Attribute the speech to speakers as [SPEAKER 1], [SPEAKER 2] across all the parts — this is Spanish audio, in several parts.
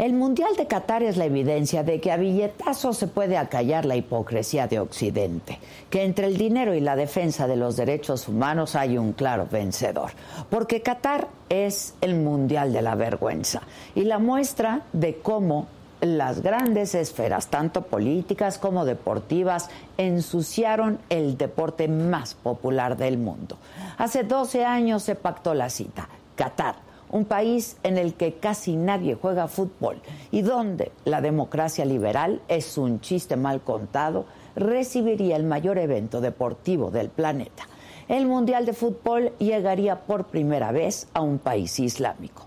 [SPEAKER 1] El Mundial de Qatar es la evidencia de que a billetazos se puede acallar la hipocresía de Occidente, que entre el dinero y la defensa de los derechos humanos hay un claro vencedor, porque Qatar es el Mundial de la vergüenza y la muestra de cómo las grandes esferas, tanto políticas como deportivas, ensuciaron el deporte más popular del mundo. Hace 12 años se pactó la cita, Qatar un país en el que casi nadie juega fútbol y donde la democracia liberal es un chiste mal contado, recibiría el mayor evento deportivo del planeta. El Mundial de Fútbol llegaría por primera vez a un país islámico.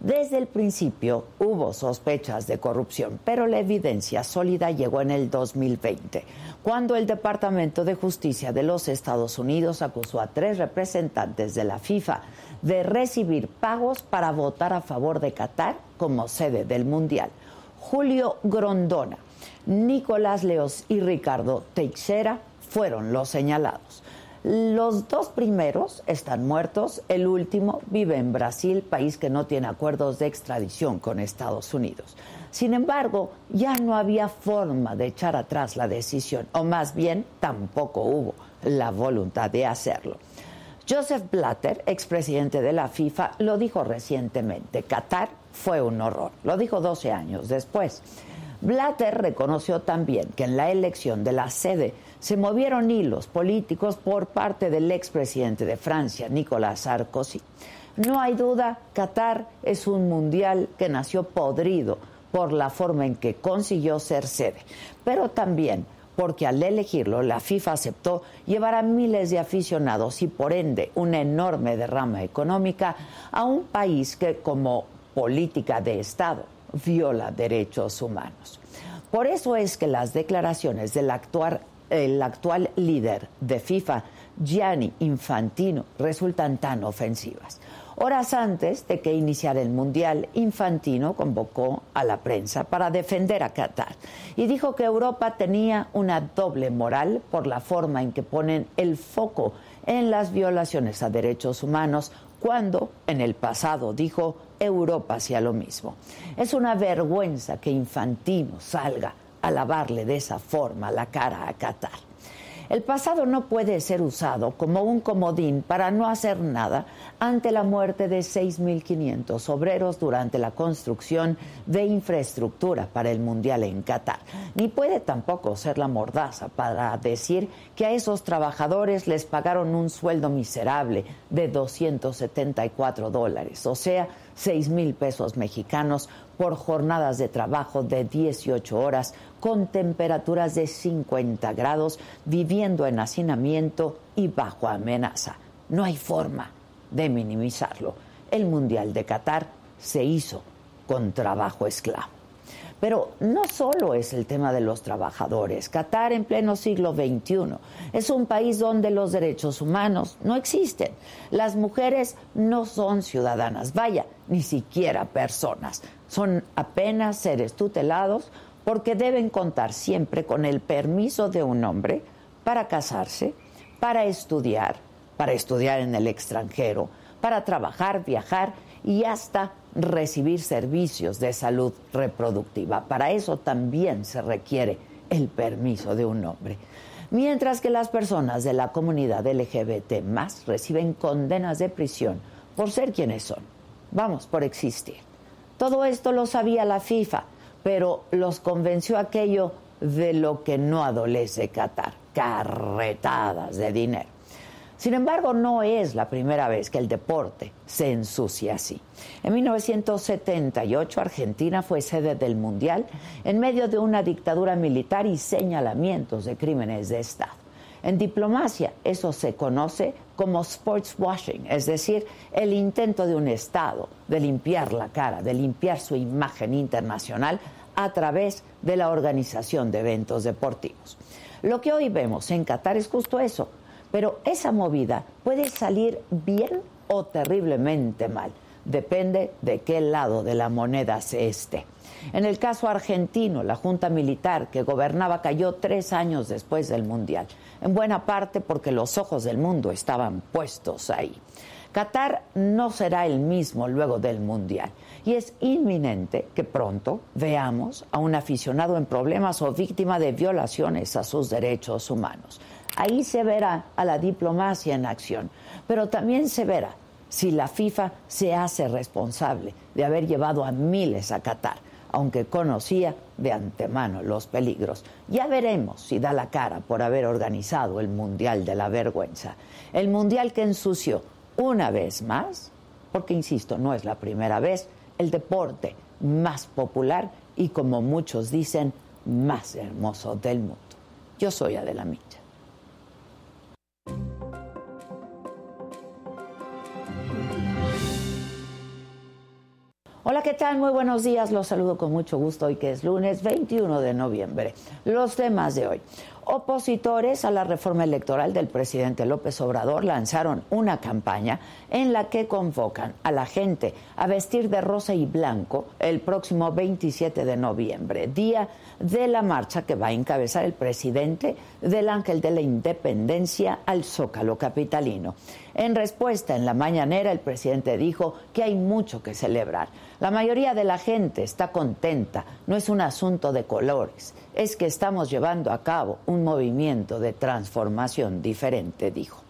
[SPEAKER 1] Desde el principio hubo sospechas de corrupción, pero la evidencia sólida llegó en el 2020, cuando el Departamento de Justicia de los Estados Unidos acusó a tres representantes de la FIFA de recibir pagos para votar a favor de Qatar como sede del Mundial. Julio Grondona, Nicolás Leos y Ricardo Teixeira fueron los señalados. Los dos primeros están muertos, el último vive en Brasil, país que no tiene acuerdos de extradición con Estados Unidos. Sin embargo, ya no había forma de echar atrás la decisión, o más bien tampoco hubo la voluntad de hacerlo. Joseph Blatter, expresidente de la FIFA, lo dijo recientemente. Qatar fue un horror. Lo dijo 12 años después. Blatter reconoció también que en la elección de la sede se movieron hilos políticos por parte del expresidente de Francia, Nicolas Sarkozy. No hay duda, Qatar es un mundial que nació podrido por la forma en que consiguió ser sede, pero también porque al elegirlo la FIFA aceptó llevar a miles de aficionados y por ende una enorme derrama económica a un país que como política de Estado viola derechos humanos. Por eso es que las declaraciones del actual, líder de FIFA, Gianni Infantino, resultan tan ofensivas. Horas antes de que iniciara el Mundial, Infantino convocó a la prensa para defender a Qatar y dijo que Europa tenía una doble moral por la forma en que ponen el foco en las violaciones a derechos humanos cuando en el pasado dijo Europa hacía lo mismo. Es una vergüenza que Infantino salga a lavarle de esa forma la cara a Qatar. El pasado no puede ser usado como un comodín para no hacer nada ante la muerte de 6.500 obreros durante la construcción de infraestructura para el Mundial en Qatar. Ni puede tampoco ser la mordaza para decir que a esos trabajadores les pagaron un sueldo miserable de 274 dólares, o sea, 6 mil pesos mexicanos por jornadas de trabajo de 18 horas con temperaturas de 50 grados, viviendo en hacinamiento y bajo amenaza. No hay forma de minimizarlo. El Mundial de Qatar se hizo con trabajo esclavo. Pero no solo es el tema de los trabajadores. Qatar en pleno siglo XXI es un país donde los derechos humanos no existen. Las mujeres no son ciudadanas, vaya, ni siquiera personas. Son apenas seres tutelados porque deben contar siempre con el permiso de un hombre para casarse, para estudiar, para estudiar en el extranjero, para trabajar, viajar y hasta recibir servicios de salud reproductiva. Para eso también se requiere el permiso de un hombre. Mientras que las personas de la comunidad LGBT más reciben condenas de prisión por ser quienes son. Vamos, por existir. Todo esto lo sabía la FIFA, pero los convenció aquello de lo que no adolece Qatar, carretadas de dinero. Sin embargo, no es la primera vez que el deporte se ensucia así. En 1978 Argentina fue sede del Mundial en medio de una dictadura militar y señalamientos de crímenes de Estado. En diplomacia eso se conoce como sports washing, es decir, el intento de un Estado de limpiar la cara, de limpiar su imagen internacional a través de la organización de eventos deportivos. Lo que hoy vemos en Qatar es justo eso, pero esa movida puede salir bien o terriblemente mal. Depende de qué lado de la moneda se esté. En el caso argentino, la Junta Militar que gobernaba cayó tres años después del Mundial, en buena parte porque los ojos del mundo estaban puestos ahí. Qatar no será el mismo luego del Mundial y es inminente que pronto veamos a un aficionado en problemas o víctima de violaciones a sus derechos humanos. Ahí se verá a la diplomacia en acción, pero también se verá si la FIFA se hace responsable de haber llevado a miles a Qatar, aunque conocía de antemano los peligros. Ya veremos si da la cara por haber organizado el Mundial de la Vergüenza, el Mundial que ensució una vez más, porque insisto, no es la primera vez, el deporte más popular y como muchos dicen, más hermoso del mundo. Yo soy Adela Micha. Hola, ¿qué tal? Muy buenos días. Los saludo con mucho gusto hoy que es lunes 21 de noviembre. Los temas de hoy. Opositores a la reforma electoral del presidente López Obrador lanzaron una campaña en la que convocan a la gente a vestir de rosa y blanco el próximo 27 de noviembre, día de la marcha que va a encabezar el presidente del Ángel de la Independencia al Zócalo Capitalino. En respuesta en la mañanera, el presidente dijo que hay mucho que celebrar. La mayoría de la gente está contenta, no es un asunto de colores, es que estamos llevando a cabo un movimiento de transformación diferente, dijo.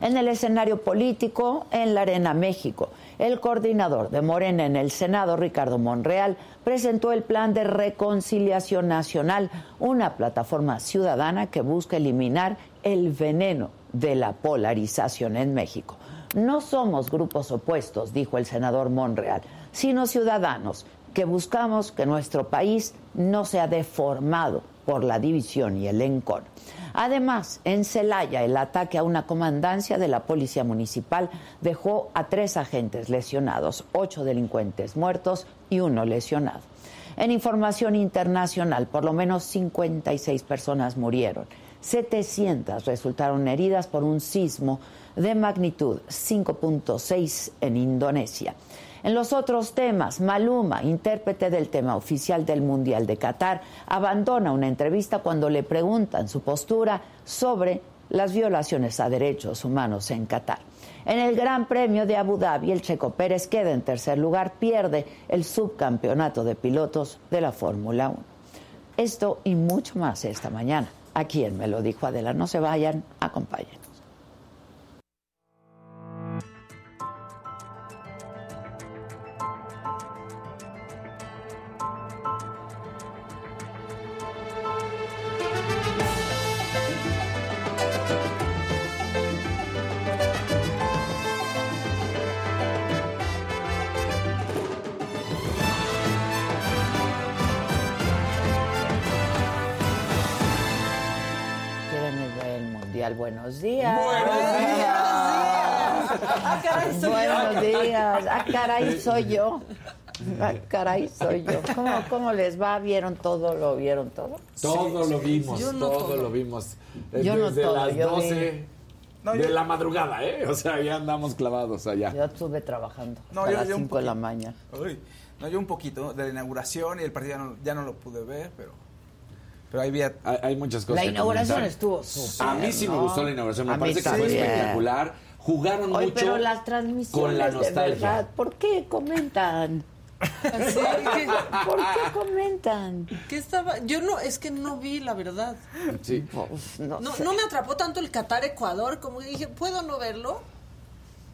[SPEAKER 1] En el escenario político, en la Arena México, el coordinador de Morena en el Senado, Ricardo Monreal, presentó el Plan de Reconciliación Nacional, una plataforma ciudadana que busca eliminar el veneno de la polarización en México. No somos grupos opuestos, dijo el senador Monreal, sino ciudadanos que buscamos que nuestro país no sea deformado por la división y el encor. Además, en Celaya, el ataque a una comandancia de la Policía Municipal dejó a tres agentes lesionados, ocho delincuentes muertos y uno lesionado. En información internacional, por lo menos 56 personas murieron. 700 resultaron heridas por un sismo de magnitud 5.6 en Indonesia. En los otros temas, Maluma, intérprete del tema oficial del Mundial de Qatar, abandona una entrevista cuando le preguntan su postura sobre las violaciones a derechos humanos en Qatar. En el Gran Premio de Abu Dhabi, el Checo Pérez queda en tercer lugar, pierde el subcampeonato de pilotos de la Fórmula 1. Esto y mucho más esta mañana. A quien me lo dijo Adela, no se vayan, acompañen. Buenos días.
[SPEAKER 2] Buenos días.
[SPEAKER 1] Ah, caray, soy buenos días. Ah, caray, soy yo. Ah, caray, soy yo. ¿Cómo, ¿Cómo, les va? ¿Vieron todo? ¿Lo vieron todo?
[SPEAKER 2] Todo lo vimos, todo, lo vimos.
[SPEAKER 1] Yo no todo,
[SPEAKER 2] las 12 de la madrugada, ¿eh? O sea, ya andamos clavados allá.
[SPEAKER 1] Yo estuve trabajando hasta las 5 de la mañana.
[SPEAKER 3] Uy, no, yo un poquito de la inauguración y el partido ya no, ya no lo pude ver, pero pero había,
[SPEAKER 2] hay, muchas cosas.
[SPEAKER 1] La inauguración estuvo.
[SPEAKER 2] A mí sí me gustó la inauguración, me parece que fue espectacular. Jugaron mucho
[SPEAKER 1] pero las transmisiones con la nostalgia. ¿por qué comentan? ¿Por qué comentan?
[SPEAKER 4] ¿Qué estaba? Yo no, es que no vi la verdad.
[SPEAKER 2] Sí.
[SPEAKER 4] no, no, me atrapó tanto el Qatar Ecuador como dije, ¿puedo no verlo?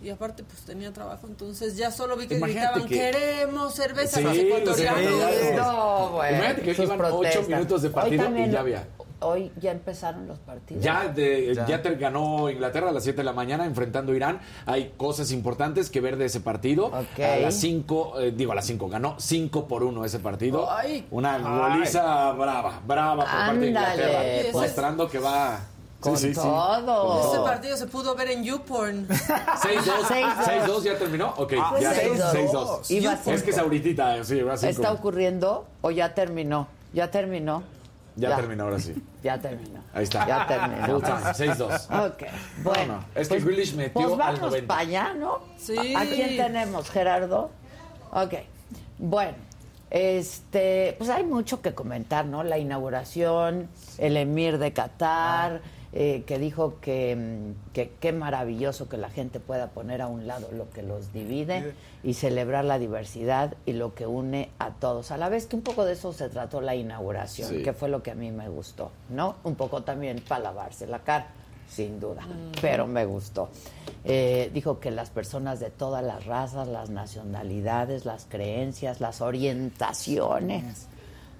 [SPEAKER 4] Y aparte pues tenía trabajo, entonces ya solo vi que gritaban, queremos cervezas sí, ecuatorianas.
[SPEAKER 1] No, bueno,
[SPEAKER 2] Imagínate que iban ocho minutos de partido y ya había.
[SPEAKER 1] Hoy ya empezaron los partidos.
[SPEAKER 2] Ya, de, ya. te ganó Inglaterra a las 7 de la mañana enfrentando a Irán. Hay cosas importantes que ver de ese partido. A las 5, eh, digo a las 5, ganó 5 por 1 ese partido.
[SPEAKER 1] Ay.
[SPEAKER 2] Una goliza brava, brava por parte de Inglaterra. Mostrando que va
[SPEAKER 1] con sí, sí, todo.
[SPEAKER 4] Este partido se pudo ver en YouPorn.
[SPEAKER 2] 6-2. 6-2 ya terminó. Ok, ah, ya 6-2. Es que es ahorita. Sí,
[SPEAKER 1] ¿Está ocurriendo o ya terminó? Ya terminó.
[SPEAKER 2] Ya, terminó ahora sí.
[SPEAKER 1] Ya terminó.
[SPEAKER 2] Ahí está.
[SPEAKER 1] Ya terminó.
[SPEAKER 2] 6-2.
[SPEAKER 1] Ok. Bueno.
[SPEAKER 2] es que pues, metió
[SPEAKER 1] pues vamos
[SPEAKER 2] al 90.
[SPEAKER 1] para allá, ¿no?
[SPEAKER 4] Sí.
[SPEAKER 1] ¿A quién tenemos, Gerardo? Ok. Bueno. Este, pues hay mucho que comentar, ¿no? La inauguración, el emir de Qatar, eh, que dijo que qué maravilloso que la gente pueda poner a un lado lo que los divide y celebrar la diversidad y lo que une a todos. A la vez que un poco de eso se trató la inauguración, que fue lo que a mí me gustó, ¿no? Un poco también para lavarse la cara, sin duda, pero me gustó. Eh, dijo que las personas de todas las razas, las nacionalidades, las creencias, las orientaciones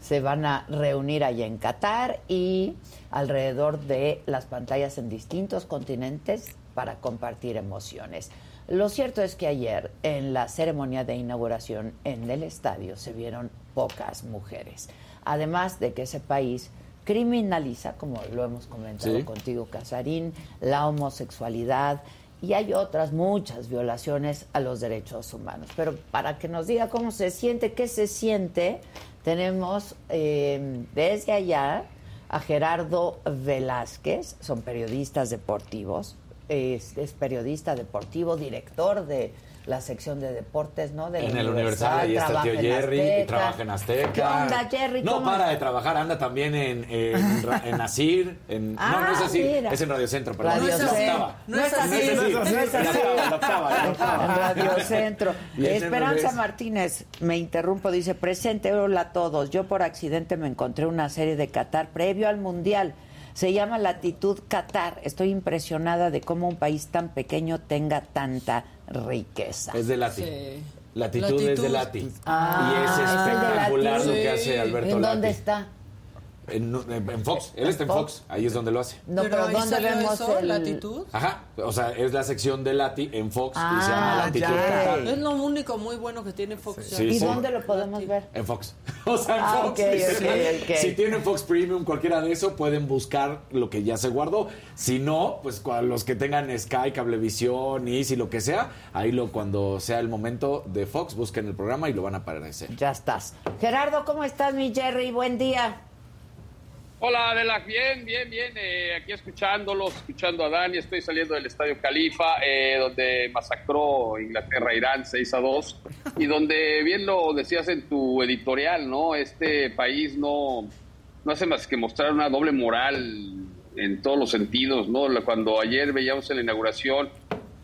[SPEAKER 1] se van a reunir allá en Qatar y alrededor de las pantallas en distintos continentes para compartir emociones. Lo cierto es que ayer en la ceremonia de inauguración en el estadio se vieron pocas mujeres. Además de que ese país criminaliza, como lo hemos comentado contigo, Casarín, la homosexualidad y hay otras muchas violaciones a los derechos humanos. Pero para que nos diga cómo se siente, qué se siente, tenemos eh, desde allá a Gerardo Velázquez, son periodistas deportivos, es, periodista deportivo, director de la sección de deportes, ¿no?
[SPEAKER 2] en el Universal, y está el tío Jerry, y trabaja en Azteca.
[SPEAKER 1] ¿Qué onda, Jerry?
[SPEAKER 2] No para de trabajar, anda también en, en, en Asir. En, no, no es ah, así, es en Radio Centro, perdón.
[SPEAKER 1] Radio no, es no es así, no es así. En Radio Centro. Esperanza Martínez, me interrumpo, dice, presente, hola a todos. Yo por accidente me encontré una serie de Qatar previo al Mundial. Se llama Latitud Qatar. Estoy impresionada de cómo un país tan pequeño tenga tanta riqueza.
[SPEAKER 2] Es de Lati. Latitud, es de Lati. Ah, y es espectacular lo que hace Alberto
[SPEAKER 1] ¿En dónde está?
[SPEAKER 2] En, Fox, él está en Fox, ahí es donde lo hace.
[SPEAKER 1] No, pero, ¿dónde vemos
[SPEAKER 4] eso, latitud?
[SPEAKER 2] Ajá, o sea, es la sección de Lati en Fox y se llama ah,
[SPEAKER 4] Latitud Es lo único muy bueno que tiene Fox.
[SPEAKER 1] ¿Y dónde lo podemos ver?
[SPEAKER 2] En Fox. O sea, en ah, Fox. si tienen Fox Premium, cualquiera de eso, pueden buscar lo que ya se guardó. Si no, pues los que tengan Sky, Cablevisión, Easy, lo que sea, ahí lo cuando sea el momento de Fox, busquen el programa y lo van a aparecer.
[SPEAKER 1] Ya estás. Gerardo, ¿cómo estás, mi Jerry? Buen día.
[SPEAKER 5] Hola Adela, bien, bien, bien, eh, aquí escuchándolos, escuchando a Dani, estoy saliendo del Estadio Califa, eh, donde masacró Inglaterra Irán 6 a 2, y donde bien lo decías en tu editorial, ¿no? Este país no, no hace más que mostrar una doble moral en todos los sentidos, ¿no? Cuando ayer veíamos en la inauguración,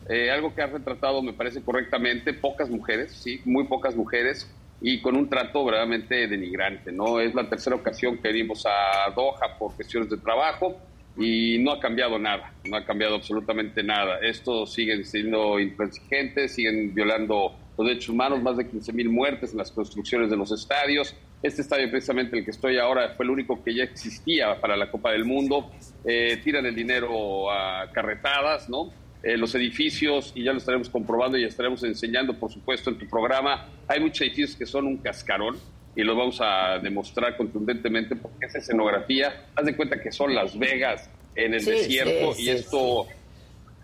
[SPEAKER 5] eh, algo que ha retratado me parece correctamente, pocas mujeres, sí, muy pocas mujeres, y con un trato verdaderamente denigrante. ¿no? Es la tercera ocasión que venimos a Doha por cuestiones de trabajo y no ha cambiado nada, no ha cambiado absolutamente nada. Estos siguen siendo intransigentes, siguen violando los derechos humanos, más de 15 mil muertes en las construcciones de los estadios. Este estadio, precisamente el que estoy ahora, fue el único que ya existía para la Copa del Mundo. Eh, tiran el dinero a carretadas, ¿no? Eh, los edificios, y ya lo estaremos comprobando y estaremos enseñando, por supuesto, en tu programa. Hay muchos edificios que son un cascarón y los vamos a demostrar contundentemente porque esa escenografía, haz de cuenta que son Las Vegas en el desierto y esto...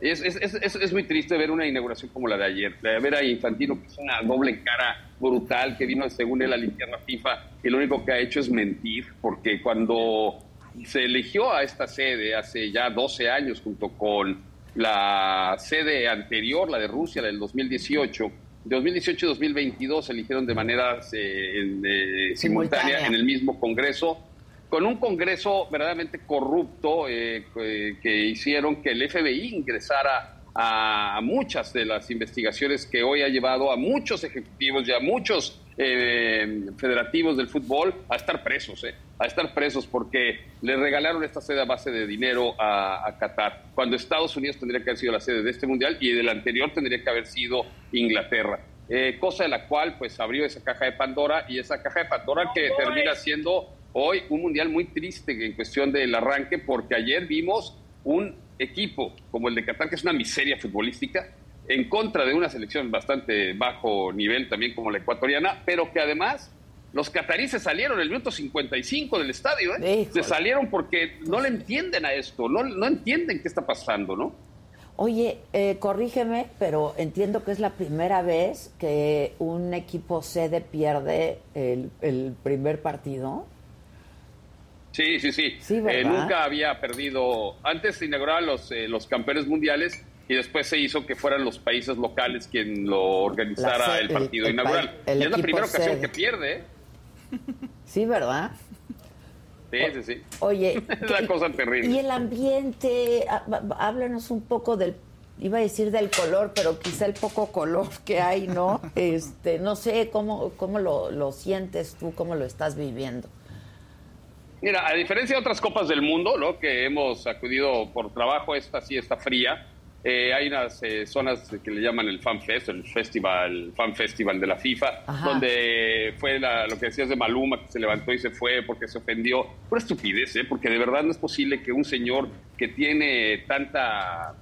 [SPEAKER 5] Es, es, es, es, muy triste ver una inauguración como la de ayer, de ver a Infantino, que es una doble cara brutal, que vino según él a limpiar la FIFA, y lo único que ha hecho es mentir, porque cuando se eligió a esta sede hace ya 12 años junto con la sede anterior, la de Rusia, del 2018, de 2018 y 2022 se eligieron de manera eh, eh, simultánea en el mismo Congreso, con un Congreso verdaderamente corrupto eh, que hicieron que el FBI ingresara a muchas de las investigaciones que hoy ha llevado a muchos ejecutivos y a muchos eh, federativos del fútbol a estar presos, eh, a estar presos porque le regalaron esta sede a base de dinero a, Qatar, cuando Estados Unidos tendría que haber sido la sede de este mundial y del anterior tendría que haber sido Inglaterra. Eh, cosa de la cual pues abrió esa caja de Pandora y esa caja de Pandora que termina siendo hoy un mundial muy triste en cuestión del arranque porque ayer vimos un equipo como el de Qatar que es una miseria futbolística en contra de una selección bastante bajo nivel también como la ecuatoriana, pero que además los cataríes salieron el minuto 55 del estadio, ¿eh? Se salieron porque no le entienden a esto, no, no entienden qué está pasando, ¿no?
[SPEAKER 1] Oye, eh, corrígeme, pero entiendo que es la primera vez que un equipo sede pierde el, primer partido.
[SPEAKER 5] Sí, sí, sí. Eh, nunca había perdido. Antes se inauguraban los, eh, los campeones mundiales y después se hizo que fueran los países locales quien lo organizara el partido inaugural. y es la primera ocasión que pierde. ¿eh?
[SPEAKER 1] Sí, ¿verdad?
[SPEAKER 5] Sí, sí, sí.
[SPEAKER 1] Oye,
[SPEAKER 5] es una cosa terrible.
[SPEAKER 1] Y el ambiente, háblanos un poco del iba a decir del color, pero quizá el poco color que hay, ¿no? Este, no sé cómo, cómo lo, lo sientes tú, cómo lo estás viviendo.
[SPEAKER 5] Mira, a diferencia de otras copas del mundo, ¿no? Que hemos acudido por trabajo, esta sí está fría. Eh, hay unas eh, zonas que le llaman el Fan Fest, el festival, Fan Festival de la FIFA, donde fue lo que decías de Maluma, que se levantó y se fue porque se ofendió. Una estupidez, ¿eh? Porque de verdad no es posible que un señor que tiene tanta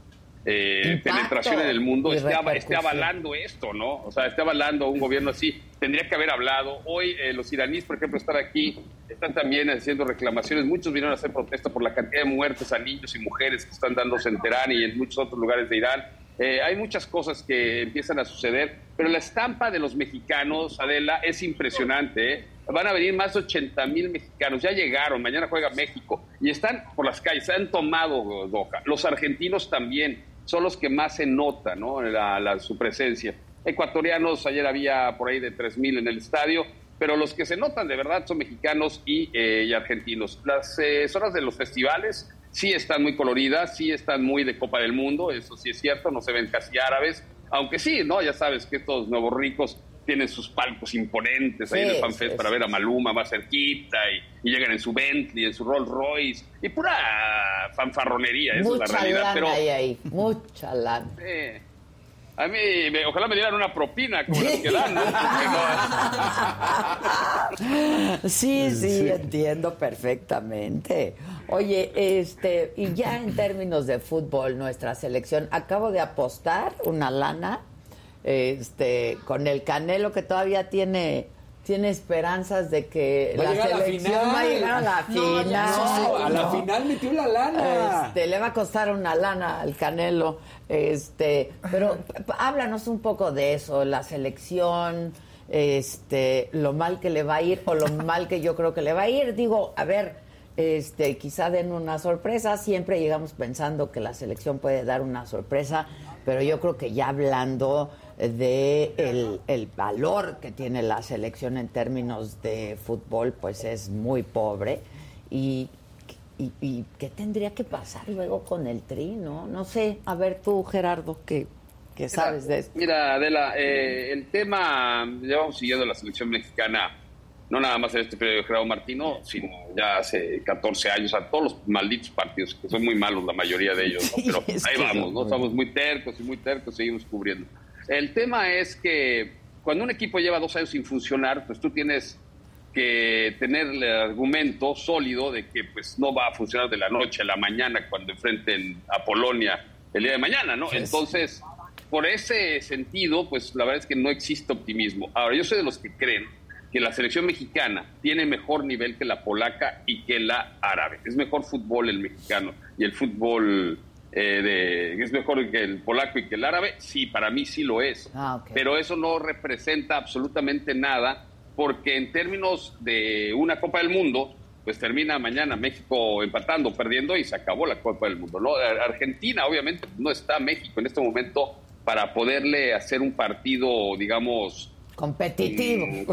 [SPEAKER 5] eh, penetración en el mundo esté, esté, avalando esto, ¿no? O sea, esté avalando un gobierno así. Tendría que haber hablado. Hoy eh, los iraníes, por ejemplo, están aquí, están también haciendo reclamaciones. Muchos vinieron a hacer protesta por la cantidad de muertes a niños y mujeres que están dándose en Teherán y en muchos otros lugares de Irán. Eh, hay muchas cosas que empiezan a suceder, pero la estampa de los mexicanos, Adela, es impresionante. ¿eh? Van a venir más de 80 mil mexicanos, ya llegaron, mañana juega México y están por las calles, se han tomado Doha. Los argentinos también son los que más se nota ¿no? la, su presencia. Ecuatorianos, ayer había por ahí de 3.000 en el estadio, pero los que se notan de verdad son mexicanos y, eh, argentinos. Las eh, zonas de los festivales sí están muy coloridas, sí están muy de Copa del Mundo, eso sí es cierto, no se ven casi árabes, aunque sí, ¿no? Ya sabes que estos nuevos ricos tienen sus palcos imponentes ahí en el FanFest para ver a Maluma más cerquita y, llegan en su Bentley, en su Rolls Royce y pura fanfarronería, esa
[SPEAKER 1] mucha
[SPEAKER 5] es la realidad.
[SPEAKER 1] Lana pero, hay ahí, mucha lana.
[SPEAKER 5] a mí, ojalá me dieran una propina como las que dan,
[SPEAKER 1] sí, sí, entiendo perfectamente. Oye, este, y ya en términos de fútbol, nuestra selección, acabo de apostar una lana este, con el Canelo que todavía tiene tiene esperanzas de que
[SPEAKER 2] la selección va a llegar
[SPEAKER 1] a la final.
[SPEAKER 2] a la final metió la lana.
[SPEAKER 1] Este, le va a costar una lana al Canelo. Este, pero háblanos un poco de eso, la selección, este, lo mal que le va a ir o lo mal que yo creo que le va a ir. Digo, a ver, este, quizá den una sorpresa. Siempre llegamos pensando que la selección puede dar una sorpresa, pero yo creo que ya hablando de el, valor que tiene la selección en términos de fútbol, pues es muy pobre. Y, y, qué tendría que pasar luego con el tri, ¿no? No sé, a ver tú, Gerardo, ¿qué, sabes de esto?
[SPEAKER 5] Mira, Adela, eh, el tema, llevamos siguiendo la selección mexicana, no nada más en este periodo de Gerardo Martino, sino ya hace 14 años, a todos los malditos partidos, que son muy malos la mayoría de ellos, pero ahí vamos, ¿no? Estamos muy tercos y muy tercos, seguimos cubriendo. El tema es que cuando un equipo lleva dos años sin funcionar, pues tú tienes que tener el argumento sólido de que pues no va a funcionar de la noche a la mañana cuando enfrenten a Polonia el día de mañana, ¿no? Entonces, por ese sentido, pues la verdad es que no existe optimismo. Ahora, yo soy de los que creen que la selección mexicana tiene mejor nivel que la polaca y que la árabe. Es mejor fútbol el mexicano y el fútbol eh, de, es mejor que el polaco y que el árabe, sí, para mí sí lo es. Ah, Pero eso no representa absolutamente nada porque en términos de una Copa del Mundo, pues termina mañana México empatando, perdiendo y se acabó la Copa del Mundo. ¿no? Argentina obviamente no está México en este momento para poderle hacer un partido, digamos...
[SPEAKER 1] Competitivo. Mm,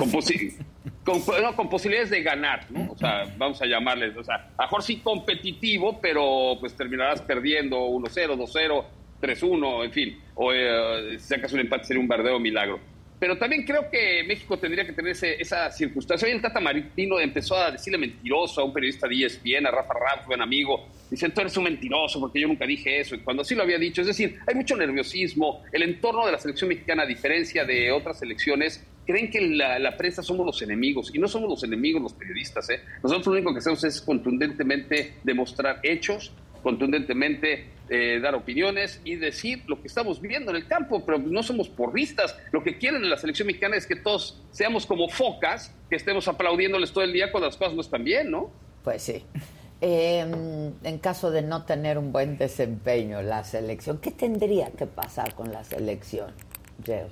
[SPEAKER 5] con, con posibilidades de ganar, ¿no? O sea, vamos a llamarles, o sea, a mejor sí competitivo, pero pues terminarás perdiendo 1-0, 2-0, 3-1, en fin, o eh, si sacas un empate sería un verdadero milagro. Pero también creo que México tendría que tener esa circunstancia. Hoy el Tata Martino empezó a decirle mentiroso a un periodista de ESPN, a Rafa Raff, buen amigo. Dice, tú eres un mentiroso porque yo nunca dije eso. Y cuando sí lo había dicho, es decir, hay mucho nerviosismo. El entorno de la selección mexicana, a diferencia de otras selecciones, creen que la, prensa somos los enemigos y no somos los enemigos los periodistas. ¿eh? Nosotros lo único que hacemos es contundentemente demostrar hechos, contundentemente eh, dar opiniones y decir lo que estamos viviendo en el campo, pero no somos porristas. Lo que quieren en la selección mexicana es que todos seamos como focas, que estemos aplaudiéndoles todo el día cuando las cosas no están bien, ¿no?
[SPEAKER 1] Pues sí. Em, en caso de no tener un buen desempeño la selección, ¿qué tendría que pasar con la selección, Jerry?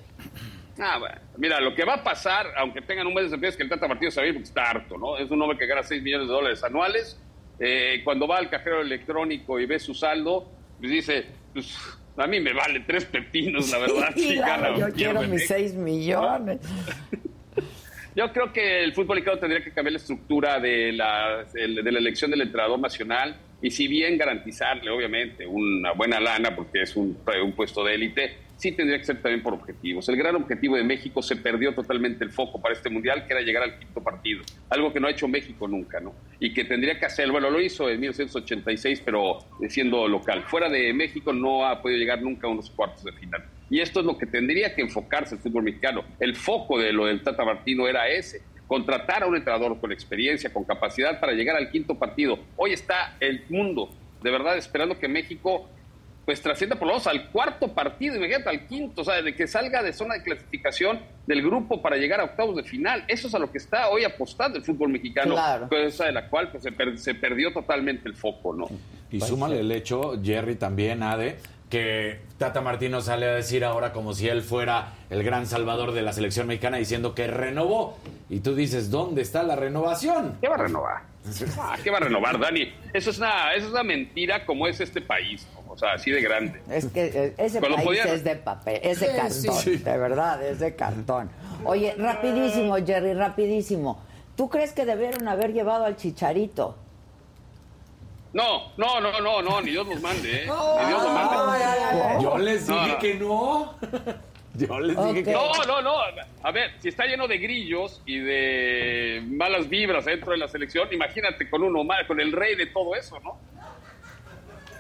[SPEAKER 5] Ah, bueno, mira, lo que va a pasar, aunque tengan un buen desempeño, es que el Tata Martino se va a ir porque está harto, ¿no? Es un hombre que gana 6 millones de dólares anuales. Eh, cuando va al cajero electrónico y ve su saldo, pues dice, pues a mí me vale tres pepinos, la verdad.
[SPEAKER 1] yo quiero mis 6 millones.
[SPEAKER 5] Yo creo que el fútbol mexicano tendría que cambiar la estructura de la, de la elección del entrenador nacional y si bien garantizarle, obviamente, una buena lana, porque es un, un puesto de élite, sí tendría que ser también por objetivos. El gran objetivo de México se perdió totalmente el foco para este mundial, que era llegar al quinto partido, algo que no ha hecho México nunca, ¿no? Y que tendría que hacer, bueno, lo hizo en 1986, pero siendo local. Fuera de México no ha podido llegar nunca a unos cuartos de final. Y esto es lo que tendría que enfocarse el fútbol mexicano. El foco de lo del Tata Martino era ese, contratar a un entrenador con experiencia, con capacidad para llegar al quinto partido. Hoy está el mundo, de verdad, esperando que México pues trascienda por lo menos al cuarto partido, imagínate al quinto, o sea, de que salga de zona de clasificación del grupo para llegar a octavos de final. Eso es a lo que está hoy apostando el fútbol mexicano, cosa de la cual pues, se, perdió totalmente el foco, ¿no?
[SPEAKER 2] Y súmale el hecho, Jerry también, Ade, que Tata Martino sale a decir ahora como si él fuera el gran salvador de la selección mexicana diciendo que renovó. Y tú dices, ¿dónde está la renovación?
[SPEAKER 5] ¿Qué va a renovar? Ah, ¿Qué va a renovar, Dani? Eso es una, eso es una mentira como es este país. O sea, así de grande.
[SPEAKER 1] Es que eh, ese país es de papel, es de cartón, de verdad, es de cartón. Oye, rapidísimo, Jerry, rapidísimo. ¿Tú crees que debieron haber llevado al chicharito?
[SPEAKER 5] No, no, no, no, no, ni Dios nos mande, ¿eh? ni Dios nos
[SPEAKER 2] mande. Yo les dije que no. Yo les dije que
[SPEAKER 5] no. No, no, A ver, si está lleno de grillos y de malas vibras dentro de la selección, imagínate con uno más, con el rey de todo eso, ¿no?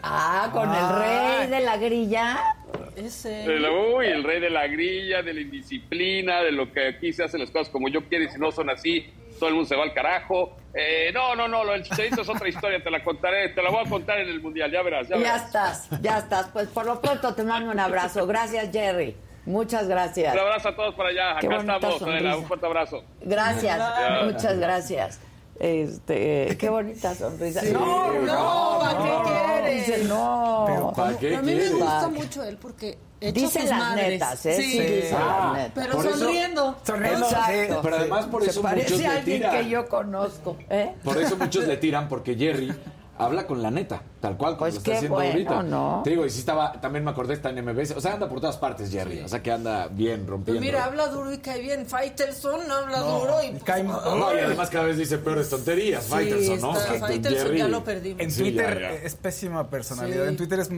[SPEAKER 1] Ah, con el rey de la grilla.
[SPEAKER 5] Ese. uy, el rey de la grilla, de la indisciplina, de lo que aquí se hacen las cosas como yo quiero y si no son así, todo el mundo se va al carajo. Eh, no, no, no, lo del chicharito es otra historia, te la contaré, te la voy a contar en el mundial, ya verás. Ya,
[SPEAKER 1] ya estás, ya estás. Pues por lo pronto te mando un abrazo. Gracias, Jerry. Muchas gracias.
[SPEAKER 5] Un abrazo a todos por allá. Acá estamos. un fuerte abrazo.
[SPEAKER 1] Gracias, muchas gracias. Este, qué bonita sonrisa.
[SPEAKER 4] no, no, ¿para qué quieres?
[SPEAKER 1] no.
[SPEAKER 4] ¿para qué a mí me gusta mucho él porque
[SPEAKER 1] dice las madres. netas, ¿eh? Sí,
[SPEAKER 4] dice ah, las netas. Pero sonriendo.
[SPEAKER 2] sonriendo. Exacto. Pero además por eso muchos le tiran.
[SPEAKER 1] que yo conozco, ¿eh?
[SPEAKER 2] Por eso muchos le tiran porque Jerry habla con la neta, tal cual como pues lo está haciendo ahorita.
[SPEAKER 1] ¿no?
[SPEAKER 2] Te digo, y sí estaba, también me acordé, está en MBS. O sea, anda por todas partes, Jerry. O sea, que anda bien rompiendo.
[SPEAKER 4] Pues mira, habla duro y cae bien. Faitelson habla duro y.
[SPEAKER 2] cae no, y además cada vez dice peores tonterías. Sí, Faitelson, ¿no?
[SPEAKER 4] Faitelson ya lo perdimos.
[SPEAKER 3] En Twitter es pésima personalidad. En Twitter es,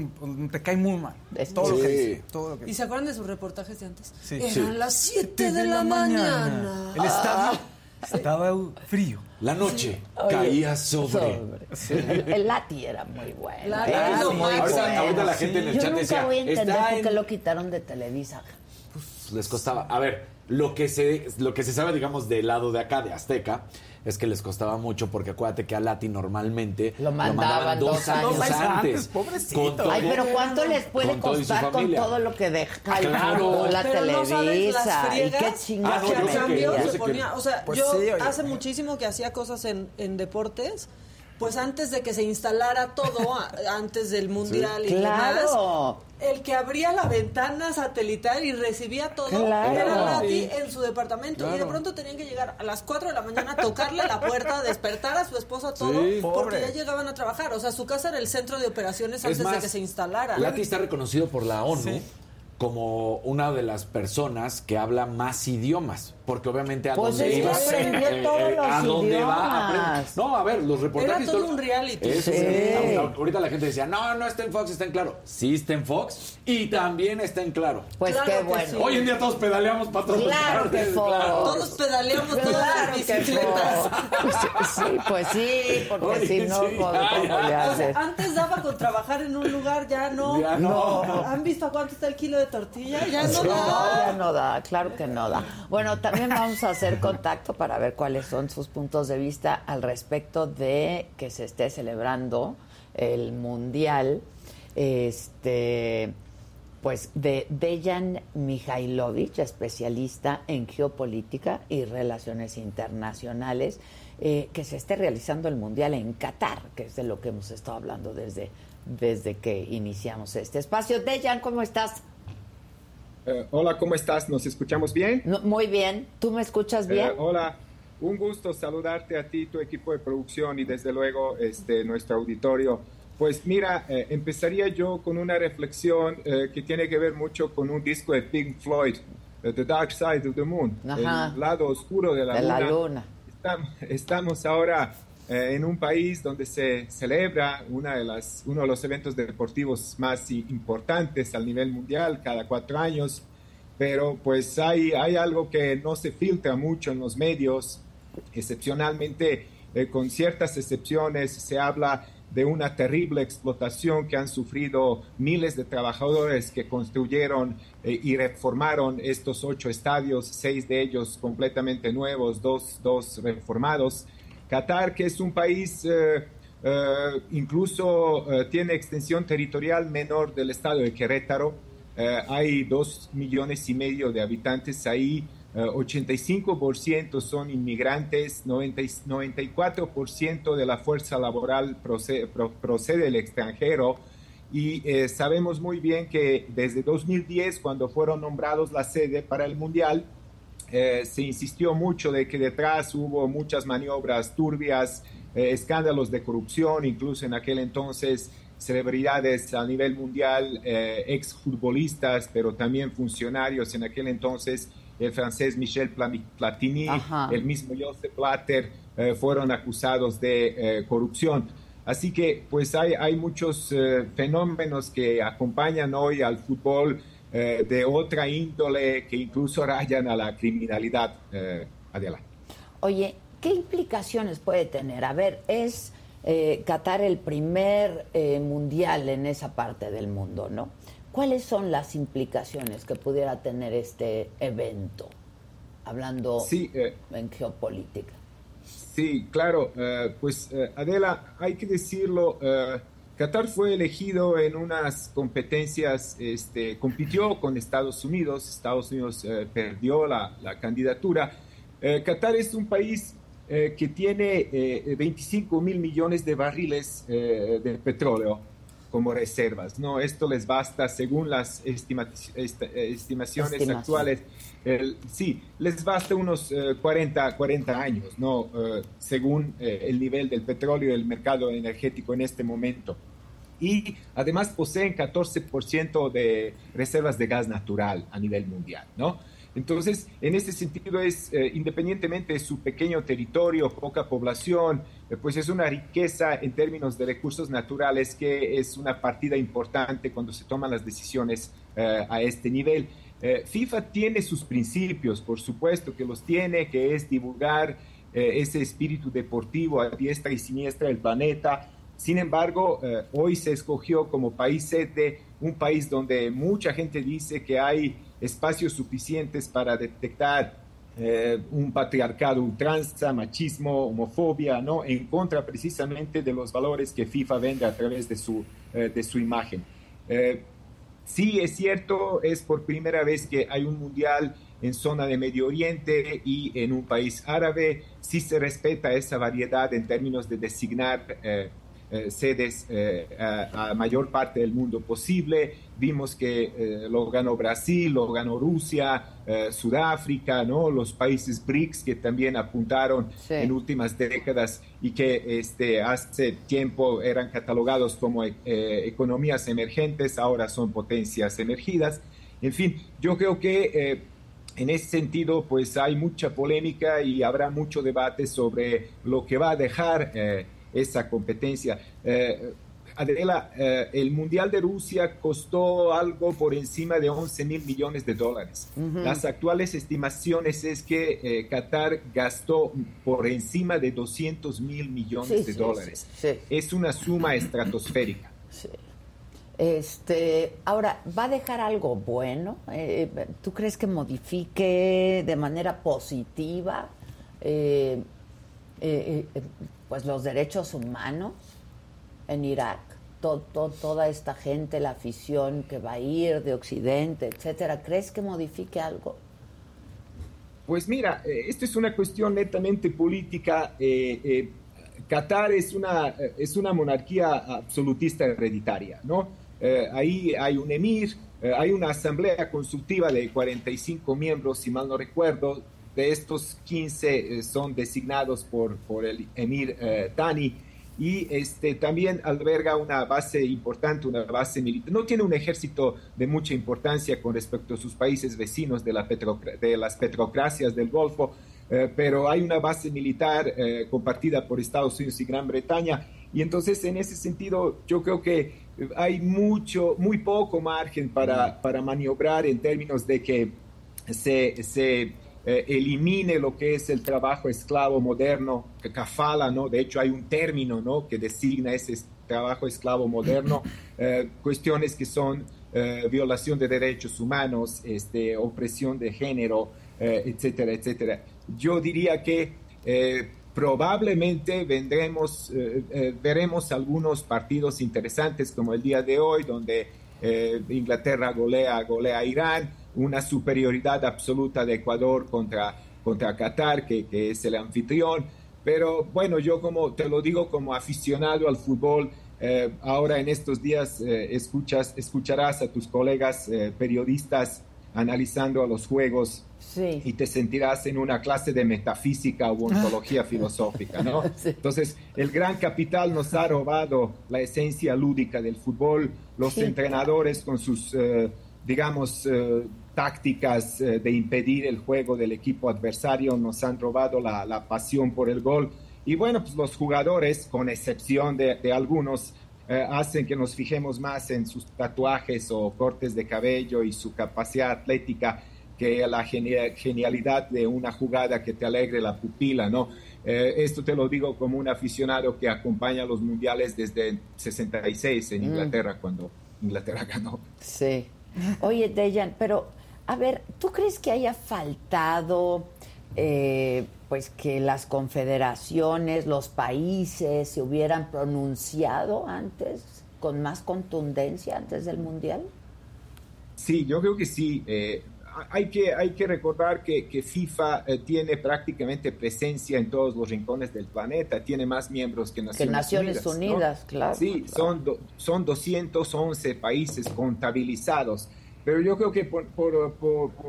[SPEAKER 3] te cae muy mal. Es todo, lo que dice, todo lo que
[SPEAKER 4] ¿Y se acuerdan de sus reportajes de antes? Sí. Eran las 7 de, la, mañana.
[SPEAKER 3] El estadio estaba frío.
[SPEAKER 2] La noche caía sobre.
[SPEAKER 1] El, Lati era muy bueno.
[SPEAKER 2] ahorita, la gente en el chat decía.
[SPEAKER 1] Voy a entender por qué lo quitaron de Televisa.
[SPEAKER 2] Pues les costaba. A ver, lo que se, lo que se sabe, digamos, del lado de acá, de Azteca, es que les costaba mucho porque acuérdate que a Lati normalmente
[SPEAKER 1] lo mandaban, dos, años, antes.
[SPEAKER 3] pobrecito.
[SPEAKER 1] Ay, pero ¿cuánto les puede costar con todo lo que deja claro. la Televisa? ¿Y qué chingados
[SPEAKER 4] ah, O sea, pues yo hace muchísimo que hacía cosas en, en deportes pues antes de que se instalara todo, antes del mundial y claro. demás, el que abría la ventana satelital y recibía todo era Lati en su departamento. Y de pronto tenían que llegar a las 4 de la mañana a tocarle la puerta, despertar a su esposa todo porque ya llegaban a trabajar, o sea, su casa era el centro de operaciones antes de que se instalara.
[SPEAKER 2] Lati está reconocido por la ONU como una de las personas que habla más idiomas, porque obviamente a
[SPEAKER 1] pues
[SPEAKER 2] dónde iba
[SPEAKER 1] eh, eh, a dónde va
[SPEAKER 2] No, a ver, los reportajes
[SPEAKER 4] Era todo un reality.
[SPEAKER 2] ahorita la gente decía, "No, no está en Fox, está en Claro." Sí está en Fox y también está en Claro.
[SPEAKER 1] Pues qué bueno.
[SPEAKER 2] Hoy en día todos pedaleamos para todos
[SPEAKER 1] Claro que Fox.
[SPEAKER 4] Todos pedaleamos claro todas las bicicletas.
[SPEAKER 1] sí, pues sí, porque si no, ¿cómo le haces?
[SPEAKER 4] antes daba con trabajar en un lugar, ya no. Ya no. ¿Han visto cuánto está el kilo de tortilla, ya no da.
[SPEAKER 1] ya no da, claro que no da. Bueno, también vamos a hacer contacto para ver cuáles son sus puntos de vista al respecto de que se esté celebrando el Mundial. Este pues de Dejan Mihailovic, especialista en geopolítica y relaciones internacionales, eh, que se esté realizando el Mundial en Qatar, que es de lo que hemos estado hablando desde, desde que iniciamos este espacio. Dejan, ¿cómo estás?
[SPEAKER 6] Eh, hola, ¿cómo estás? ¿Nos escuchamos bien?
[SPEAKER 1] muy bien. ¿Tú me escuchas bien?
[SPEAKER 6] Eh, hola, un gusto saludarte a ti, tu equipo de producción y desde luego este, nuestro auditorio. Pues mira, eh, empezaría yo con una reflexión que tiene que ver mucho con un disco de Pink Floyd The Dark Side of the Moon, el lado oscuro de la luna. Estamos, ahora en un país donde se celebra una de las, uno de los eventos deportivos más importantes al nivel mundial cada cuatro años, pero pues hay, hay algo que no se filtra mucho en los medios, excepcionalmente con ciertas excepciones se habla de una terrible explotación que han sufrido miles de trabajadores que construyeron eh, y reformaron estos ocho estadios, seis de ellos completamente nuevos, dos, dos reformados. Qatar, que es un país, eh, eh, incluso tiene extensión territorial menor del estado de Querétaro, hay dos millones y medio de habitantes ahí, 85% son inmigrantes, 94% de la fuerza laboral procede, del extranjero. Y eh, sabemos muy bien que desde 2010, cuando fueron nombrados la sede para el Mundial, eh, se insistió mucho de que detrás hubo muchas maniobras turbias, eh, escándalos de corrupción, incluso en aquel entonces celebridades a nivel mundial, exfutbolistas, pero también funcionarios en aquel entonces el francés Michel Platini, el mismo Joseph Blatter, eh, fueron acusados de eh, corrupción. Así que pues hay, hay muchos eh, fenómenos que acompañan hoy al fútbol de otra índole que incluso rayan a la criminalidad. adelante.
[SPEAKER 1] Oye, ¿qué implicaciones puede tener? A ver, es Qatar el primer mundial en esa parte del mundo, ¿no? ¿Cuáles son las implicaciones que pudiera tener este evento, hablando eh, en geopolítica?
[SPEAKER 6] Sí, claro. Eh, pues eh, Adela, hay que decirlo, Qatar fue elegido en unas competencias, este, compitió con Estados Unidos, Estados Unidos perdió la, la candidatura. Qatar es un país que tiene 25 mil millones de barriles de petróleo como reservas. No, esto les basta según las estimaciones actuales. Sí, les basta unos 40, eh, 40 años, no, eh, según eh, el nivel del petróleo y el mercado energético en este momento. Y además poseen 14% de reservas de gas natural a nivel mundial, ¿no? Entonces, en ese sentido es, eh, independientemente de su pequeño territorio, poca población, eh, pues es una riqueza en términos de recursos naturales que es una partida importante cuando se toman las decisiones eh, a este nivel. FIFA tiene sus principios, por supuesto que los tiene, que es divulgar ese espíritu deportivo a diestra y siniestra del planeta. Sin embargo, hoy se escogió como país sede un país donde mucha gente dice que hay espacios suficientes para detectar eh, un patriarcado ultranza, machismo, homofobia, ¿no? En contra precisamente de los valores que FIFA vende a través de su, eh, de su imagen. Sí, es cierto, es por primera vez que hay un mundial en zona de Medio Oriente y en un país árabe. Sí se respeta esa variedad en términos de designar eh, sedes eh, a, mayor parte del mundo posible. Vimos que eh, lo ganó Brasil, lo ganó Rusia, Sudáfrica, ¿no? los países BRICS que también apuntaron en últimas décadas y que este, hace tiempo eran catalogados como economías emergentes, ahora son potencias emergidas. En fin, yo creo que en ese sentido, pues hay mucha polémica y habrá mucho debate sobre lo que va a dejar esa competencia. Eh, Adela, eh, el Mundial de Rusia costó algo por encima de 11 mil millones de dólares. Las actuales estimaciones es que eh, Qatar gastó por encima de 200 mil millones de dólares. es una suma estratosférica.
[SPEAKER 1] Este, ahora, ¿va a dejar algo bueno? ¿Tú crees que modifique de manera positiva pues los derechos humanos en Irak. toda esta gente, la afición que va a ir de Occidente, etcétera, ¿crees que modifique algo?
[SPEAKER 6] Pues mira, eh, esto es una cuestión netamente política. Eh, eh, Qatar es una, es una monarquía absolutista hereditaria, ¿no? ahí hay un emir, hay una asamblea consultiva de 45 miembros, si mal no recuerdo, de estos 15 eh, son designados por, por el emir Tani. Eh, y este, también alberga una base importante, una base militar. No tiene un ejército de mucha importancia con respecto a sus países vecinos de, la de las petrocracias del Golfo, eh, pero hay una base militar eh, compartida por Estados Unidos y Gran Bretaña. Y entonces, en ese sentido, yo creo que hay mucho, muy poco margen para, para maniobrar en términos de que se, se eh, elimine lo que es el trabajo esclavo moderno, que cafala, ¿no? De hecho hay un término, ¿no? Que designa ese trabajo esclavo moderno, eh, cuestiones que son eh, violación de derechos humanos, este, opresión de género, etcétera, etcétera. Yo diría que probablemente vendremos, veremos algunos partidos interesantes como el día de hoy, donde Inglaterra golea, golea a Irán, una superioridad absoluta de Ecuador contra, contra Qatar, que, que, es el anfitrión. Pero bueno, yo como te lo digo como aficionado al fútbol, eh, ahora en estos días eh, escuchas, escucharás a tus colegas eh, periodistas analizando a los juegos y te sentirás en una clase de metafísica o ontología filosófica, ¿no? Entonces, el gran capital nos ha robado la esencia lúdica del fútbol, los entrenadores con sus, digamos, tácticas eh, de impedir el juego del equipo adversario nos han robado la, pasión por el gol. Y bueno, pues los jugadores, con excepción de, algunos, eh, hacen que nos fijemos más en sus tatuajes o cortes de cabello y su capacidad atlética que la genialidad de una jugada que te alegre la pupila, ¿no? Eh, esto te lo digo como un aficionado que acompaña los mundiales desde 66 en mm. Inglaterra, cuando Inglaterra ganó.
[SPEAKER 1] Sí. Oye, Dejan, pero a ver, ¿tú crees que haya faltado eh, pues que las confederaciones, los países se hubieran pronunciado antes, con más contundencia antes del Mundial?
[SPEAKER 6] Sí, yo creo que sí. Eh, hay, que, hay que recordar que, que FIFA eh, tiene prácticamente presencia en todos los rincones del planeta, tiene más miembros que Naciones,
[SPEAKER 1] que Naciones Unidas. claro.
[SPEAKER 6] Sí, Son, son 211 países contabilizados. Pero yo creo que por, por,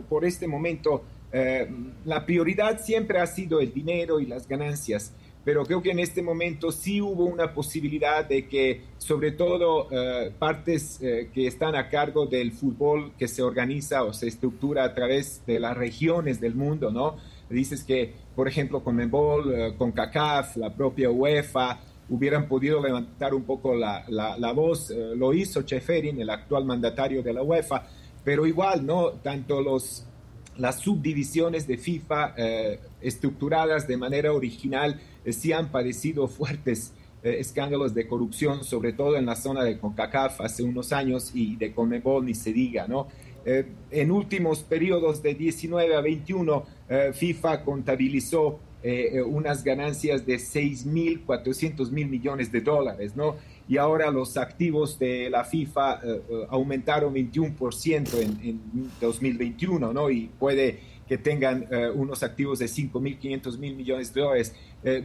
[SPEAKER 6] por, este momento eh, la prioridad siempre ha sido el dinero y las ganancias, pero creo que en este momento sí hubo una posibilidad de que sobre todo eh, partes eh, que están a cargo del fútbol que se organiza o se estructura a través de las regiones del mundo, ¿no? Dices que, por ejemplo, con Membol, con CACAF, la propia UEFA, hubieran podido levantar un poco la, la, la voz. lo hizo Cheferin, el actual mandatario de la UEFA, pero igual, ¿no? Tanto los, las subdivisiones de FIFA eh, estructuradas de manera original eh, sí han padecido fuertes eh, escándalos de corrupción, sobre todo en la zona de CONCACAF hace unos años y de CONMEBOL ni se diga, ¿no? en últimos periodos de 19 a 21, FIFA contabilizó unas ganancias de 6.400 mil millones de dólares, ¿no? y ahora los activos de la FIFA eh, eh, aumentaron 21% en, en, 2021, ¿no? Y puede que tengan uh, unos activos de 5.500 mil millones de dólares.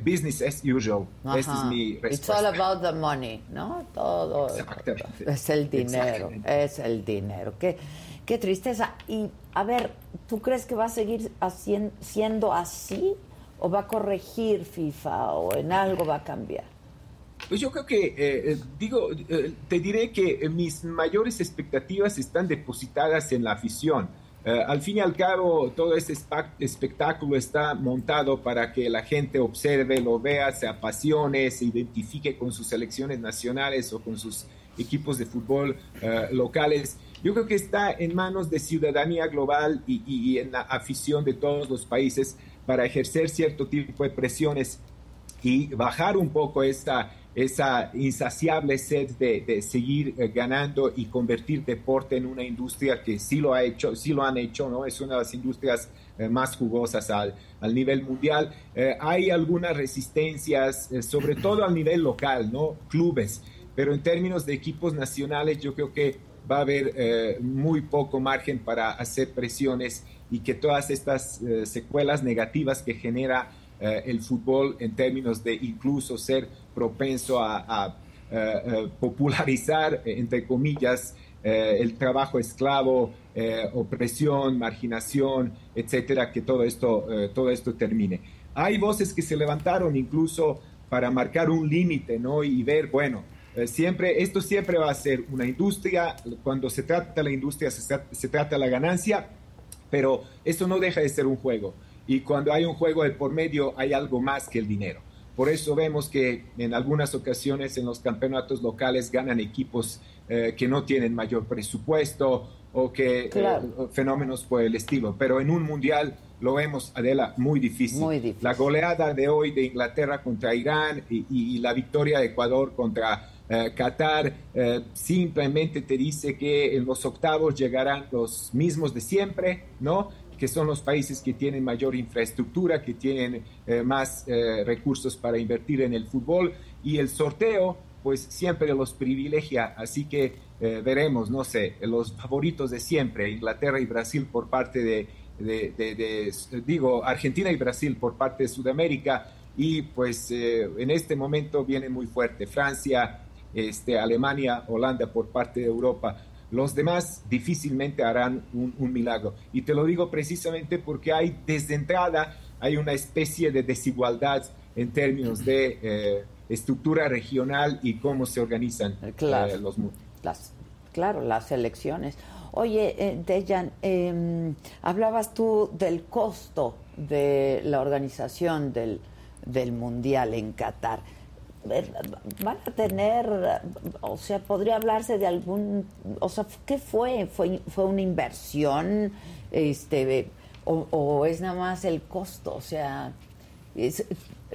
[SPEAKER 6] business as usual. Esta es mi respuesta.
[SPEAKER 1] It's all about the money, ¿no? Todo. Es el dinero, es el dinero. Qué, qué tristeza. Y, a ver, ¿tú crees que va a seguir haciendo, siendo así? ¿O va a corregir FIFA? ¿O en algo va a cambiar?
[SPEAKER 6] Pues yo creo que, eh, eh, digo, eh, te diré que mis mayores expectativas están depositadas en la afición. al fin y al cabo, todo este espectáculo está montado para que la gente observe, lo vea, se apasione, se identifique con sus selecciones nacionales o con sus equipos de fútbol locales. Yo creo que está en manos de ciudadanía global y, y en la afición de todos los países para ejercer cierto tipo de presiones y bajar un poco esta esa insaciable sed de, seguir eh, ganando y convertir deporte en una industria que sí lo ha hecho, sí lo han hecho, ¿no? Es una de las industrias eh, más jugosas al, al nivel mundial. Eh, hay algunas resistencias, sobre todo al nivel local, ¿no? Clubes, pero en términos de equipos nacionales yo creo que va a haber muy poco margen para hacer presiones y que todas estas secuelas negativas que genera el fútbol en términos de incluso ser propenso a, eh, eh, popularizar, eh, entre comillas, el trabajo esclavo, opresión, marginación, etcétera, que todo esto, todo esto termine. Hay voces que se levantaron incluso para marcar un límite, ¿no? Y ver, bueno, eh, siempre, esto siempre va a ser una industria, cuando se trata de la industria se, se trata la ganancia, pero eso no deja de ser un juego. Y cuando hay un juego de por medio hay algo más que el dinero. Por eso vemos que en algunas ocasiones en los campeonatos locales ganan equipos eh, que no tienen mayor presupuesto o que eh, fenómenos por el estilo. Pero en un mundial lo vemos, Adela, muy difícil. La goleada de hoy de Inglaterra contra Irán y, la victoria de Ecuador contra eh, Qatar simplemente te dice que en los octavos llegarán los mismos de siempre, ¿no? que son los países que tienen mayor infraestructura, que tienen eh, más eh, recursos para invertir en el fútbol. Y el sorteo pues siempre los privilegia, así que eh, veremos, no sé, los favoritos de siempre, Inglaterra y Brasil por parte de, digo, Argentina y Brasil por parte de Sudamérica. Y pues en este momento viene muy fuerte. Francia, este, Alemania, Holanda por parte de Europa. Los demás difícilmente harán un, milagro. Y te lo digo precisamente porque hay desde entrada, hay una especie de desigualdad en términos de eh, estructura regional y cómo se organizan eh, claro, los
[SPEAKER 1] las, Claro, las elecciones. Oye, eh, Dejan, em, hablabas tú del costo de la organización del, del Mundial en Qatar van a tener, o sea, podría hablarse de algún, o sea, ¿qué fue? ¿Fue, fue una inversión? Este, o, es nada más el costo? O sea,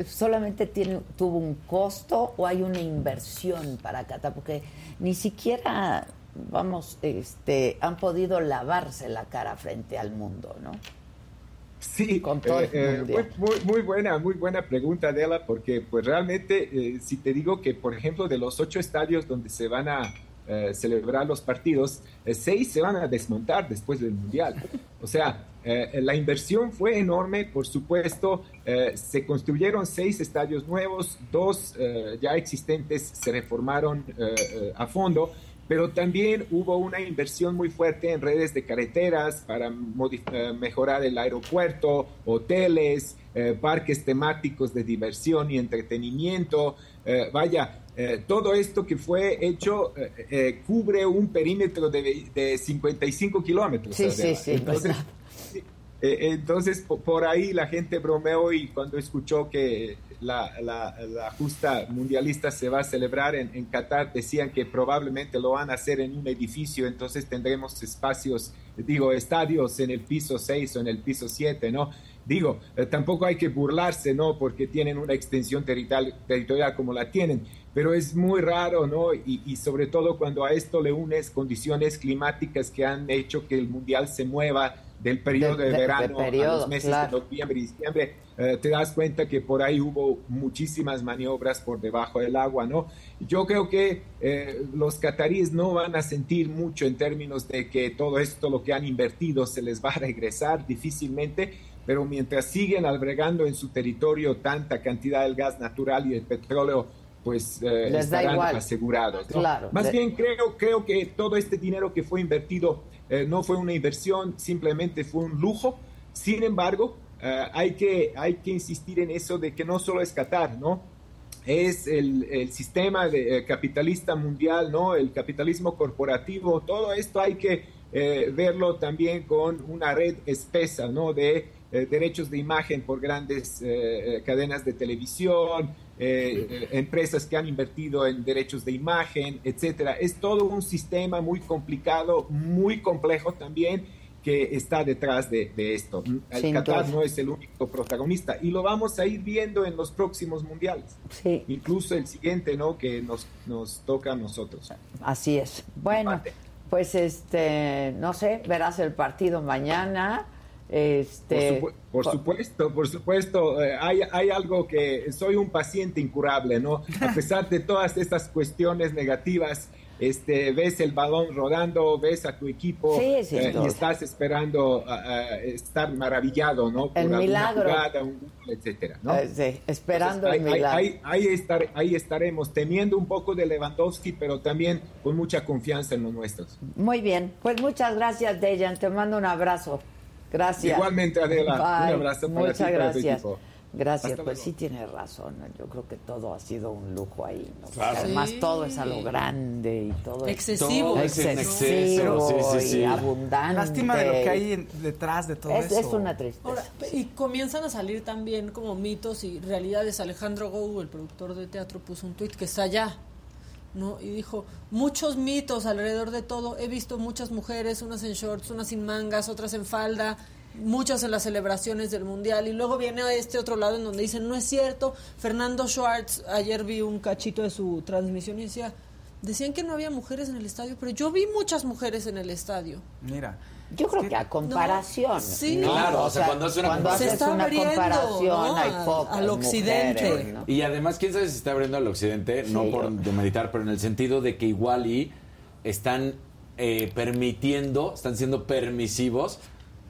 [SPEAKER 1] ¿solamente tiene, tuvo un costo o hay una inversión para Qatar? Porque ni siquiera, vamos, este, han podido lavarse la cara frente al mundo, ¿no?
[SPEAKER 6] Sí, eh, eh, muy, buena, muy buena pregunta, Adela, porque pues realmente, eh, si te digo que, por ejemplo, de los ocho estadios donde se van a celebrar los partidos, seis se van a desmontar después del Mundial. O sea, la inversión fue enorme, por supuesto, se construyeron seis estadios nuevos, dos ya existentes se reformaron a fondo, pero también hubo una inversión muy fuerte en redes de carreteras para eh, mejorar el aeropuerto, hoteles, eh, parques temáticos de diversión y entretenimiento. Eh, vaya, todo esto que fue hecho cubre un perímetro de, 55 kilómetros.
[SPEAKER 1] Sí, sí, sí.
[SPEAKER 6] Entonces, entonces, por ahí la gente bromeó y cuando escuchó que la, la, justa mundialista se va a celebrar en, en, Qatar, decían que probablemente lo van a hacer en un edificio, entonces tendremos espacios, digo, estadios en el piso 6 o en el piso 7, ¿no? Digo, eh, tampoco hay que burlarse, ¿no? Porque tienen una extensión territorial, territorial como la tienen, pero es muy raro, ¿no? Y, y, sobre todo cuando a esto le unes condiciones climáticas que han hecho que el mundial se mueva del periodo de, verano a los meses de noviembre y diciembre, eh, te das cuenta que por ahí hubo muchísimas maniobras por debajo del agua, ¿no? Yo creo que eh, los cataríes no van a sentir mucho en términos de que todo esto, lo que han invertido, se les va a regresar difícilmente, pero mientras siguen albergando en su territorio tanta cantidad del gas natural y del petróleo, pues eh, estarán asegurados. Claro. Más bien creo, creo que todo este dinero que fue invertido eh, no fue una inversión, simplemente fue un lujo. Sin embargo, eh, hay, que, hay que insistir en eso de que no solo es Qatar, ¿no? Es el, el sistema eh, capitalista mundial, ¿no? El capitalismo corporativo, todo esto hay que verlo también con una red espesa, ¿no? De derechos de imagen por grandes cadenas de televisión, eh, empresas que han invertido en derechos de imagen, etcétera. Es todo un sistema muy complicado, muy complejo también que está detrás de, esto. El Qatar no es el único protagonista y lo vamos a ir viendo en los próximos mundiales. Sí. Incluso el siguiente, ¿no? Que nos, nos toca a nosotros.
[SPEAKER 1] Así es. Bueno, pues este, no sé, verás el partido mañana. Este,
[SPEAKER 6] por, supuesto, por supuesto, eh, hay, hay, algo que soy un paciente incurable, ¿no? A pesar de todas estas cuestiones negativas, este, ves el balón rodando, ves a tu equipo eh, y estás esperando estar maravillado, ¿no?
[SPEAKER 1] Por el milagro. Jugada,
[SPEAKER 6] un, etcétera,
[SPEAKER 1] ¿no? Eh, sí, esperando el milagro.
[SPEAKER 6] Ahí, ahí, estar, ahí estaremos, temiendo un poco de Lewandowski, pero también con mucha confianza en los nuestros.
[SPEAKER 1] Muy bien, pues muchas gracias, Dejan, te mando un abrazo. Gracias.
[SPEAKER 6] Igualmente, Adela. Un abrazo
[SPEAKER 1] para Muchas gracias. Gracias, pues sí tiene razón. Yo creo que todo ha sido un lujo ahí. Además todo es a lo grande y todo
[SPEAKER 4] excesivo,
[SPEAKER 1] es excesivo, sí, sí, y abundante.
[SPEAKER 3] Lástima de lo que hay detrás de todo eso.
[SPEAKER 1] Es una tristeza.
[SPEAKER 4] y comienzan a salir también como mitos y realidades. Alejandro Gou, el productor de teatro, puso un tuit que está allá. ¿No? Y dijo, muchos mitos alrededor de todo. He visto muchas mujeres, unas en shorts, unas sin mangas, otras en falda, muchas en las celebraciones del mundial y luego viene a este otro lado en donde dicen no es cierto Fernando Schwartz ayer vi un cachito de su transmisión y decía decían que no había mujeres en el estadio pero yo vi muchas mujeres en el estadio
[SPEAKER 3] mira
[SPEAKER 1] yo creo que, a comparación.
[SPEAKER 4] sí,
[SPEAKER 2] claro, o sea, cuando, haces una,
[SPEAKER 1] comparación hay
[SPEAKER 4] al occidente.
[SPEAKER 2] Y además, quién sabe si está abriendo al occidente, no por demeritar, pero en el sentido de que igual y están eh, permitiendo, están siendo permisivos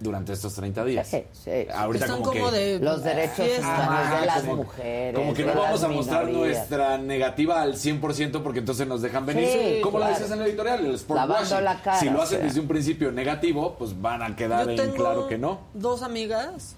[SPEAKER 2] durante estos 30 días.
[SPEAKER 1] Sí, sí.
[SPEAKER 2] Ahorita como, que
[SPEAKER 1] de, los derechos humanos de las mujeres.
[SPEAKER 2] Como que no vamos a mostrar nuestra negativa al 100% porque entonces nos dejan venir. ¿Cómo lo dices en el editorial? El sport
[SPEAKER 1] La cara,
[SPEAKER 2] si lo hacen desde un principio negativo, pues van a quedar en claro que no.
[SPEAKER 4] Dos amigas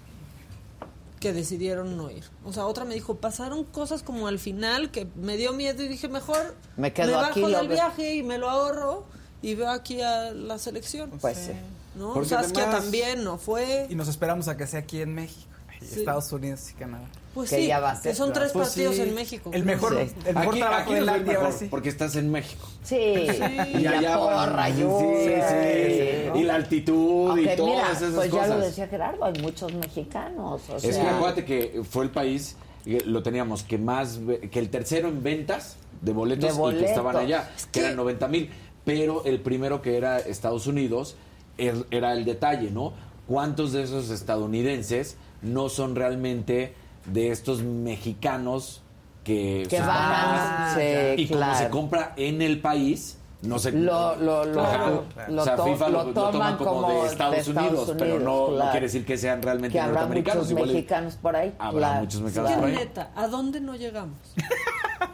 [SPEAKER 4] que decidieron no ir. O sea, otra me dijo, pasaron cosas como al final que me dio miedo y dije, mejor
[SPEAKER 1] me, quedo
[SPEAKER 4] bajo
[SPEAKER 1] aquí,
[SPEAKER 4] del viaje y me lo ahorro y veo aquí a la selección.
[SPEAKER 1] Pues sí.
[SPEAKER 4] ¿No? Porque Saskia también no fue.
[SPEAKER 3] Y nos esperamos a que sea aquí en México. Estados Unidos y Canadá.
[SPEAKER 4] Pues sí, que son tres pues partidos en México.
[SPEAKER 3] El mejor, el mejor aquí, trabajo del año
[SPEAKER 2] porque estás en México.
[SPEAKER 1] Sí, y, allá porra, sí, sí,
[SPEAKER 2] y la altitud y todas esas
[SPEAKER 1] pues
[SPEAKER 2] cosas.
[SPEAKER 1] ya lo decía Gerardo, hay muchos mexicanos. O
[SPEAKER 2] es que acuérdate que fue el país lo teníamos que más que el tercero en ventas de boletos, y que estaban allá, que, eran 90 mil, pero el primero que era Estados Unidos era el detalle, ¿no? ¿Cuántos de esos estadounidenses no son realmente de estos mexicanos que,
[SPEAKER 1] que van
[SPEAKER 2] y como se compra en el país no sé
[SPEAKER 1] lo lo lo,
[SPEAKER 2] o sea, FIFA lo, toman como, de, Estados, Unidos, pero no, quiere decir que sean realmente
[SPEAKER 1] que
[SPEAKER 2] norteamericanos
[SPEAKER 1] muchos mexicanos por ahí
[SPEAKER 2] habrá muchos mexicanos por ahí.
[SPEAKER 4] neta ¿a dónde no llegamos?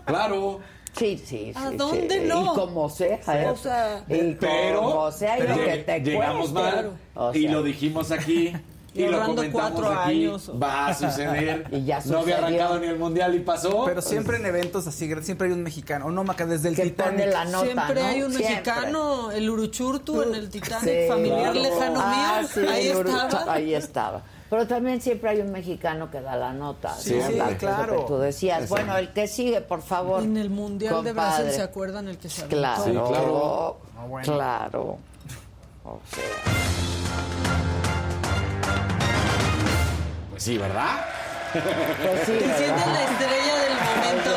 [SPEAKER 2] claro
[SPEAKER 1] Sí, sí,
[SPEAKER 4] ¿A dónde no?
[SPEAKER 1] Y como sea.
[SPEAKER 4] o sea,
[SPEAKER 1] y
[SPEAKER 2] pero,
[SPEAKER 1] como sea, y lo que te
[SPEAKER 2] llegamos mal y lo dijimos aquí. Y, lo comentamos aquí, años. va a suceder.
[SPEAKER 1] y ya
[SPEAKER 2] no había arrancado ni el mundial y pasó.
[SPEAKER 3] Pero siempre en eventos así, siempre hay un mexicano. O no, Maca, desde el
[SPEAKER 1] que
[SPEAKER 3] Titanic.
[SPEAKER 1] La nota,
[SPEAKER 4] siempre
[SPEAKER 1] ¿no?
[SPEAKER 4] hay un mexicano, el Uruchurtu en el Titanic, familiar lejano
[SPEAKER 1] ah,
[SPEAKER 4] mío. ahí estaba.
[SPEAKER 1] Ahí estaba. Pero también siempre hay un mexicano que da la nota.
[SPEAKER 3] Sí, sí claro.
[SPEAKER 1] tú decías. Bueno, el que sigue, por favor.
[SPEAKER 4] En el Mundial de Brasil, ¿se acuerdan el que se
[SPEAKER 1] Claro,
[SPEAKER 2] sí, claro.
[SPEAKER 1] Ah, claro. O sea.
[SPEAKER 2] Pues sí, ¿verdad?
[SPEAKER 1] Pues sí,
[SPEAKER 4] Te sientes la estrella del momento.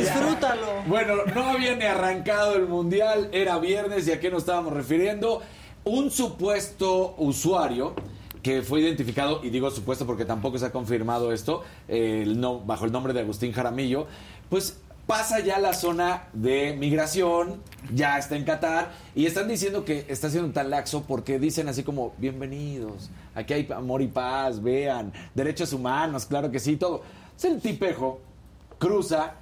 [SPEAKER 4] Disfrútalo.
[SPEAKER 2] Bueno, no había ni arrancado el Mundial, era viernes y a qué nos estábamos refiriendo un supuesto usuario que fue identificado, y digo supuesto porque tampoco se ha confirmado esto, no, bajo el nombre de Agustín Jaramillo, pues pasa ya la zona de migración, ya está en Qatar, y están diciendo que está siendo tan laxo porque dicen así como, bienvenidos, aquí hay amor y paz, vean, derechos humanos, claro que sí, todo. Es el tipejo, cruza,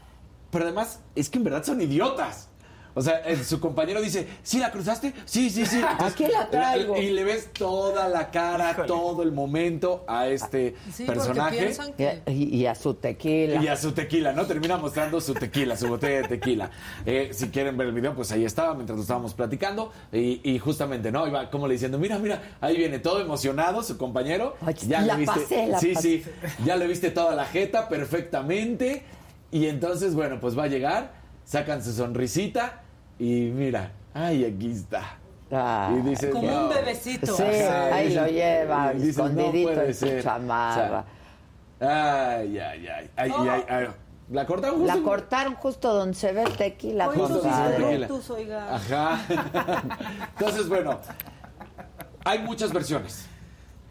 [SPEAKER 2] pero además es que en verdad son idiotas. O sea, su compañero dice, ¿sí la cruzaste? Sí, sí, sí.
[SPEAKER 1] Aquí la traigo.
[SPEAKER 2] y le ves toda la cara, todo el momento a este personaje.
[SPEAKER 1] Y, a su tequila.
[SPEAKER 2] Y a su tequila, ¿no? Termina mostrando su tequila, su botella de tequila. Eh, si quieren ver el video, pues ahí estaba mientras lo estábamos platicando. Y, justamente, ¿no? Iba como le diciendo, mira, mira, ahí viene todo emocionado su compañero.
[SPEAKER 1] ya le viste.
[SPEAKER 2] sí, sí. Ya le viste toda la jeta perfectamente. Y entonces, bueno, pues va a llegar, sacan su sonrisita y mira, ay, aquí está.
[SPEAKER 1] Ah,
[SPEAKER 2] y dice,
[SPEAKER 4] como un bebecito.
[SPEAKER 1] Sí, ahí lo lleva,
[SPEAKER 2] y escondidito
[SPEAKER 1] no en su chamarra.
[SPEAKER 2] ay, ay, ay, ay, ay, ay, La cortaron justo.
[SPEAKER 1] La cortaron justo donde se ve el tequila.
[SPEAKER 4] Justo
[SPEAKER 1] oiga.
[SPEAKER 2] Ajá. Entonces, bueno, hay muchas versiones.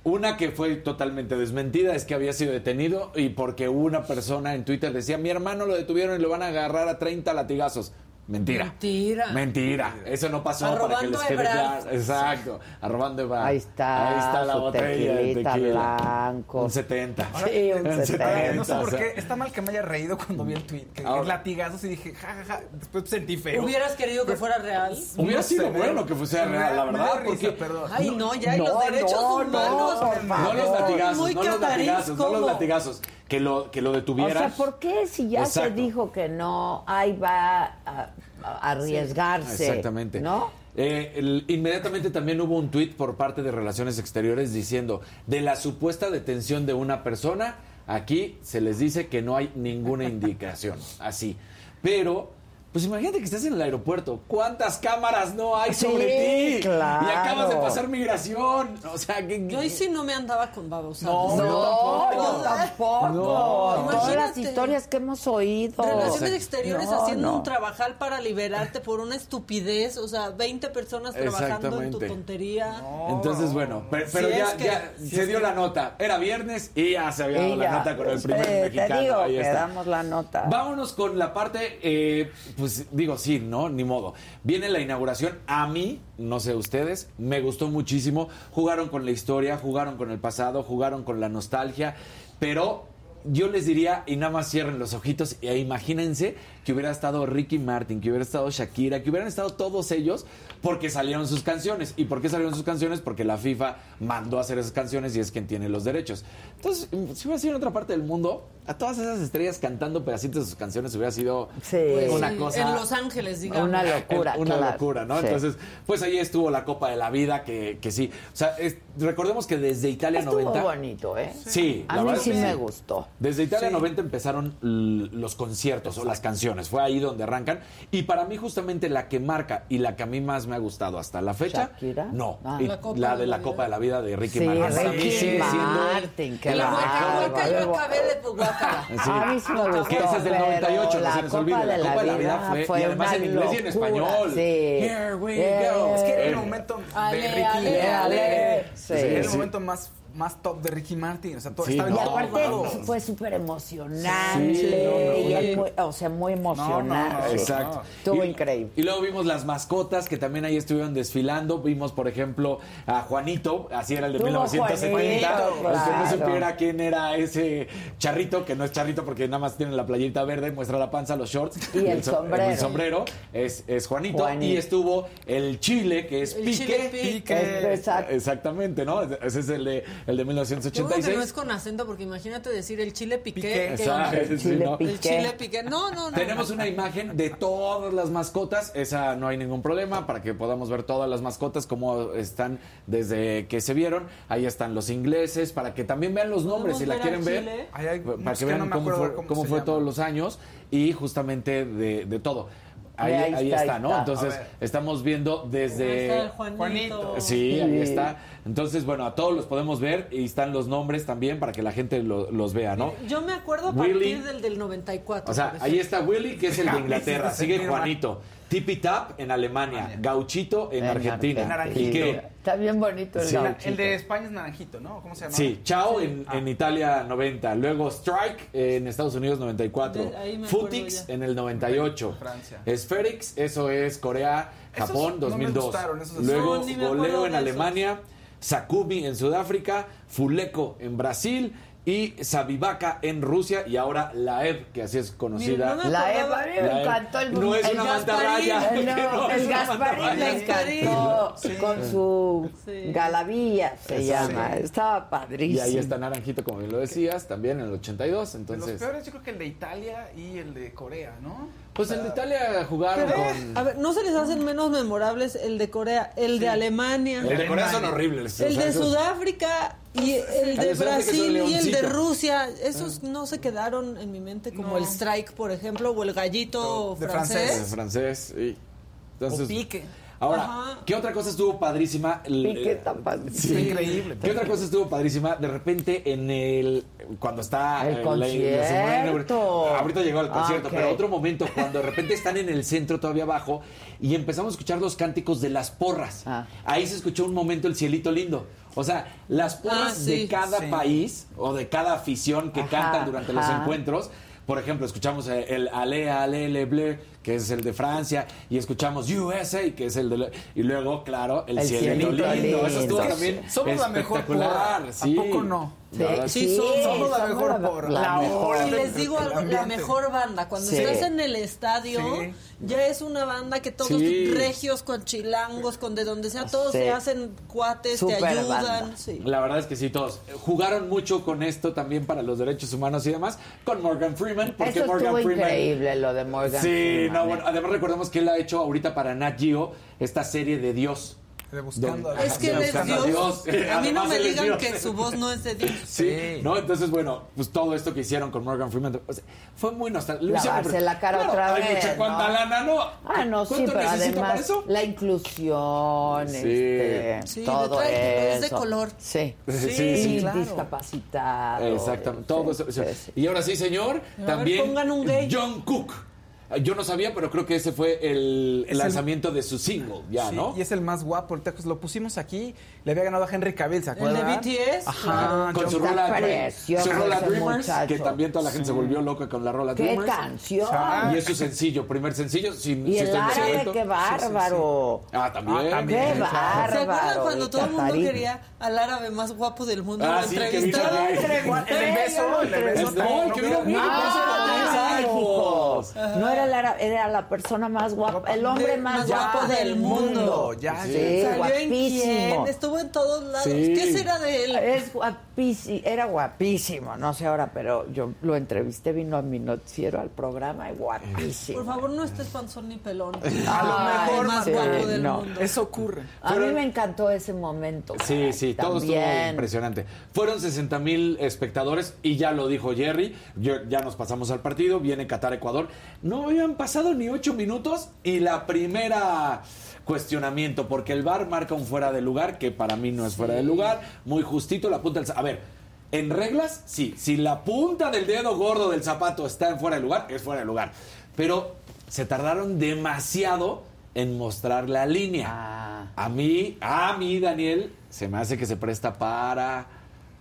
[SPEAKER 2] Una que fue totalmente desmentida es que había sido detenido y porque una persona en Twitter decía, mi hermano lo detuvieron y lo van a agarrar a 30 latigazos. Mentira.
[SPEAKER 4] Mentira.
[SPEAKER 2] Mentira. Eso no pasó para que les quede claro. Exacto. Arrobando Ebrard.
[SPEAKER 1] Ahí está.
[SPEAKER 2] Ahí está la botella de tequila.
[SPEAKER 1] blanco.
[SPEAKER 2] Un 70.
[SPEAKER 1] sí, un 70.
[SPEAKER 3] No sé por qué. Está mal que me haya reído cuando vi el tweet. Que Ahora, latigazos y dije, jajaja. Ja, ja. Después sentí feo.
[SPEAKER 4] ¿Hubieras querido que fuera real?
[SPEAKER 2] Hubiera sido bueno que fuese real, la verdad. Porque, perdón.
[SPEAKER 4] Ay, no, ya. No, los derechos humanos.
[SPEAKER 2] No, los latigazos. No los latigazos. No los latigazos que lo, que lo detuvieran.
[SPEAKER 1] O sea, ¿por qué si ya se dijo que no, ahí va a, arriesgarse?
[SPEAKER 2] exactamente.
[SPEAKER 1] ¿No?
[SPEAKER 2] Eh, inmediatamente también hubo un tuit por parte de Relaciones Exteriores diciendo, de la supuesta detención de una persona, aquí se les dice que no hay ninguna indicación. Así. Pero pues imagínate que estás en el aeropuerto. ¿Cuántas cámaras no hay sobre ti?
[SPEAKER 1] Claro.
[SPEAKER 2] Y acabas de pasar migración. O sea, que.
[SPEAKER 4] Yo ahí sí no me andaba con babos.
[SPEAKER 1] No, no, yo tampoco. No. Todas las historias que hemos oído.
[SPEAKER 4] Relaciones exteriores haciendo un trabajal para liberarte por una estupidez. O sea, 20 personas trabajando en tu tontería.
[SPEAKER 2] Entonces, bueno, pero, ya, ya se dio la nota. Era viernes y ya se había dado la nota con el primer mexicano.
[SPEAKER 1] Te digo,
[SPEAKER 2] ahí
[SPEAKER 1] que damos la nota.
[SPEAKER 2] Vámonos con la parte. Eh, pues pues, digo, sí, ¿no? Ni modo. Viene la inauguración. A mí, no sé ustedes, me gustó muchísimo. Jugaron con la historia, jugaron con el pasado, jugaron con la nostalgia, pero yo les diría, y nada más cierren los ojitos e imagínense que hubiera estado Ricky Martin, que hubiera estado Shakira, que hubieran estado todos ellos porque salieron sus canciones. ¿Y por qué salieron sus canciones? Porque la FIFA mandó a hacer esas canciones y es quien tiene los derechos. Entonces, si hubiera sido en otra parte del mundo, a todas esas estrellas cantando pedacitos de sus canciones hubiera sido una cosa.
[SPEAKER 4] En Los Ángeles, digamos.
[SPEAKER 1] Una locura.
[SPEAKER 2] una locura, ¿no? Entonces, pues ahí estuvo la Copa de la Vida, que, que sí. O sea, recordemos que desde Italia
[SPEAKER 1] estuvo
[SPEAKER 2] 90.
[SPEAKER 1] bonito, ¿eh?
[SPEAKER 2] Sí,
[SPEAKER 1] a mí sí me gustó.
[SPEAKER 2] Desde Italia 90 empezaron los conciertos o las canciones. Fue ahí donde arrancan. Y para mí, justamente la que marca y la que a mí más me ha gustado hasta la fecha.
[SPEAKER 1] ¿Shakira?
[SPEAKER 2] No. Ah. La, de la, Copa de la Vida de Ricky Martin.
[SPEAKER 1] Sí, Ricky sigue Martin. Que
[SPEAKER 4] la hueca, yo acabé de
[SPEAKER 1] Sí. A mí sí me gustó.
[SPEAKER 2] Que esa es del 98, no se nos olvide. La Copa de la Vida fue, y además en inglés y en español.
[SPEAKER 1] Sí.
[SPEAKER 3] Here we go. Es que era el momento de Ricky. Era el momento más más top de Ricky Martin. O sea, todo
[SPEAKER 1] sí,
[SPEAKER 3] estaba
[SPEAKER 1] no, y aparte fue súper emocionante. Sí, muy, o sea, muy emocionante.
[SPEAKER 2] Exacto.
[SPEAKER 1] Estuvo increíble.
[SPEAKER 2] Y luego vimos las mascotas que también ahí estuvieron desfilando. Vimos, por ejemplo, a Juanito, así era el de 1970. Juanito, claro. que no supiera quién era ese charrito, que no es charrito porque nada más tiene la playita verde, muestra la panza, los shorts.
[SPEAKER 1] Y el, sombrero.
[SPEAKER 2] El sombrero es, es Juanito. Juanito. Y estuvo el chile, que es
[SPEAKER 4] el
[SPEAKER 2] pique.
[SPEAKER 4] Chile pique.
[SPEAKER 1] Exacto.
[SPEAKER 2] Exactamente, ¿no? Ese es el de el de 1986.
[SPEAKER 4] que no es con acento, porque imagínate decir el chile piqué.
[SPEAKER 2] piqué. Exacto,
[SPEAKER 1] el, chile
[SPEAKER 2] ¿no?
[SPEAKER 1] piqué.
[SPEAKER 4] el chile piqué. No, no, no.
[SPEAKER 2] Tenemos una imagen de todas las mascotas. Esa no hay ningún problema para que podamos ver todas las mascotas, cómo están desde que se vieron. Ahí están los ingleses, para que también vean los nombres si la quieren ver.
[SPEAKER 3] Hay,
[SPEAKER 2] para que vean cómo fue, cómo cómo fue todos los años y justamente de, de todo. Ahí, ahí, ahí, está, está, ¿no? Entonces, estamos viendo desde.
[SPEAKER 4] Ahí está Juanito.
[SPEAKER 2] Sí, ahí está. Entonces, bueno, a todos los podemos ver y están los nombres también para que la gente lo, los vea, ¿no?
[SPEAKER 4] Yo me acuerdo a partir del, del 94.
[SPEAKER 2] O sea, ahí está Willy, que es el de Inglaterra. Sigue Juanito. Tipi Tap en Alemania, Gauchito en, Argentina.
[SPEAKER 3] Naranjito.
[SPEAKER 1] Está bien bonito el
[SPEAKER 3] sí.
[SPEAKER 1] Gauchito.
[SPEAKER 3] El de España es Naranjito, ¿no? ¿Cómo se llama?
[SPEAKER 2] Sí, Chao en, ah. en, Italia 90. Luego Strike en Estados Unidos 94. Futix en el 98.
[SPEAKER 3] Francia.
[SPEAKER 2] Spherix, eso es Corea, Japón
[SPEAKER 3] esos
[SPEAKER 2] 2002.
[SPEAKER 3] No me gustaron, esos
[SPEAKER 2] Luego no, Goleo en Alemania. Sakumi en Sudáfrica, Fuleco en Brasil y Sabibaka en Rusia y ahora la EV, que así es conocida.
[SPEAKER 1] No la EV, a mí me encantó el
[SPEAKER 2] No es
[SPEAKER 1] el
[SPEAKER 2] una mantarraya.
[SPEAKER 1] El, no, el Gasparín me encantó sí. con su sí. galavilla, se Eso llama. Sí. Estaba padrísimo.
[SPEAKER 2] Y ahí está Naranjito, como bien lo decías, también en el 82. Entonces...
[SPEAKER 3] De los peores yo creo que el de Italia y el de Corea, ¿no?
[SPEAKER 2] Pues el de Italia jugaron
[SPEAKER 4] Pero,
[SPEAKER 2] con...
[SPEAKER 4] A ver, ¿no se les hacen menos memorables el de Corea, el de Alemania?
[SPEAKER 2] El de Corea son horribles.
[SPEAKER 4] El de Sudáfrica y el de Brasil y el de Rusia, esos no se quedaron en mi mente como
[SPEAKER 3] No.
[SPEAKER 4] el strike, por ejemplo, o el gallito
[SPEAKER 3] De
[SPEAKER 4] francés.
[SPEAKER 2] El francés. sí. Entonces,
[SPEAKER 3] O pique.
[SPEAKER 2] Ahora,
[SPEAKER 4] Ajá.
[SPEAKER 2] ¿qué otra cosa estuvo padrísima?
[SPEAKER 1] Pique
[SPEAKER 2] eh,
[SPEAKER 1] tan padre.
[SPEAKER 2] Sí.
[SPEAKER 3] Increíble.
[SPEAKER 2] ¿Qué otra cosa estuvo padrísima? De repente en el cuando está
[SPEAKER 1] El
[SPEAKER 2] eh,
[SPEAKER 1] concierto.
[SPEAKER 2] ahorita llegó al concierto,
[SPEAKER 1] Ok.
[SPEAKER 2] pero otro momento cuando de repente están en el centro todavía abajo y empezamos a escuchar los cánticos de las porras.
[SPEAKER 1] Ah.
[SPEAKER 2] Ahí se escuchó un momento el cielito lindo. O sea, las porras
[SPEAKER 4] Ah, sí.
[SPEAKER 2] de cada
[SPEAKER 3] Sí.
[SPEAKER 2] país o de cada afición que
[SPEAKER 1] Ajá,
[SPEAKER 2] cantan durante los encuentros. Por ejemplo, escuchamos el ale, ale, le, ble, que es el de Francia, y escuchamos USA, que es el de... y luego, claro, el, el cielito, lindo. Eso estuvo también
[SPEAKER 3] Somos la mejor
[SPEAKER 2] Sí.
[SPEAKER 3] ¿A poco no?
[SPEAKER 4] Sí, sí, somos, la mejor por la, mejor. Y les digo algo, la mejor banda. Cuando estás en el estadio, ya es una banda que todos regios con chilangos, con de donde sea, todos se hacen cuates, te ayudan.
[SPEAKER 2] La verdad es que sí, todos. Jugaron mucho con esto también para los derechos humanos y demás, con Morgan Freeman. Porque
[SPEAKER 1] Eso
[SPEAKER 2] Morgan Freeman.
[SPEAKER 1] increíble lo de Morgan
[SPEAKER 2] sí,
[SPEAKER 1] Freeman.
[SPEAKER 2] No, bueno, además recordemos que él ha hecho ahorita para Nat Geo esta serie de Dios.
[SPEAKER 3] De buscando
[SPEAKER 4] a Es que él es Dios. A, mí no me digan que su voz no es de Dios.
[SPEAKER 2] Sí, ¿no? Entonces, bueno, pues todo esto que hicieron con Morgan Freeman fue muy nostálgico.
[SPEAKER 1] Lavarse la cara otra
[SPEAKER 2] hay
[SPEAKER 1] vez.
[SPEAKER 2] Mucha cuánta lana, ¿no?
[SPEAKER 1] Ah, no, sí, pero además la inclusión,
[SPEAKER 2] Sí.
[SPEAKER 1] este,
[SPEAKER 4] Sí,
[SPEAKER 1] todo
[SPEAKER 4] de
[SPEAKER 1] eso.
[SPEAKER 4] es de color.
[SPEAKER 1] Sí,
[SPEAKER 2] Sí, sí, sí.
[SPEAKER 4] claro.
[SPEAKER 1] discapacitado.
[SPEAKER 2] Exactamente, todo eso.
[SPEAKER 1] sí, sí.
[SPEAKER 2] Y ahora sí, señor,
[SPEAKER 4] ver,
[SPEAKER 2] también
[SPEAKER 4] pongan un gay.
[SPEAKER 2] John Cook. Yo no sabía, pero creo que ese fue el
[SPEAKER 3] Es el-
[SPEAKER 2] lanzamiento de su single, ya,
[SPEAKER 3] Sí,
[SPEAKER 2] ¿no?
[SPEAKER 3] Y es el más guapo. ahorita, pues, lo pusimos aquí. Le había ganado a Henry Cavill, ¿se
[SPEAKER 4] El
[SPEAKER 3] acuerdan?
[SPEAKER 4] de BTS.
[SPEAKER 3] Ajá.
[SPEAKER 4] claro.
[SPEAKER 2] con su rola,
[SPEAKER 1] precioso
[SPEAKER 2] su rola Dreamers,
[SPEAKER 1] muchacho.
[SPEAKER 2] que también toda la gente se volvió loca con la rola
[SPEAKER 1] ¡Qué
[SPEAKER 2] Dreamers.
[SPEAKER 1] canción!
[SPEAKER 3] Ah,
[SPEAKER 2] Y es su sencillo, primer sencillo. Si,
[SPEAKER 1] Y
[SPEAKER 2] si
[SPEAKER 1] el árabe, qué bárbaro.
[SPEAKER 2] Ah, también.
[SPEAKER 3] Ah, también.
[SPEAKER 1] ¡Qué
[SPEAKER 3] ¿Se
[SPEAKER 1] bárbaro!
[SPEAKER 4] ¿Se acuerdan cuando todo el mundo quería al árabe más guapo del mundo?
[SPEAKER 2] Ah,
[SPEAKER 4] Lo
[SPEAKER 2] sí, que vino
[SPEAKER 3] el beso, el beso.
[SPEAKER 2] No, el que vino
[SPEAKER 1] Ah. México. No era la persona más guapa, el hombre
[SPEAKER 4] De-
[SPEAKER 1] más
[SPEAKER 4] más
[SPEAKER 1] guapo
[SPEAKER 4] guapo
[SPEAKER 1] del mundo.
[SPEAKER 3] mundo. Ya,
[SPEAKER 1] sí,
[SPEAKER 3] ya.
[SPEAKER 4] ¿Salió en
[SPEAKER 1] guapísimo.
[SPEAKER 4] quién? Estuvo en todos lados.
[SPEAKER 2] Sí.
[SPEAKER 4] ¿Qué será de él?
[SPEAKER 1] Es guapísimo, era guapísimo, no sé ahora, pero yo lo entrevisté, vino a mi noticiero al programa y guapísimo.
[SPEAKER 4] Por favor, no estés panzón ni pelón.
[SPEAKER 3] A lo mejor
[SPEAKER 4] más
[SPEAKER 1] sí,
[SPEAKER 4] guapo del
[SPEAKER 1] no.
[SPEAKER 4] mundo.
[SPEAKER 3] Eso ocurre.
[SPEAKER 1] A mí me encantó ese momento.
[SPEAKER 2] Sí,
[SPEAKER 1] caray,
[SPEAKER 2] sí, todo estuvo
[SPEAKER 1] también.
[SPEAKER 2] impresionante. Fueron 60 mil espectadores y ya lo dijo Jerry, yo- ya nos pasamos al partido, viene Qatar-Ecuador. No habían pasado ni ocho minutos y la primera cuestionamiento, porque el VAR marca un fuera de lugar, que para mí no es fuera de lugar, muy justito, la punta del... A ver, en reglas, sí, si la punta del dedo gordo del zapato está en fuera de lugar, es fuera de lugar. Pero se tardaron demasiado en mostrar la línea.
[SPEAKER 1] Ah.
[SPEAKER 2] A mí, a mí, Daniel, se me hace que se presta para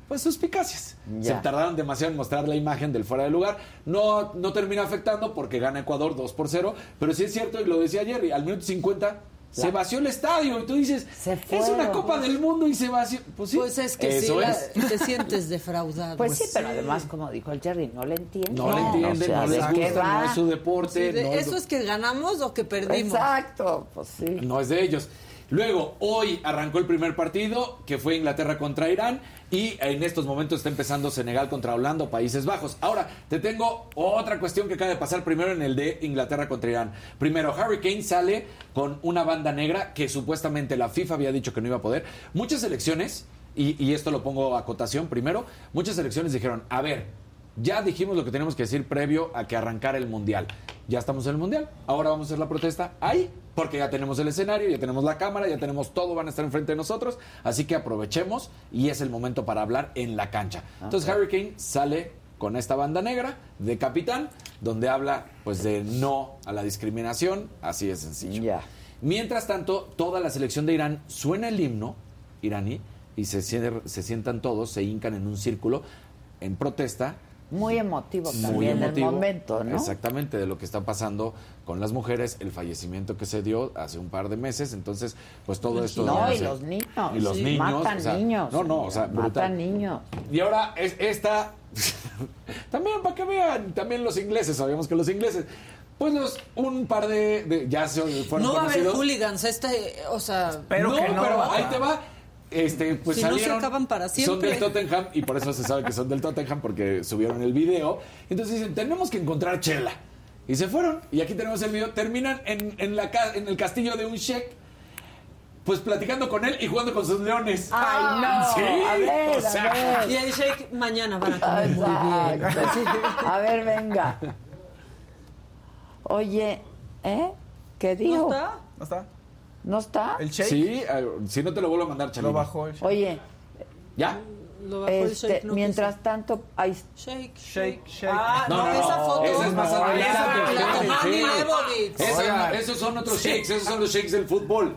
[SPEAKER 2] pues suspicacias.
[SPEAKER 1] Ya.
[SPEAKER 2] Se tardaron demasiado en mostrar la imagen del fuera de lugar. No, no termina afectando porque gana Ecuador 2 por 0. Pero sí es cierto, y lo decía Jerry, al minuto 50 se vació el estadio. Y tú dices,
[SPEAKER 1] Se
[SPEAKER 2] es una Copa del Mundo y se vació. Pues sí,
[SPEAKER 4] Pues es que sí, la-
[SPEAKER 2] es.
[SPEAKER 4] te sientes defraudado.
[SPEAKER 1] Pues sí, pero además, como dijo el Jerry, no le entienden.
[SPEAKER 2] No, le entienden,
[SPEAKER 1] o sea,
[SPEAKER 2] no
[SPEAKER 1] ¿de
[SPEAKER 2] les
[SPEAKER 1] qué
[SPEAKER 2] gusta,
[SPEAKER 1] va?
[SPEAKER 2] no es su deporte.
[SPEAKER 4] Sí, de-
[SPEAKER 2] no
[SPEAKER 4] ¿Eso es que ganamos o que perdimos?
[SPEAKER 1] Exacto, pues sí.
[SPEAKER 2] No es de ellos. Luego, hoy arrancó el primer partido, que fue Inglaterra contra Irán, y en estos momentos está empezando Senegal contra Holanda Países Bajos. Ahora, te tengo otra cuestión que acaba de pasar primero en el de Inglaterra contra Irán. Primero, Harry Kane sale con una banda negra que supuestamente la FIFA había dicho que no iba a poder. Muchas selecciones, y, y esto lo pongo a cotación primero, muchas selecciones dijeron, a ver, ya dijimos lo que tenemos que decir previo a que arrancara el Mundial. Ya estamos en el Mundial. Ahora vamos a hacer la protesta ahí, porque ya tenemos el escenario, ya tenemos la cámara, ya tenemos todo, van a estar enfrente de nosotros. Así que aprovechemos y es el momento para hablar en la cancha. Entonces Harry Kane sale con esta banda negra de capitán, donde habla pues de no a la discriminación, así de sencillo. Mientras tanto, toda la selección de Irán suena el himno iraní y se, se sientan todos, se hincan en un círculo en protesta
[SPEAKER 1] Muy emotivo
[SPEAKER 2] muy
[SPEAKER 1] también
[SPEAKER 2] emotivo.
[SPEAKER 1] el momento, ¿no?
[SPEAKER 2] Exactamente, de lo que está pasando con las mujeres, el fallecimiento que se dio hace un par de meses, entonces, pues todo esto...
[SPEAKER 1] No,
[SPEAKER 2] no
[SPEAKER 1] y los niños.
[SPEAKER 2] Y los
[SPEAKER 1] sí,
[SPEAKER 2] niños.
[SPEAKER 1] Matan
[SPEAKER 2] o sea,
[SPEAKER 1] niños.
[SPEAKER 2] No, no, o sea,
[SPEAKER 1] Matan
[SPEAKER 2] brutal.
[SPEAKER 1] niños.
[SPEAKER 2] Y ahora, es, esta... también, para que vean, también los ingleses, sabíamos que los ingleses... Pues los, un par de, de- ya se fueron
[SPEAKER 4] No va a haber hooligans, este, o sea...
[SPEAKER 3] Pero
[SPEAKER 2] no,
[SPEAKER 3] que no.
[SPEAKER 2] pero ahí te va. Este, pues
[SPEAKER 4] Si no se
[SPEAKER 2] salieron,
[SPEAKER 4] acaban para
[SPEAKER 2] Son
[SPEAKER 4] siempre.
[SPEAKER 2] del Tottenham y por eso se sabe que son del Tottenham porque subieron el video. Entonces dicen, tenemos que encontrar Chela. Y se fueron. Y aquí tenemos el video. Terminan en, en la, en el castillo de un sheik. Pues platicando con él y jugando con sus leones.
[SPEAKER 1] Ay, no.
[SPEAKER 2] Sí,
[SPEAKER 1] a ver,
[SPEAKER 2] o sea.
[SPEAKER 1] a ver.
[SPEAKER 4] Y el shake mañana van a comer muy bien.
[SPEAKER 1] Exacto. A ver, venga. Oye, ¿eh? ¿Qué dijo?
[SPEAKER 4] ¿No está?
[SPEAKER 3] ¿No está?
[SPEAKER 1] ¿No está?
[SPEAKER 3] ¿El shake?
[SPEAKER 2] Sí, eh, si no te lo vuelvo a mandar, Chalini.
[SPEAKER 3] Lo bajó el shake.
[SPEAKER 1] Oye,
[SPEAKER 2] ¿Ya?
[SPEAKER 4] Lo bajó el
[SPEAKER 1] este,
[SPEAKER 4] shake, no
[SPEAKER 1] mientras tanto, hay...
[SPEAKER 4] Shake,
[SPEAKER 3] Shake, shake.
[SPEAKER 4] Ah, no,
[SPEAKER 2] No, no, no.
[SPEAKER 4] esa foto.
[SPEAKER 2] Esa es más
[SPEAKER 3] No,
[SPEAKER 2] adelante.
[SPEAKER 4] la.
[SPEAKER 2] Esos- son otros shakes, esos son los shakes del fútbol.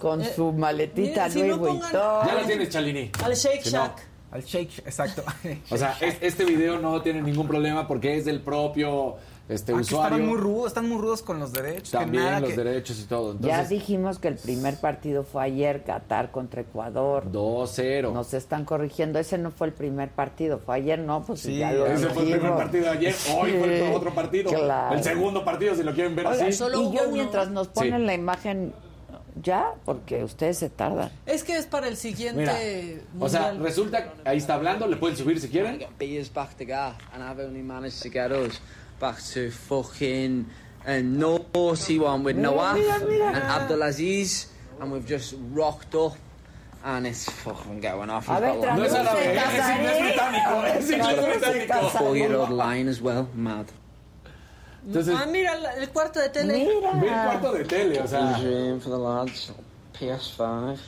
[SPEAKER 1] con su maletita
[SPEAKER 4] si
[SPEAKER 1] Louis
[SPEAKER 4] no pongan-
[SPEAKER 1] Vuitton.
[SPEAKER 2] Ya la tienes, Chalini.
[SPEAKER 4] Al Shake
[SPEAKER 2] Si no,
[SPEAKER 4] Shack.
[SPEAKER 3] Al shake, exacto.
[SPEAKER 2] O sea, es- este video no tiene ningún problema porque es del propio este ah, usuario.
[SPEAKER 3] Están muy rudos, están muy rudos con los derechos.
[SPEAKER 2] También los derechos y todo.
[SPEAKER 1] ya dijimos que el primer partido fue ayer, Qatar contra Ecuador.
[SPEAKER 2] 2-0.
[SPEAKER 1] Nos están corrigiendo, ese no fue el primer partido, fue ayer, no, pues sí, ya lo
[SPEAKER 2] Ese fue el primer partido ayer, hoy fue el otro partido. El segundo partido, si lo quieren ver así.
[SPEAKER 1] y yo mientras nos ponen la imagen ya, porque ustedes se tardan.
[SPEAKER 4] Es que es para el siguiente.
[SPEAKER 2] o sea, resulta, ahí está hablando, le pueden subir si quieren.
[SPEAKER 7] Back to fucking uh, naughty one with Noah and Abdulaziz, and we've just rocked up. And it's fucking going off.
[SPEAKER 1] A ver, no es árabe, es inglés
[SPEAKER 7] británico. Four-year-old lion as well, mad.
[SPEAKER 4] Entonces, ah, mira el cuarto de tele.
[SPEAKER 1] Mira.
[SPEAKER 2] Ve el cuarto de tele, o sea.
[SPEAKER 7] Dream for the lads, PS5.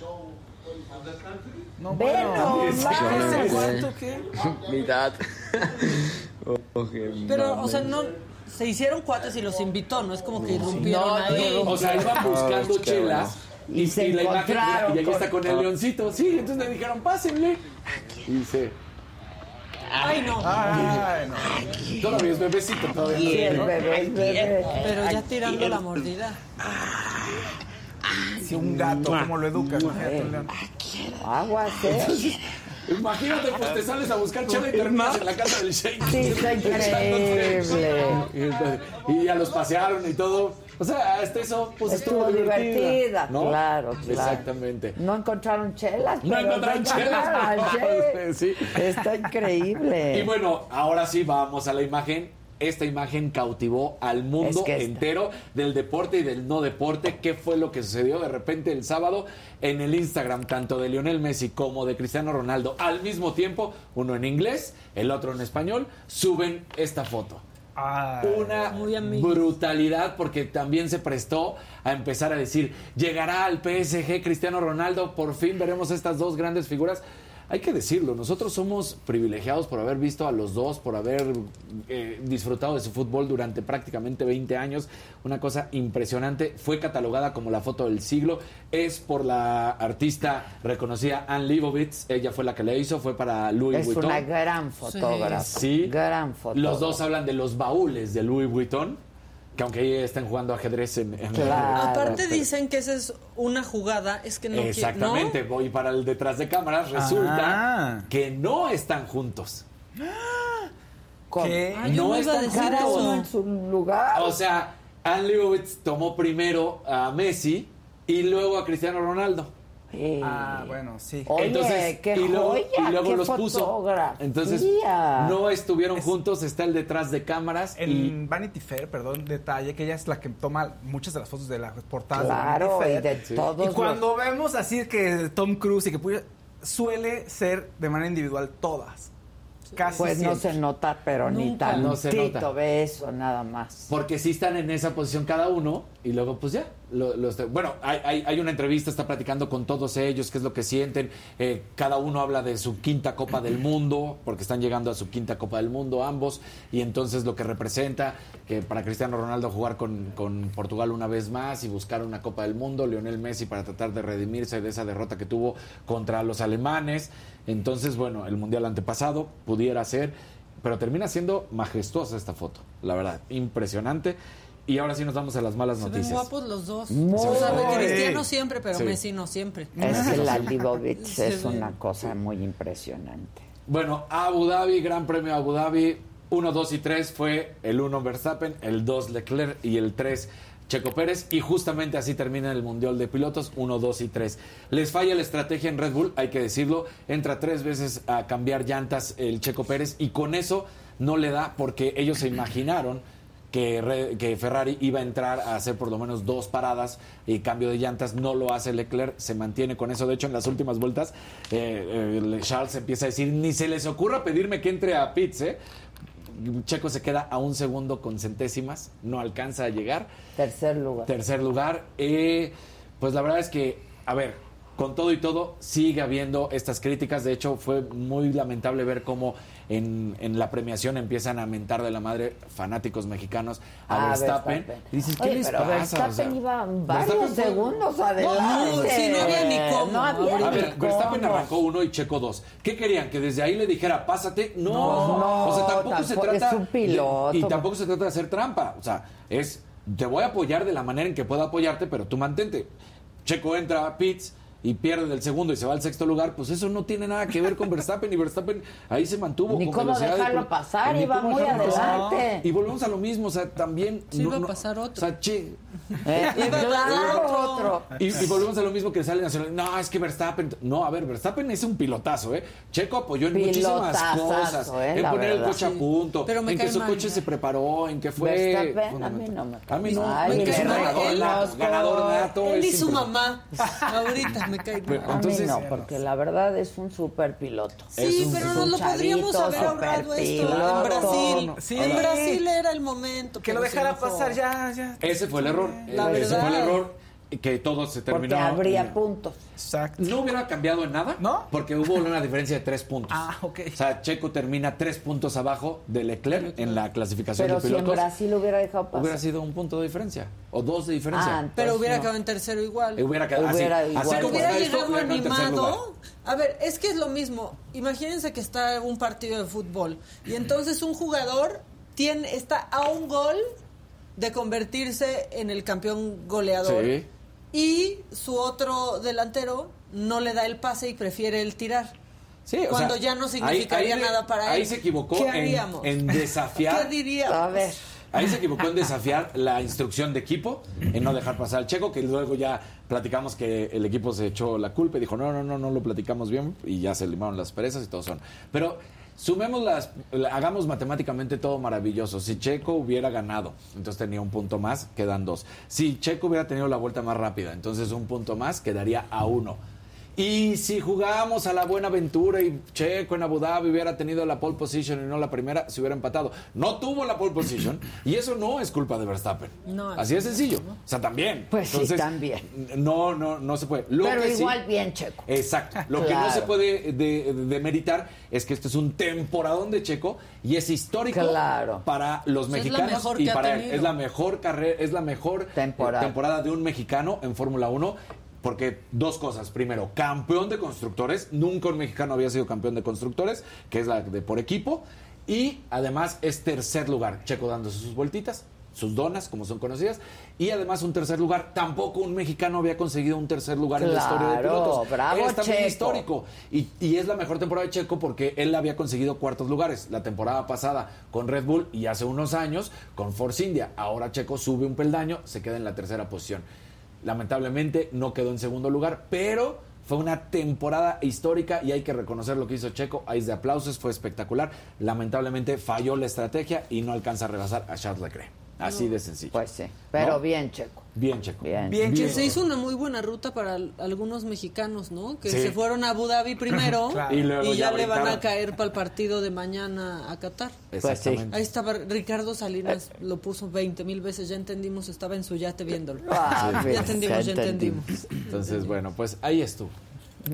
[SPEAKER 1] No, bueno,
[SPEAKER 4] ¿ese cuarto qué?
[SPEAKER 7] Mi dad.
[SPEAKER 4] Pero, o sea, no se hicieron cuates y los invitó, no es como que irrumpieron ahí.
[SPEAKER 2] O sea, iban buscando chelas y, se y la imagen y ahí está con el leoncito. Sí, entonces le dijeron, pásenle. Y dice.
[SPEAKER 4] Ay, no.
[SPEAKER 2] Ay, no. Todavía es bebecito, todavía.
[SPEAKER 1] Sí, el bebé.
[SPEAKER 4] Pero ya tirando la mordida.
[SPEAKER 3] Si un gato, ¿cómo lo educas?
[SPEAKER 1] Aguas, ¿eh?
[SPEAKER 2] Imagínate, pues te sales a buscar chela y terminas en la casa del Shake.
[SPEAKER 1] Sí, está increíble.
[SPEAKER 2] Y ya los pasearon y todo. O sea, hasta eso pues estuvo, divertida.
[SPEAKER 1] ¿no? Claro, claro.
[SPEAKER 2] Exactamente.
[SPEAKER 1] No encontraron chelas.
[SPEAKER 2] No encontraron chelas. sí.
[SPEAKER 1] Está increíble.
[SPEAKER 2] Y bueno, ahora sí vamos a la imagen esta imagen cautivó al mundo entero del deporte y del no deporte. ¿Qué fue lo que sucedió de repente el sábado en el Instagram, tanto de Lionel Messi como de Cristiano Ronaldo, al mismo tiempo, uno en inglés, el otro en español, suben esta foto? Una brutalidad porque también se prestó a empezar a decir, llegará al PSG Cristiano Ronaldo, por fin veremos estas dos grandes figuras hay que decirlo, nosotros somos privilegiados por haber visto a los dos, por haber eh, disfrutado de su fútbol durante prácticamente 20 años. Una cosa impresionante. Fue catalogada como la foto del siglo. Es por la artista reconocida Anne Leibovitz. Ella fue la que la hizo. Fue para Louis Vuitton.
[SPEAKER 1] Es una gran fotógrafa.
[SPEAKER 2] Sí.
[SPEAKER 1] Gran fotógrafa.
[SPEAKER 2] Los dos hablan de los baúles de Louis Vuitton que aunque ahí están jugando ajedrez en...
[SPEAKER 4] Aparte dicen que esa es una jugada, es que no
[SPEAKER 2] Exactamente, voy para el detrás de cámaras, resulta ah. que no están juntos.
[SPEAKER 1] ¿Qué?
[SPEAKER 2] no están juntos.
[SPEAKER 1] en su lugar.
[SPEAKER 2] O sea, Anne Leibovitz tomó primero a Messi y luego a Cristiano Ronaldo.
[SPEAKER 3] Ah, bueno, sí.
[SPEAKER 1] Entonces, qué y luego, y luego los puso.
[SPEAKER 2] Entonces, no estuvieron juntos, está el detrás de cámaras.
[SPEAKER 3] En Vanity Fair, perdón, detalle, que ella es la que toma muchas de las fotos de las portadas
[SPEAKER 1] claro,
[SPEAKER 3] de
[SPEAKER 1] Vanity Fair. Y, de todos
[SPEAKER 3] y cuando vemos así que Tom Cruise y que suele ser de manera individual todas. Casi
[SPEAKER 1] pues no se nota, pero ni tan no se nota. ve eso, nada más.
[SPEAKER 2] Porque sí están en esa posición cada uno y luego pues ya. Bueno, hay, una entrevista, está platicando con todos ellos, qué es lo que sienten. Eh, cada uno habla de su quinta Copa del Mundo, porque están llegando a su quinta Copa del Mundo ambos, y entonces lo que representa que para Cristiano Ronaldo jugar con, con Portugal una vez más y buscar una Copa del Mundo, Lionel Messi para tratar de redimirse de esa derrota que tuvo contra los alemanes. Entonces, bueno, el Mundial antepasado pudiera ser, pero termina siendo majestuosa esta foto, la verdad, impresionante. Y ahora sí nos vamos a las malas
[SPEAKER 4] Se
[SPEAKER 2] noticias.
[SPEAKER 4] Ven guapos los dos. Muy. O sea, Cristiano siempre, pero Messi no siempre.
[SPEAKER 1] Es que la Libovitz es una cosa muy impresionante.
[SPEAKER 2] Bueno, Abu Dhabi, Gran Premio Abu Dhabi, 1, 2 y 3 fue el 1 Verstappen, el 2 Leclerc y el 3 Checo Pérez y justamente así termina el Mundial de Pilotos 1, 2 y 3. Les falla la estrategia en Red Bull, hay que decirlo, entra tres veces a cambiar llantas el Checo Pérez y con eso no le da porque ellos se imaginaron que, que, Ferrari iba a entrar a hacer por lo menos dos paradas y cambio de llantas, no lo hace Leclerc, se mantiene con eso. De hecho, en las últimas vueltas, eh, eh, Charles empieza a decir, ni se les ocurra pedirme que entre a pits, ¿eh? Checo se queda a un segundo con centésimas, no alcanza a llegar.
[SPEAKER 1] Tercer lugar.
[SPEAKER 2] Tercer lugar. Eh, pues la verdad es que, a ver, con todo y todo, sigue habiendo estas críticas. De hecho, fue muy lamentable ver cómo en, en la premiación empiezan a mentar de la madre fanáticos mexicanos a, Verstappen. dices, ¿qué les pasa?
[SPEAKER 1] Verstappen iba varios segundos adelante.
[SPEAKER 4] No, sí, no había ni cómo. No
[SPEAKER 2] había a ver, Verstappen arrancó uno y Checo dos. ¿Qué querían? ¿Que desde ahí le dijera, pásate? No, no o sea, tampoco, se trata...
[SPEAKER 1] Es un piloto.
[SPEAKER 2] y tampoco se trata de hacer trampa. O sea, es, te voy a apoyar de la manera en que pueda apoyarte, pero tú mantente. Checo entra a pits y pierde del segundo y se va al sexto lugar, pues eso no tiene nada que ver con Verstappen y Verstappen ahí se mantuvo.
[SPEAKER 1] Ni cómo dejarlo pasar, iba muy adelante.
[SPEAKER 2] Y volvemos a lo mismo, o sea, también...
[SPEAKER 4] Sí, iba a pasar otro.
[SPEAKER 2] O sea, che...
[SPEAKER 1] Eh, otro.
[SPEAKER 2] Y, volvemos a lo mismo que sale Nacional. No, es que Verstappen... No, a ver, Verstappen es un pilotazo, ¿eh? Checo apoyó en muchísimas cosas. Eh, en poner el coche a punto, en que su coche se preparó, en que fue...
[SPEAKER 1] Verstappen, a mí no me
[SPEAKER 2] A mí no. me ganador, ganador nato.
[SPEAKER 4] Él y su mamá, ahorita me cae
[SPEAKER 1] Entonces, no, porque la verdad es un super piloto.
[SPEAKER 4] Sí, pero no lo podríamos haber ahorrado esto en Brasil. Sí. En Brasil era el momento.
[SPEAKER 3] Que lo dejara pasar ya, ya.
[SPEAKER 2] Ese fue el error. La Ese fue el error que todo se terminó.
[SPEAKER 1] Porque habría puntos.
[SPEAKER 2] Exacto. No hubiera cambiado en nada. ¿No? Porque hubo una diferencia de tres puntos.
[SPEAKER 3] Ah, ok.
[SPEAKER 2] O sea, Checo termina tres puntos abajo de Leclerc en la clasificación
[SPEAKER 1] pero
[SPEAKER 2] de pilotos.
[SPEAKER 1] Pero si en Brasil hubiera dejado pasar.
[SPEAKER 2] Hubiera sido un punto de diferencia. O dos de diferencia.
[SPEAKER 4] Ah, pero hubiera quedado en tercero igual.
[SPEAKER 2] Hubiera quedado
[SPEAKER 1] hubiera
[SPEAKER 2] así.
[SPEAKER 1] Igual.
[SPEAKER 2] Así
[SPEAKER 4] como hubiera llegado animado. A ver, es que es lo mismo. Imagínense que está un partido de fútbol y entonces un jugador tiene está a un gol de convertirse en el campeón goleador. Sí y su otro delantero no le da el pase y prefiere el tirar.
[SPEAKER 2] Sí,
[SPEAKER 4] cuando ya no significaría nada para él.
[SPEAKER 2] Ahí se equivocó en, desafiar.
[SPEAKER 4] ¿Qué diríamos?
[SPEAKER 1] A ver.
[SPEAKER 2] Ahí se equivocó en desafiar la instrucción de equipo, en no dejar pasar al checo, que luego ya platicamos que el equipo se echó la culpa y dijo, no, no, no, no lo platicamos bien y ya se limaron las perezas y todo son. Pero Sumemos las, hagamos matemáticamente todo maravilloso. Si Checo hubiera ganado, entonces tenía un punto más, quedan dos. Si Checo hubiera tenido la vuelta más rápida, entonces un punto más quedaría a uno. Y si jugábamos a la buena aventura y Checo en Abu Dhabi hubiera tenido la pole position y no la primera, se hubiera empatado. No tuvo la pole position y eso no es culpa de Verstappen. No, Así de sencillo. O sea, también.
[SPEAKER 1] Pues sí, también.
[SPEAKER 2] No, no, no se puede.
[SPEAKER 1] Pero igual bien Checo.
[SPEAKER 2] Exacto. Lo que no se puede demeritar de, es que este es un temporadón de Checo y es histórico para los mexicanos y para él. Es la mejor carrera, es la mejor temporada, temporada de un mexicano en Fórmula 1 porque dos cosas. Primero, campeón de constructores. Nunca un mexicano había sido campeón de constructores, que es la de por equipo. Y además es tercer lugar. Checo dándose sus vueltitas, sus donas, como son conocidas. Y además un tercer lugar. Tampoco un mexicano había conseguido un tercer lugar en la historia de pilotos.
[SPEAKER 1] Bravo,
[SPEAKER 2] es también histórico. Y, y, es la mejor temporada de Checo porque él había conseguido cuartos lugares. La temporada pasada con Red Bull y hace unos años con Force India. Ahora Checo sube un peldaño, se queda en la tercera posición. Lamentablemente no quedó en segundo lugar, pero fue una temporada histórica y hay que reconocer lo que hizo Checo. Ahí de aplausos, fue espectacular. Lamentablemente falló la estrategia y no alcanza a rebasar a Charles Leclerc. Así de sencillo.
[SPEAKER 1] Pues sí, pero bien Checo.
[SPEAKER 2] Bien Checo.
[SPEAKER 1] Bien.
[SPEAKER 4] bien que se hizo una muy buena ruta para algunos mexicanos, ¿no? Que se fueron a Abu Dhabi primero y, ya, le van a caer para el partido de mañana a Qatar.
[SPEAKER 1] Pues sí.
[SPEAKER 4] Ahí estaba Ricardo Salinas, lo puso 20 mil veces, ya entendimos, estaba en su yate viéndolo.
[SPEAKER 1] Ah,
[SPEAKER 4] ya entendimos, ya entendimos.
[SPEAKER 2] Entonces, bueno, pues ahí estuvo.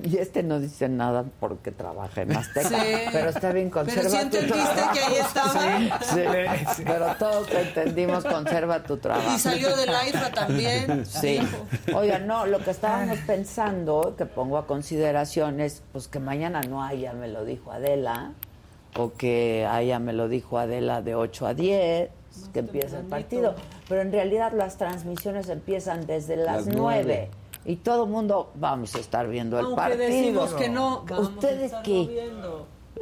[SPEAKER 1] Y este no dice nada porque trabaja en Azteca. Sí. Pero está bien, conserva
[SPEAKER 4] pero si entendiste que ahí estaba.
[SPEAKER 1] Sí, Pero todos entendimos, conserva tu trabajo.
[SPEAKER 4] Y salió de la IFA también.
[SPEAKER 1] Sí. Oiga, no, lo que estábamos pensando, que pongo a consideración, es pues que mañana no haya, me lo dijo Adela, o que haya, me lo dijo Adela, de 8 a 10 que empieza el partido. Pero en realidad las transmisiones empiezan desde las, las 9 y todo el mundo vamos a estar viendo el
[SPEAKER 4] Aunque
[SPEAKER 1] partido.
[SPEAKER 4] decimos que no,
[SPEAKER 1] ustedes qué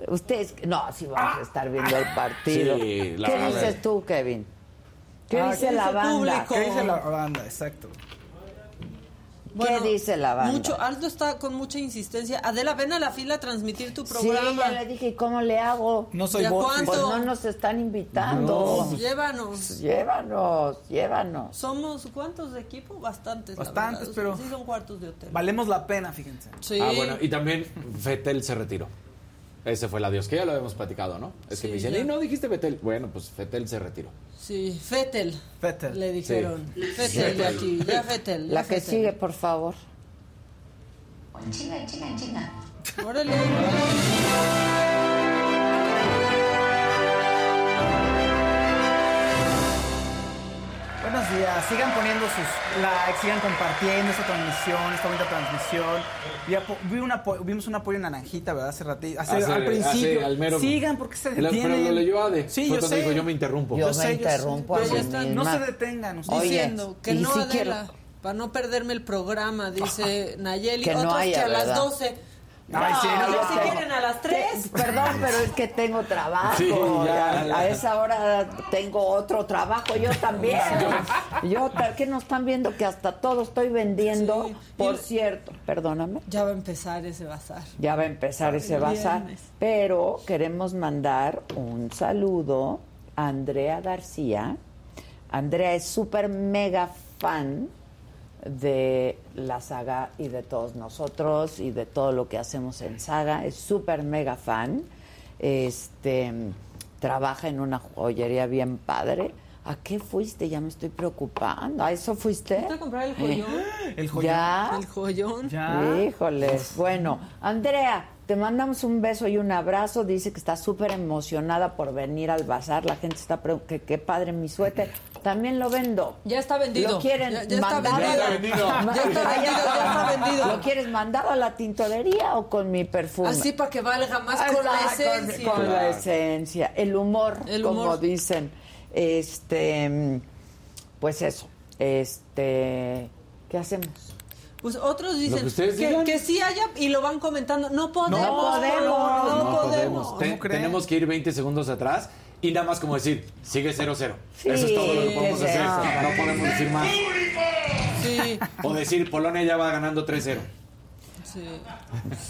[SPEAKER 1] ustedes no, sí vamos a estar viendo el partido. Sí, ¿Qué dices tú, Kevin? ¿Qué ah, dice la banda?
[SPEAKER 3] ¿Qué dice la banda? Exacto.
[SPEAKER 1] ¿Qué dice la banda?
[SPEAKER 4] Mucho, Aldo está con mucha insistencia. Adela, ven a la fila a transmitir tu programa.
[SPEAKER 1] Sí, ya le dije, ¿y cómo le hago?
[SPEAKER 3] No soy
[SPEAKER 1] vos.
[SPEAKER 3] Pues
[SPEAKER 1] no nos están invitando.
[SPEAKER 4] Llévanos.
[SPEAKER 1] Llévanos, llévanos.
[SPEAKER 4] ¿Somos cuántos de equipo? Bastantes.
[SPEAKER 3] Bastantes, pero...
[SPEAKER 4] Sí son cuartos de hotel.
[SPEAKER 3] Valemos la pena, fíjense.
[SPEAKER 4] Sí.
[SPEAKER 2] Ah, bueno, y también Fetel se retiró. Ese fue el adiós, que ya lo habíamos platicado, ¿no? Es que me dicen, ¿y no dijiste Fetel? Bueno, pues Fetel se retiró.
[SPEAKER 4] Sí, Fetel.
[SPEAKER 3] Fetel.
[SPEAKER 4] Le dijeron. Fetel de aquí, ya Fetel.
[SPEAKER 1] La que sigue, por favor.
[SPEAKER 8] chinga, chinga, chinga.
[SPEAKER 4] Órale.
[SPEAKER 3] Buenos días, sigan poniendo sus likes, sigan compartiendo esta transmisión, esta bonita transmisión. vi una, vimos un apoyo en Naranjita, ¿verdad? Hace ratito, al principio. al sigan, porque se detienen.
[SPEAKER 2] Pero lo leyó Ade.
[SPEAKER 3] Sí, yo sé.
[SPEAKER 2] Dijo, yo me interrumpo.
[SPEAKER 1] Yo, me interrumpo.
[SPEAKER 3] no se detengan.
[SPEAKER 4] Ustedes. Diciendo que no, Adela, para no perderme el programa, dice Nayeli. Que Otros que a las 12 no, sí, no, si quieren a las 3.
[SPEAKER 1] Perdón, pero es que tengo trabajo. A esa hora tengo otro trabajo. Yo también. Yo, ¿qué nos están viendo? Que hasta todo estoy vendiendo. Por cierto, perdóname.
[SPEAKER 4] Ya va a empezar ese bazar.
[SPEAKER 1] Ya va a empezar ese bazar. Pero queremos mandar un saludo a Andrea García. Andrea es súper mega fan de la saga y de todos nosotros y de todo lo que hacemos en saga. Es súper mega fan. Este trabaja en una joyería bien padre. ¿A qué fuiste? Ya me estoy preocupando. ¿A eso fuiste?
[SPEAKER 4] a comprar el joyón?
[SPEAKER 3] ¿El joyón?
[SPEAKER 1] ¿Ya?
[SPEAKER 4] ¿El joyón?
[SPEAKER 3] ¿Ya?
[SPEAKER 1] Híjoles. Bueno, Andrea, te mandamos un beso y un abrazo. Dice que está súper emocionada por venir al bazar. La gente está preguntando que qué padre mi suéter. También lo vendo.
[SPEAKER 4] Ya está vendido.
[SPEAKER 1] ¿Lo quieren
[SPEAKER 4] ya, está vendido. Ya está vendido. Ya está vendido.
[SPEAKER 1] ¿Lo quieres mandado a la tintorería o con mi perfume?
[SPEAKER 4] Así para que valga más con la esencia.
[SPEAKER 1] Con, la esencia. El humor, El humor, como dicen. Este, pues eso. Este, ¿qué hacemos?
[SPEAKER 4] Pues otros dicen que, que, sí haya y lo van comentando. No podemos.
[SPEAKER 1] No podemos.
[SPEAKER 4] No, podemos.
[SPEAKER 2] tenemos que ir 20 segundos atrás y nada más como decir, sigue 0-0. Eso es todo lo que podemos hacer. No podemos decir más.
[SPEAKER 4] Sí.
[SPEAKER 2] O decir, Polonia ya va ganando 3-0.
[SPEAKER 4] Sí.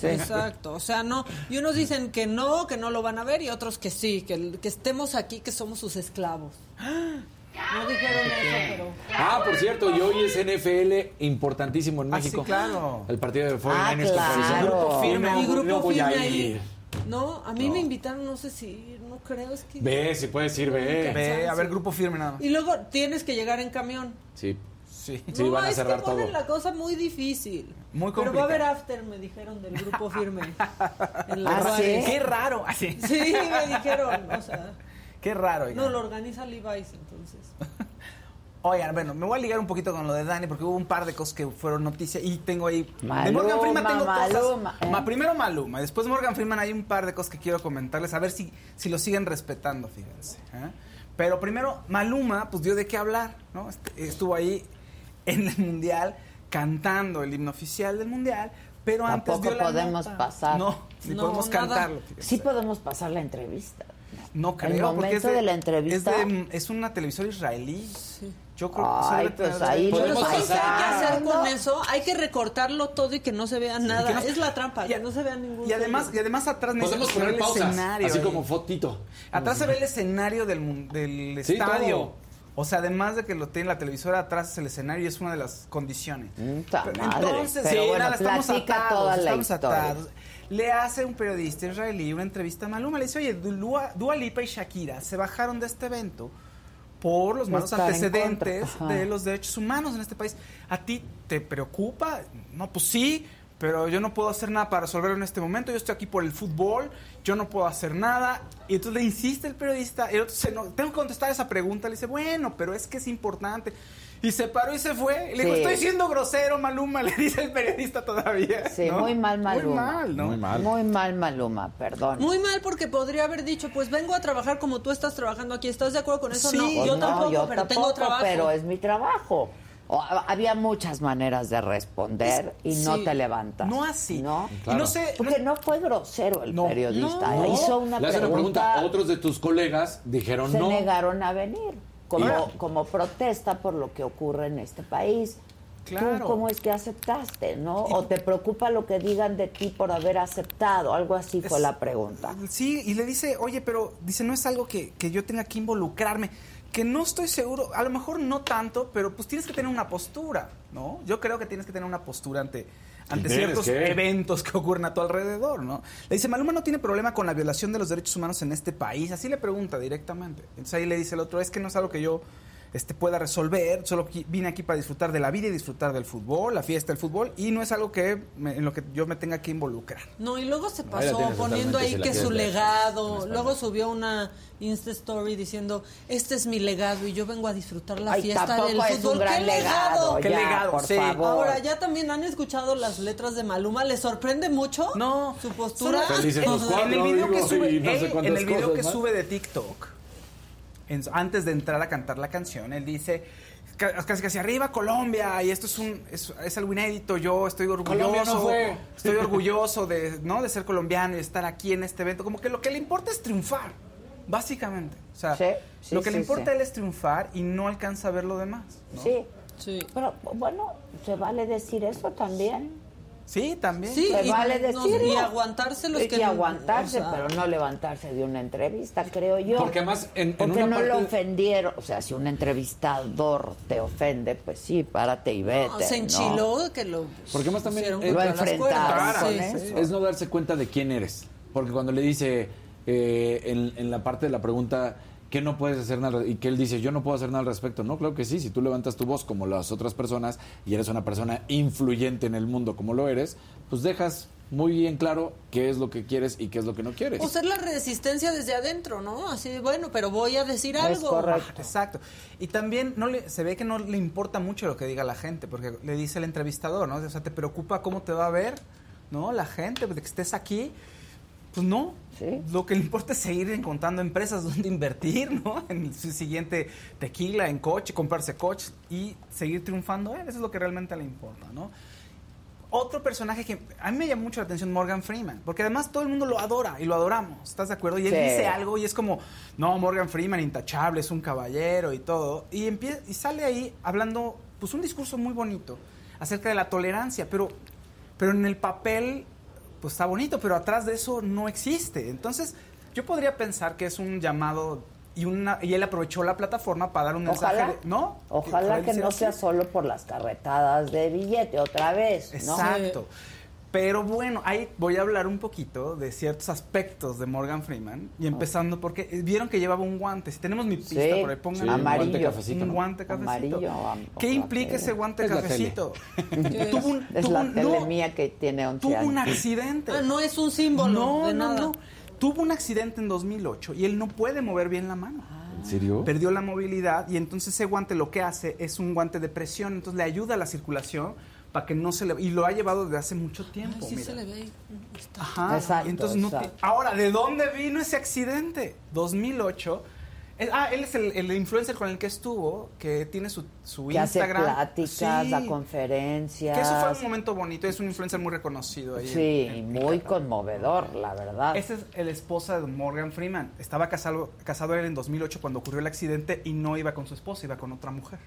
[SPEAKER 4] sí. Exacto. O sea, no. Y unos dicen que no, que no lo van a ver, y otros que sí, que, que estemos aquí, que somos sus esclavos. No dijeron eso, pero.
[SPEAKER 2] Ah, por cierto, y hoy es NFL importantísimo en México.
[SPEAKER 3] Ah, sí, claro.
[SPEAKER 2] El partido de 49
[SPEAKER 1] ah, claro.
[SPEAKER 4] Grupo firme. Y grupo
[SPEAKER 2] no voy
[SPEAKER 4] firme
[SPEAKER 2] a ir.
[SPEAKER 4] No, a mí me invitaron, no sé si no creo, es que...
[SPEAKER 2] Ve, si puedes ir, ve.
[SPEAKER 3] Ve, a ver, grupo firme nada más.
[SPEAKER 4] Y luego tienes que llegar en camión.
[SPEAKER 2] Sí.
[SPEAKER 3] Sí,
[SPEAKER 2] sí van a cerrar
[SPEAKER 4] es
[SPEAKER 2] que
[SPEAKER 4] todo. la cosa muy difícil.
[SPEAKER 3] Muy
[SPEAKER 4] complicado. Pero va a haber after, me dijeron, del grupo firme.
[SPEAKER 3] en la ¿Ah, ¿sí? Qué raro. Así.
[SPEAKER 4] Sí, me dijeron, o sea...
[SPEAKER 3] Qué raro.
[SPEAKER 4] No, lo organiza Levi's, entonces.
[SPEAKER 3] Oigan, bueno, me voy a ligar un poquito con lo de Dani porque hubo un par de cosas que fueron noticias y tengo ahí.
[SPEAKER 1] Maluma, de Morgan Freeman tengo Maluma,
[SPEAKER 3] cosas. ¿eh? primero Maluma, después Morgan Freeman hay un par de cosas que quiero comentarles, a ver si, si lo siguen respetando, fíjense. ¿eh? Pero primero, Maluma, pues dio de qué hablar, ¿no? Este, estuvo ahí en el Mundial cantando el himno oficial del Mundial, pero
[SPEAKER 1] Tampoco
[SPEAKER 3] antes dio
[SPEAKER 1] la podemos pasar.
[SPEAKER 3] No, ni podemos cantarlo.
[SPEAKER 1] Sí podemos pasar la entrevista.
[SPEAKER 3] No creo,
[SPEAKER 1] el momento
[SPEAKER 3] porque es
[SPEAKER 1] de, la entrevista.
[SPEAKER 3] Es, es una televisora israelí. Sí. Yo creo
[SPEAKER 1] Ay,
[SPEAKER 3] que
[SPEAKER 1] pues ahí
[SPEAKER 4] lo ¿Sabes qué hay que hacer con eso? Hay que recortarlo todo y que no se vea nada. es la trampa, que no se vea ningún.
[SPEAKER 3] Y además, y además atrás
[SPEAKER 2] podemos poner el escenario. Así como fotito.
[SPEAKER 3] Atrás se ve el escenario del, del estadio. O sea, además de que lo tiene la televisora atrás es el escenario y es una de las condiciones.
[SPEAKER 1] Mm, pero, entonces,
[SPEAKER 3] pero
[SPEAKER 1] sí, bueno,
[SPEAKER 3] nada, estamos atados,
[SPEAKER 1] toda
[SPEAKER 3] estamos
[SPEAKER 1] la
[SPEAKER 3] atados. Le hace un periodista israelí una entrevista a Maluma. Le dice, oye, Dua Lipa y Shakira se bajaron de este evento por los malos antecedentes de los derechos humanos en este país. ¿A ti te preocupa? No, pues sí, pero yo no puedo hacer nada para resolverlo en este momento. Yo estoy aquí por el fútbol, yo no puedo hacer nada. Y entonces le insiste el periodista, el otro no, tengo que contestar esa pregunta. Le dice, bueno, pero es que es importante. Y se paró y se fue. le dijo, estoy siendo grosero, Maluma, le dice el periodista todavía.
[SPEAKER 1] Sí, muy mal Maluma.
[SPEAKER 3] Muy mal, ¿no?
[SPEAKER 2] Muy mal.
[SPEAKER 1] Muy mal Maluma, perdón.
[SPEAKER 4] Muy mal porque podría haber dicho, pues vengo a trabajar como tú estás trabajando aquí. ¿Estás de acuerdo con eso?
[SPEAKER 3] Sí.
[SPEAKER 4] No, yo tampoco, pero tengo trabajo.
[SPEAKER 1] Pero es mi trabajo. había muchas maneras de responder y no te levantas.
[SPEAKER 3] No así.
[SPEAKER 1] ¿no?
[SPEAKER 3] no sé,
[SPEAKER 1] Porque no, fue grosero el periodista. Hizo una
[SPEAKER 2] Le
[SPEAKER 1] pregunta.
[SPEAKER 2] Una pregunta. Otros de tus colegas dijeron
[SPEAKER 1] se
[SPEAKER 2] no.
[SPEAKER 1] Se negaron a venir como, como protesta por lo que ocurre en este país.
[SPEAKER 3] Claro.
[SPEAKER 1] ¿Tú cómo es que aceptaste, no? ¿O te preocupa lo que digan de ti por haber aceptado? Algo así fue la pregunta.
[SPEAKER 3] Sí, y le dice, oye, pero dice, no es algo que, que yo tenga que involucrarme que no estoy seguro, a lo mejor no tanto, pero pues tienes que tener una postura, ¿no? Yo creo que tienes que tener una postura ante, ante ciertos eventos que ocurren a tu alrededor, ¿no? Le dice, Maluma no tiene problema con la violación de los derechos humanos en este país, así le pregunta directamente. Entonces ahí le dice el otro, es que no es algo que yo este, pueda resolver. Solo vine aquí para disfrutar de la vida y disfrutar del fútbol, la fiesta del fútbol, y no es algo que en lo que yo me tenga que involucrar.
[SPEAKER 4] No, y luego se pasó poniendo ahí que su legado, luego subió una Insta Story diciendo, este es mi legado y yo vengo a disfrutar la fiesta del fútbol.
[SPEAKER 1] ¡Qué legado!
[SPEAKER 3] ¡Qué legado!
[SPEAKER 1] Por favor.
[SPEAKER 4] Ahora, ya también han escuchado las letras de Maluma, ¿les sorprende mucho?
[SPEAKER 3] No.
[SPEAKER 4] Su postura.
[SPEAKER 3] en el video que sube, en el video que sube de TikTok, antes de entrar a cantar la canción, él dice casi casi arriba Colombia y esto es un es, algo inédito yo estoy orgulloso estoy orgulloso de no de ser colombiano y estar aquí en este evento como que lo que le importa es triunfar básicamente o sea lo que le importa a él es triunfar y no alcanza a ver lo demás
[SPEAKER 1] sí. Sí. Pero bueno se vale decir eso también
[SPEAKER 3] Sí, también.
[SPEAKER 4] Sí,
[SPEAKER 1] y, vale decirlo.
[SPEAKER 4] y aguantarse los
[SPEAKER 1] que... Y aguantarse, pero no levantarse de una entrevista, creo yo.
[SPEAKER 2] Porque más en,
[SPEAKER 1] Porque no lo ofendieron. O sea, si un entrevistador te ofende, pues sí, párate y vete. No,
[SPEAKER 4] se enchiló que lo...
[SPEAKER 2] Porque más también...
[SPEAKER 1] lo enfrentaron
[SPEAKER 2] Es no darse cuenta de quién eres. Porque cuando le dice eh, en, en la parte de la pregunta que no puedes hacer nada y que él dice yo no puedo hacer nada al respecto no claro que sí si tú levantas tu voz como las otras personas y eres una persona influyente en el mundo como lo eres pues dejas muy bien claro qué es lo que quieres y qué es lo que no quieres.
[SPEAKER 4] O ser la resistencia desde adentro, ¿no? Así de, bueno, pero voy a decir algo.
[SPEAKER 3] correcto. Exacto. Y también no le, se ve que no le importa mucho lo que diga la gente, porque le dice el entrevistador, ¿no? O sea, te preocupa cómo te va a ver, ¿no? La gente, de que estés aquí. Pues no, lo que le importa es seguir encontrando empresas donde invertir, ¿no? En su siguiente tequila, en coche, comprarse coche y seguir triunfando. Eso es lo que realmente le importa, ¿no? Otro personaje que a mí me llama mucho la atención, Morgan Freeman, porque además todo el mundo lo adora y lo adoramos, ¿estás de acuerdo? Y él dice algo y es como, no, Morgan Freeman, intachable, es un caballero y todo. Y, empieza, y sale ahí hablando, pues un discurso muy bonito acerca de la tolerancia, pero, pero en el papel pues está bonito, pero atrás de eso no existe. Entonces, yo podría pensar que es un llamado y una y él aprovechó la plataforma para dar un mensaje, ¿no?
[SPEAKER 1] Ojalá que, no sea solo por las carretadas de billete otra vez,
[SPEAKER 3] Exacto. Pero bueno, ahí voy a hablar un poquito de ciertos aspectos de Morgan Freeman. Y empezando porque vieron que llevaba un guante. Si tenemos mi pista por ahí, pongan
[SPEAKER 1] amarillo.
[SPEAKER 3] un guante cafecito. Un guante cafecito. ¿Qué implica ese guante cafecito?
[SPEAKER 1] tuvo un, es la tele mía que tiene 11
[SPEAKER 3] Tuvo un accidente.
[SPEAKER 4] Ah, no es un símbolo
[SPEAKER 3] no,
[SPEAKER 4] de
[SPEAKER 3] nada. No, Tuvo un accidente en 2008 y él no puede mover bien la mano.
[SPEAKER 2] ¿En serio?
[SPEAKER 3] Perdió la movilidad y entonces ese guante lo que hace es un guante de presión. Entonces le ayuda a la circulación para que no se le y lo ha llevado desde hace mucho tiempo.
[SPEAKER 4] sí se le ve.
[SPEAKER 3] Ajá. Exacto, entonces no ahora de dónde vino ese accidente? 2008. Ah, él es el, influencer con el que estuvo, que tiene su, su
[SPEAKER 1] que
[SPEAKER 3] Instagram.
[SPEAKER 1] Hace pláticas, da conferencias.
[SPEAKER 3] Que eso fue un momento bonito, es un influencer muy reconocido ahí.
[SPEAKER 1] Sí, muy conmovedor, la verdad.
[SPEAKER 3] Ese es el esposa de Morgan Freeman. Estaba casado, casado él en 2008 cuando ocurrió el accidente y no iba con su esposa, iba con otra mujer.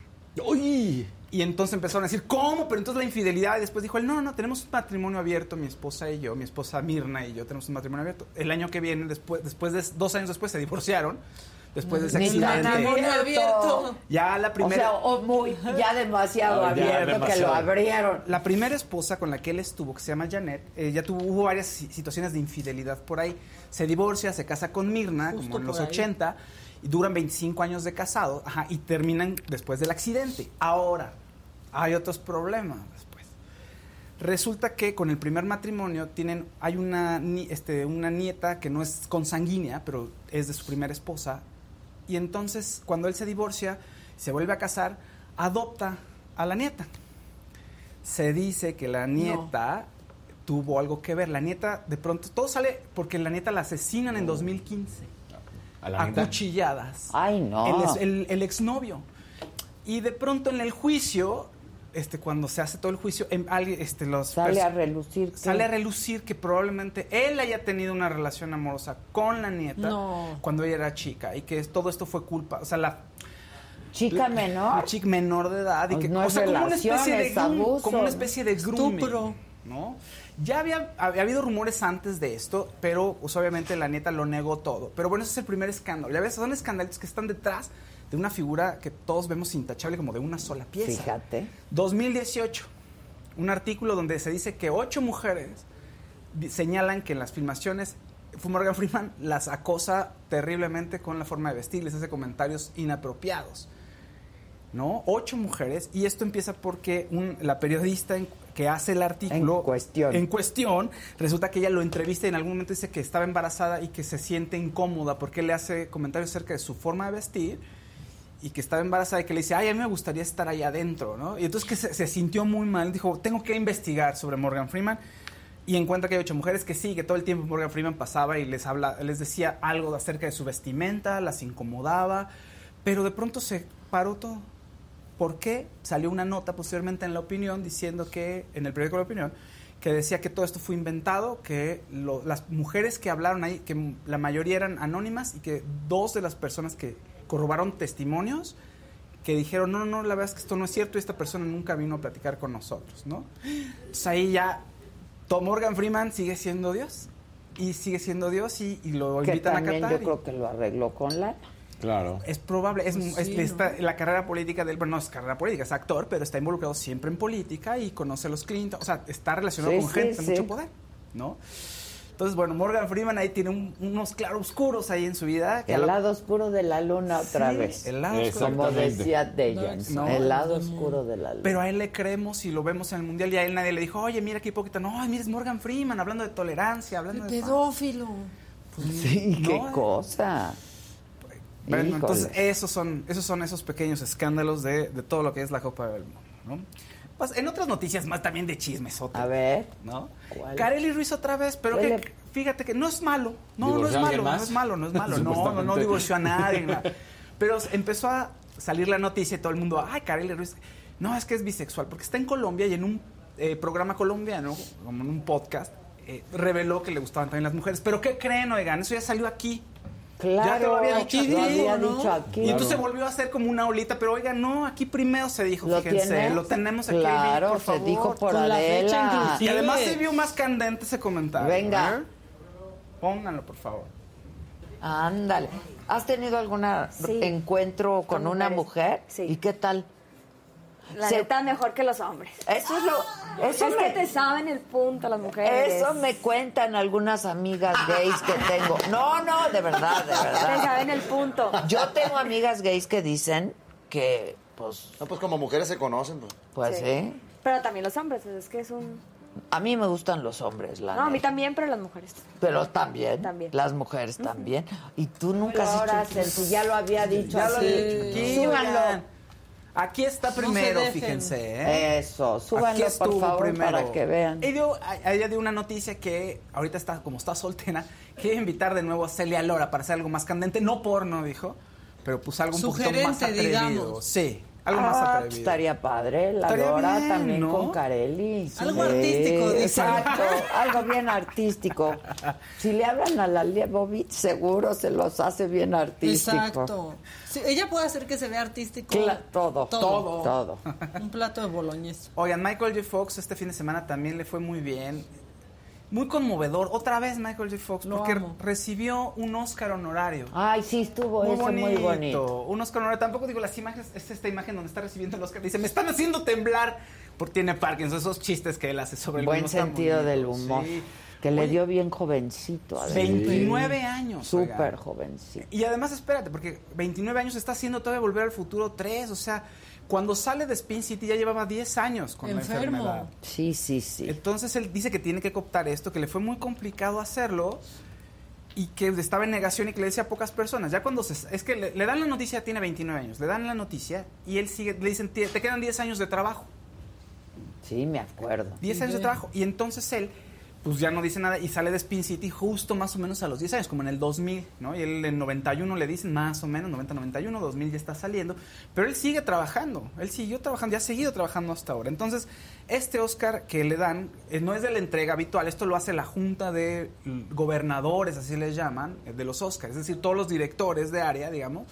[SPEAKER 2] ¡Uy!
[SPEAKER 3] Y entonces empezaron a decir, ¿cómo? Pero entonces la infidelidad. Y después dijo él, no, no, tenemos un matrimonio abierto, mi esposa y yo, mi esposa Mirna y yo tenemos un matrimonio abierto. El año que viene, después, después de dos años después, se divorciaron. Después de ese accidente.
[SPEAKER 4] matrimonio abierto.
[SPEAKER 3] Ya la primera.
[SPEAKER 1] O sea, muy, ya demasiado abierto que lo abrieron.
[SPEAKER 3] La primera esposa con la que él estuvo, que se llama Janet, eh, ya tuvo, hubo varias situaciones de infidelidad por ahí. Se divorcia, se casa con Mirna, como en los 80 y duran 25 años de casado y terminan después del accidente. Ahora, hay otros problemas después. Resulta que con el primer matrimonio tienen, hay una, este, una nieta que no es consanguínea, pero es de su primera esposa. Y entonces, cuando él se divorcia, se vuelve a casar, adopta a la nieta. Se dice que la nieta tuvo algo que ver. La nieta, de pronto, todo sale porque la nieta la asesinan en 2015
[SPEAKER 2] ¿A
[SPEAKER 3] cuchilladas
[SPEAKER 1] Ay, no.
[SPEAKER 3] El, el, exnovio. Y de pronto en el juicio, este, cuando se hace todo el juicio, em, este, los
[SPEAKER 1] sale a relucir.
[SPEAKER 3] Sale a relucir que probablemente él haya tenido una relación amorosa con la nieta cuando ella era chica y que todo esto fue culpa, o sea, la
[SPEAKER 1] chica menor,
[SPEAKER 3] la chica menor de edad y
[SPEAKER 1] pues
[SPEAKER 3] que,
[SPEAKER 1] o sea, como una especie de
[SPEAKER 3] como una especie de grooming, ¿no? Ya había, había, habido rumores antes de esto, pero pues, obviamente la neta lo negó todo. Pero bueno, ese es el primer escándalo. Ya ves, son escándalos que están detrás de una figura que todos vemos intachable como de una sola pieza.
[SPEAKER 1] Fíjate.
[SPEAKER 3] 2018, un artículo donde se dice que ocho mujeres señalan que en las filmaciones Morgan Freeman las acosa terriblemente con la forma de vestir, les hace comentarios inapropiados. ¿no? Ocho mujeres, y esto empieza porque la periodista que hace el artículo
[SPEAKER 1] en cuestión.
[SPEAKER 3] en cuestión, resulta que ella lo entrevista y en algún momento dice que estaba embarazada y que se siente incómoda porque le hace comentarios acerca de su forma de vestir y que estaba embarazada y que le dice, ay, a mí me gustaría estar ahí adentro, ¿no? Y entonces que se, sintió muy mal, dijo, tengo que investigar sobre Morgan Freeman y encuentra que hay ocho mujeres que sí, que todo el tiempo Morgan Freeman pasaba y les, habla, les decía algo acerca de su vestimenta, las incomodaba, pero de pronto se paró todo. ¿Por qué? Salió una nota posteriormente en La Opinión diciendo que, en el periódico La Opinión, que decía que todo esto fue inventado, que las mujeres que hablaron ahí, que la mayoría eran anónimas y que dos de las personas que corrobaron testimonios que dijeron, no, no, la verdad es que esto no es cierto y esta persona nunca vino a platicar con nosotros, ¿no? Entonces ahí ya Tom Morgan Freeman sigue siendo Dios y sigue siendo Dios y, lo invitan a Qatar.
[SPEAKER 1] yo creo que lo arregló con la
[SPEAKER 2] Claro.
[SPEAKER 3] Es probable, es, la carrera política de él, bueno, no es carrera política, es actor, pero está involucrado siempre en política y conoce a los Clinton, o sea, está relacionado con gente de mucho poder, ¿no? Entonces, bueno, Morgan Freeman ahí tiene unos claroscuros ahí en su vida.
[SPEAKER 1] el lado oscuro de la luna otra vez.
[SPEAKER 3] El lado oscuro.
[SPEAKER 1] Como decía Dejan, el lado oscuro de la luna.
[SPEAKER 3] Pero a él le creemos y lo vemos en el Mundial y a él nadie le dijo, oye, mira qué hipócrita. No, mira, es Morgan Freeman hablando de tolerancia, hablando
[SPEAKER 4] de... Pedófilo.
[SPEAKER 1] Pues, sí, qué cosa.
[SPEAKER 3] Bueno, entonces esos son, esos son esos pequeños escándalos de, de todo lo que es la Copa del Mundo, ¿no? Pues, en otras noticias más también de chismes.
[SPEAKER 1] A ver.
[SPEAKER 3] ¿No? Kareli Ruiz otra vez, pero que, fíjate que no es malo. No, no es malo, no es malo, no es malo. no, no, no divorció a nadie. Pero empezó a salir la noticia y todo el mundo, ay, Kareli Ruiz. No, es que es bisexual, porque está en Colombia y en un eh, programa colombiano, como en un podcast, eh, reveló que le gustaban también las mujeres. Pero ¿qué creen, oigan? Eso ya salió aquí.
[SPEAKER 1] Claro,
[SPEAKER 3] ya te lo había
[SPEAKER 1] dicho, aquí, dicho aquí.
[SPEAKER 3] Y entonces se volvió a hacer como una olita, pero oiga, no, aquí primero se dijo,
[SPEAKER 1] ¿Lo
[SPEAKER 3] fíjense, lo tenemos aquí.
[SPEAKER 1] Claro,
[SPEAKER 3] por
[SPEAKER 1] se dijo por Adela.
[SPEAKER 3] y además se vio más candente ese comentario.
[SPEAKER 1] Venga.
[SPEAKER 3] Pónganlo, por favor.
[SPEAKER 1] Ándale. ¿Has tenido algún encuentro con, una mujer?
[SPEAKER 8] Sí.
[SPEAKER 1] ¿Y qué tal?
[SPEAKER 8] La se... neta mejor que los hombres.
[SPEAKER 1] Eso es lo. Eso
[SPEAKER 8] es que te saben el punto las mujeres.
[SPEAKER 1] Eso me cuentan algunas amigas gays que tengo. No, no, de verdad, de verdad.
[SPEAKER 8] Te saben el punto.
[SPEAKER 1] Yo tengo amigas gays que dicen que, pues.
[SPEAKER 9] No, pues como mujeres se conocen.
[SPEAKER 1] Pues, pues sí.
[SPEAKER 8] Pero también los hombres, pues es que es un.
[SPEAKER 1] A mí me gustan los hombres, la
[SPEAKER 8] No, a mí también, pero las mujeres.
[SPEAKER 1] Pero también.
[SPEAKER 8] También.
[SPEAKER 1] Las mujeres también. Y tú nunca has
[SPEAKER 8] ahora,
[SPEAKER 1] dicho... ya lo había dicho.
[SPEAKER 3] Ya
[SPEAKER 1] lo
[SPEAKER 3] he dicho. Aquí está primero, fíjense. ¿eh?
[SPEAKER 1] Eso, súbanlo por favor primero. para que vean.
[SPEAKER 3] Ella dio una noticia que ahorita está, como está soltera, quiere invitar de nuevo a Celia Lora para hacer algo más candente, no porno, dijo, pero pues algo un poquito más atrevido. Digamos. Sí, algo más
[SPEAKER 1] ah,
[SPEAKER 3] atrevido.
[SPEAKER 1] Estaría padre, la Lora también con Carelli.
[SPEAKER 4] Algo artístico,
[SPEAKER 1] Exacto, algo bien artístico. Si le hablan a la Liebovitz, seguro se los hace bien artístico.
[SPEAKER 4] Exacto. ella puede hacer que se vea artístico.
[SPEAKER 1] todo, todo, todo,
[SPEAKER 4] Un plato de boloñés.
[SPEAKER 3] Oigan, Michael J. Fox este fin de semana también le fue muy bien muy conmovedor. Otra vez Michael J. Fox, porque recibió un Oscar honorario.
[SPEAKER 1] Ay, sí, estuvo muy eso bonito. muy bonito.
[SPEAKER 3] Un Oscar honorario. Tampoco digo las imágenes, es esta imagen donde está recibiendo el Oscar. Dice, me están haciendo temblar. Porque tiene Parkinson, esos chistes que él hace sobre el
[SPEAKER 1] Buen sentido del humor. Que le dio bien jovencito.
[SPEAKER 3] 29 años.
[SPEAKER 1] Súper jovencito.
[SPEAKER 3] Y además, espérate, porque 29 años está haciendo todavía Volver al Futuro 3. O sea, cuando sale de Spin City ya llevaba 10 años con la enfermedad.
[SPEAKER 1] Sí, sí, sí.
[SPEAKER 3] Entonces él dice que tiene que cooptar esto, que le fue muy complicado hacerlo y que estaba en negación y que le decía a pocas personas. Ya cuando se, es que le, dan la noticia, tiene 29 años, le dan la noticia y él sigue, le dicen, te quedan 10 años de trabajo.
[SPEAKER 1] Sí, me acuerdo.
[SPEAKER 3] 10 años de trabajo. Y entonces él pues ya no dice nada y sale de Spin City justo más o menos a los 10 años, como en el 2000, ¿no? Y él en 91 le dicen más o menos, 90, 91, 2000 ya está saliendo, pero él sigue trabajando, él siguió trabajando, ya ha seguido trabajando hasta ahora. Entonces, este Oscar que le dan eh, no es de la entrega habitual, esto lo hace la Junta de Gobernadores, así les llaman, eh, de los Oscars, es decir, todos los directores de área, digamos,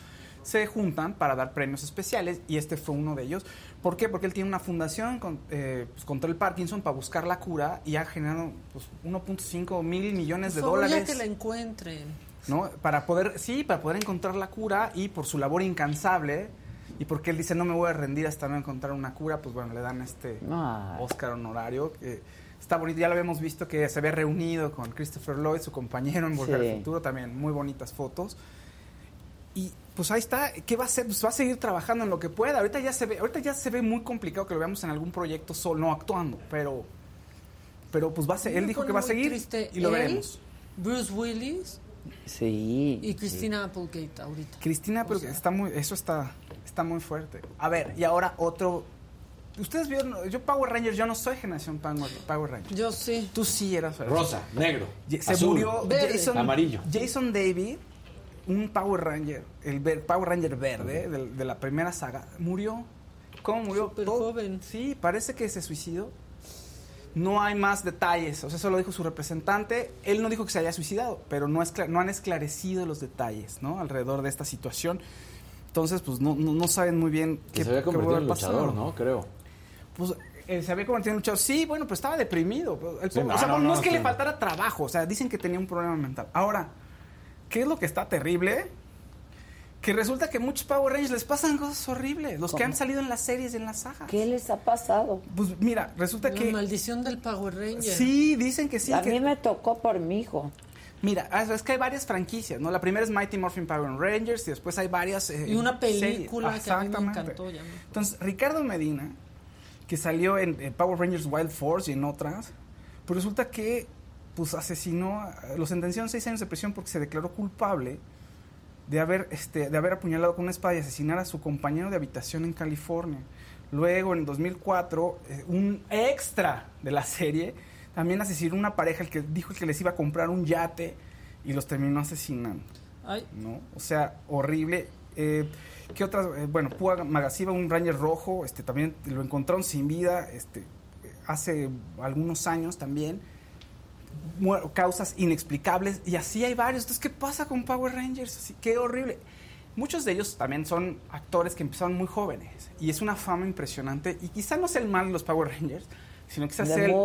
[SPEAKER 3] se juntan para dar premios especiales y este fue uno de ellos. ¿Por qué? Porque él tiene una fundación eh, pues, contra el Parkinson para buscar la cura y ha generado pues, 1.5 mil millones de dólares.
[SPEAKER 4] que la encuentren.
[SPEAKER 3] ¿No? Para poder, sí, para poder encontrar la cura y por su labor incansable y porque él dice no me voy a rendir hasta no encontrar una cura, pues bueno, le dan este Oscar honorario. Que está bonito, ya lo habíamos visto que se había reunido con Christopher Lloyd, su compañero en Volver al Futuro, también muy bonitas fotos. Y pues ahí está, ¿qué va a hacer? Pues va a seguir trabajando en lo que pueda. Ahorita ya se ve, ahorita ya se ve muy complicado que lo veamos en algún proyecto solo, no actuando, pero pero pues va a ser, él dijo que va a seguir y lo veremos.
[SPEAKER 4] Bruce Willis.
[SPEAKER 1] Sí.
[SPEAKER 4] Y Christina Applegate ahorita.
[SPEAKER 3] Cristina, pero está muy, eso está, está muy fuerte. A ver, y ahora otro. Ustedes vieron, yo Power Rangers, yo no soy generación Power Rangers.
[SPEAKER 4] Yo sí.
[SPEAKER 3] Tú sí eras.
[SPEAKER 2] Rosa, negro.
[SPEAKER 3] Se murió Jason,
[SPEAKER 2] amarillo.
[SPEAKER 3] Jason David, un Power Ranger, el Power Ranger verde de, la primera saga, murió. ¿Cómo murió?
[SPEAKER 4] Super joven.
[SPEAKER 3] Sí, parece que se suicidó. No hay más detalles, o sea, eso lo dijo su representante. Él no dijo que se haya suicidado, pero no, han esclarecido los detalles, ¿no? Alrededor de esta situación. Entonces, pues no, no, saben muy bien
[SPEAKER 2] qué Se había convertido en luchador, ¿no? Creo.
[SPEAKER 3] Pues eh, se había convertido en luchador. Sí, bueno, pues estaba deprimido. o sea, no, es que le faltara trabajo, o sea, dicen que tenía un problema mental. Ahora, ¿qué es lo que está terrible? que resulta que muchos Power Rangers les pasan cosas horribles, los que han salido en las series, en las sagas.
[SPEAKER 1] ¿Qué les ha pasado?
[SPEAKER 3] Pues mira, resulta que...
[SPEAKER 4] La maldición del Power Ranger.
[SPEAKER 3] Sí, dicen que sí.
[SPEAKER 1] A
[SPEAKER 3] mí
[SPEAKER 1] me tocó por mi hijo.
[SPEAKER 3] Mira, ah, es que hay varias franquicias, ¿no? La primera es Mighty Morphin Power Rangers y después hay varias...
[SPEAKER 4] Eh, y una película que a mí me encantó. Ya
[SPEAKER 3] Entonces, Ricardo Medina, que salió en, Power Rangers Wild Force y en otras, pues resulta que pues asesinó, lo sentenció a seis años de prisión porque se declaró culpable de haber, este, de haber apuñalado con una espada y asesinar a su compañero de habitación en California. Luego, en 2004, eh, un extra de la serie también asesinó a una pareja el que dijo que les iba a comprar un yate y los terminó asesinando. ¿no? O sea, horrible. Eh, ¿Qué otras? Eh, bueno, Púa Magasiva, un Ranger rojo, este, también lo encontraron sin vida este, hace algunos años también causas inexplicables y así hay varios. Entonces, ¿qué pasa con Power Rangers? Así, qué horrible. Muchos de ellos también son actores que empezaron muy jóvenes y es una fama impresionante y quizá no es el mal de los Power Rangers, sino que es el,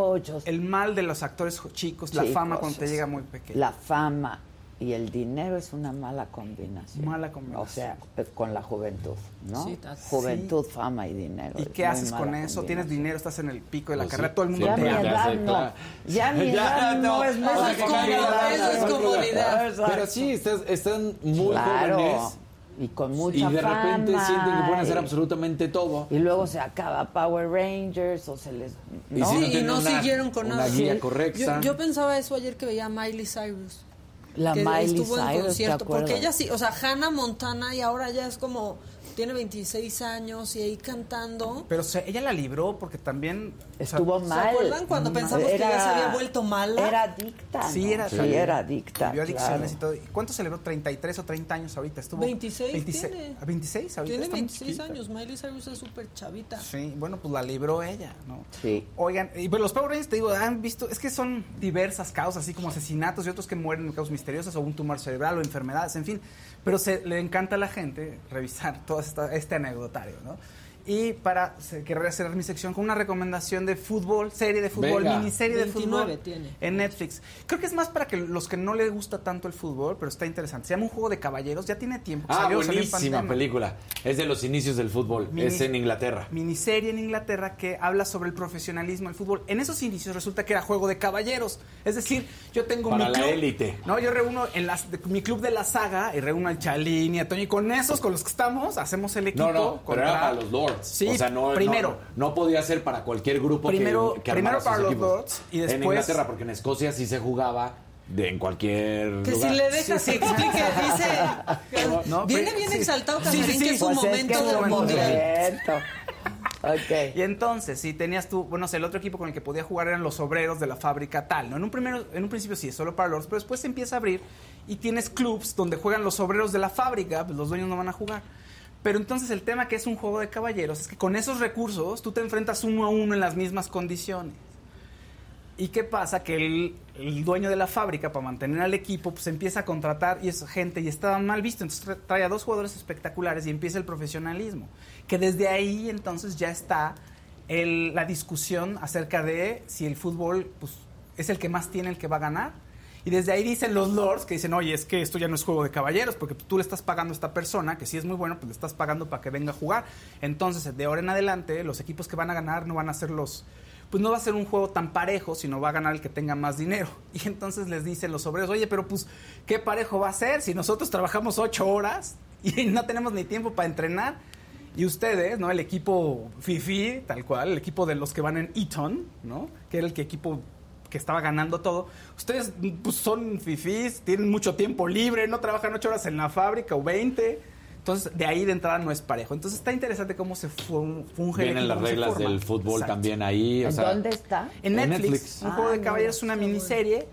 [SPEAKER 3] el, mal de los actores chicos, la fama cuando te llega muy pequeño.
[SPEAKER 1] La fama y el dinero es una mala combinación.
[SPEAKER 3] Mala combinación.
[SPEAKER 1] O sea, eh, con la juventud, ¿no? juventud, fama y dinero.
[SPEAKER 3] ¿Y qué haces con eso? Tienes dinero, estás en el pico de la pues carrera, todo el mundo
[SPEAKER 1] ya
[SPEAKER 3] te
[SPEAKER 1] ama. Ya, no. ya mi edad no, es más
[SPEAKER 4] es comodidad.
[SPEAKER 2] Pero sí, están muy jóvenes
[SPEAKER 1] y con mucha Y
[SPEAKER 2] de repente sienten que pueden hacer absolutamente todo.
[SPEAKER 1] Y luego se acaba Power Rangers o se les...
[SPEAKER 4] ¿no? Y, no, siguieron con nada.
[SPEAKER 2] Guía correcta.
[SPEAKER 4] Yo, yo, pensaba eso ayer que veía a Miley Cyrus.
[SPEAKER 1] La que Miley estuvo en concierto,
[SPEAKER 4] porque ella sí, o sea, Hannah Montana y ahora ya es como tiene 26 años y ahí cantando.
[SPEAKER 3] Pero ella la libró porque también
[SPEAKER 1] estuvo mal. ¿Se
[SPEAKER 4] acuerdan cuando pensamos que ella se había vuelto mala?
[SPEAKER 1] Era adicta.
[SPEAKER 3] Sí, era,
[SPEAKER 1] sí, era adicta.
[SPEAKER 3] Vio adicciones y todo. ¿Cuánto celebró? 33 o 30 años ahorita. Estuvo
[SPEAKER 4] 26. 26
[SPEAKER 3] tiene. 26 ahorita.
[SPEAKER 4] Tiene 26 años. Miley Cyrus es súper chavita.
[SPEAKER 3] Sí, bueno, pues la libró ella, ¿no?
[SPEAKER 1] Sí.
[SPEAKER 3] Oigan, y pues los Power Rangers, te digo, han visto, es que son diversas causas, así como asesinatos y otros que mueren en causas misteriosas o un tumor cerebral o enfermedades, en fin. Pero se, le encanta a la gente revisar todo este anecdotario, ¿no? Y para querer cerrar mi sección con una recomendación de fútbol, serie de fútbol, miniserie de fútbol
[SPEAKER 4] tiene.
[SPEAKER 3] en Netflix. Creo que es más para que los que no les gusta tanto el fútbol, pero está interesante. Se llama Un juego de caballeros, ya tiene tiempo.
[SPEAKER 2] Ah, buenísima película. Es de los inicios del fútbol, es en Inglaterra.
[SPEAKER 3] Miniserie en Inglaterra que habla sobre el profesionalismo del fútbol. En esos inicios resulta que era juego de caballeros. Es decir, yo tengo
[SPEAKER 2] para
[SPEAKER 3] mi
[SPEAKER 2] la élite.
[SPEAKER 3] No, yo reúno en las, mi club de la saga y reúno al Chalín y a Toño y con esos con los que estamos hacemos el equipo
[SPEAKER 2] no, no, contra los Lords.
[SPEAKER 3] Sí, o sea, no, primero.
[SPEAKER 2] No, podía ser para cualquier grupo
[SPEAKER 3] primero,
[SPEAKER 2] que,
[SPEAKER 3] Primero para los Lords y después...
[SPEAKER 2] En Inglaterra, porque en Escocia sí se jugaba de en cualquier
[SPEAKER 4] que
[SPEAKER 2] si
[SPEAKER 4] le dejas que explique dice viene bien exaltado Casarín sí, que es un pues momento del mundial
[SPEAKER 3] Okay. Y entonces, si tenías tú, bueno, el otro equipo con el que podía jugar eran los obreros de la fábrica tal, ¿no? En un, primero, en un principio sí, es solo para los, pero después se empieza a abrir y tienes clubs donde juegan los obreros de la fábrica, pues los dueños no van a jugar. Pero entonces el tema que es un juego de caballeros es que con esos recursos tú te enfrentas uno a uno en las mismas condiciones. ¿Y qué pasa? Que el, dueño de la fábrica, para mantener al equipo, pues empieza a contratar y es gente y estaba mal visto. Entonces trae a dos jugadores espectaculares y empieza el profesionalismo. Que desde ahí entonces ya está la discusión acerca de si el fútbol pues, es el que más tiene, el que va a ganar y desde ahí dicen los lords que dicen, oye, es que esto ya no es juego de caballeros, porque tú le estás pagando a esta persona, que si es muy bueno, pues le estás pagando para que venga a jugar. Entonces, de ahora en adelante, los equipos que van a ganar no van a ser los pues no va a ser un juego tan parejo, sino va a ganar el que tenga más dinero. Y entonces les dicen los obreros, oye, pero pues, ¿qué parejo va a ser si nosotros trabajamos ocho horas y no tenemos ni tiempo para entrenar? Y ustedes, ¿no? El equipo FIFI, tal cual, el equipo de los que van en Eton, ¿no? Que era el que equipo que estaba ganando todo. Ustedes pues, son fifís, tienen mucho tiempo libre, no trabajan ocho horas en la fábrica o 20. Entonces, de ahí de entrada no es parejo. Entonces, está interesante cómo se funge.
[SPEAKER 2] Vienen las reglas del fútbol también ahí.
[SPEAKER 1] ¿En dónde está?
[SPEAKER 3] En Netflix. Un juego de ah, caballeros es una miniserie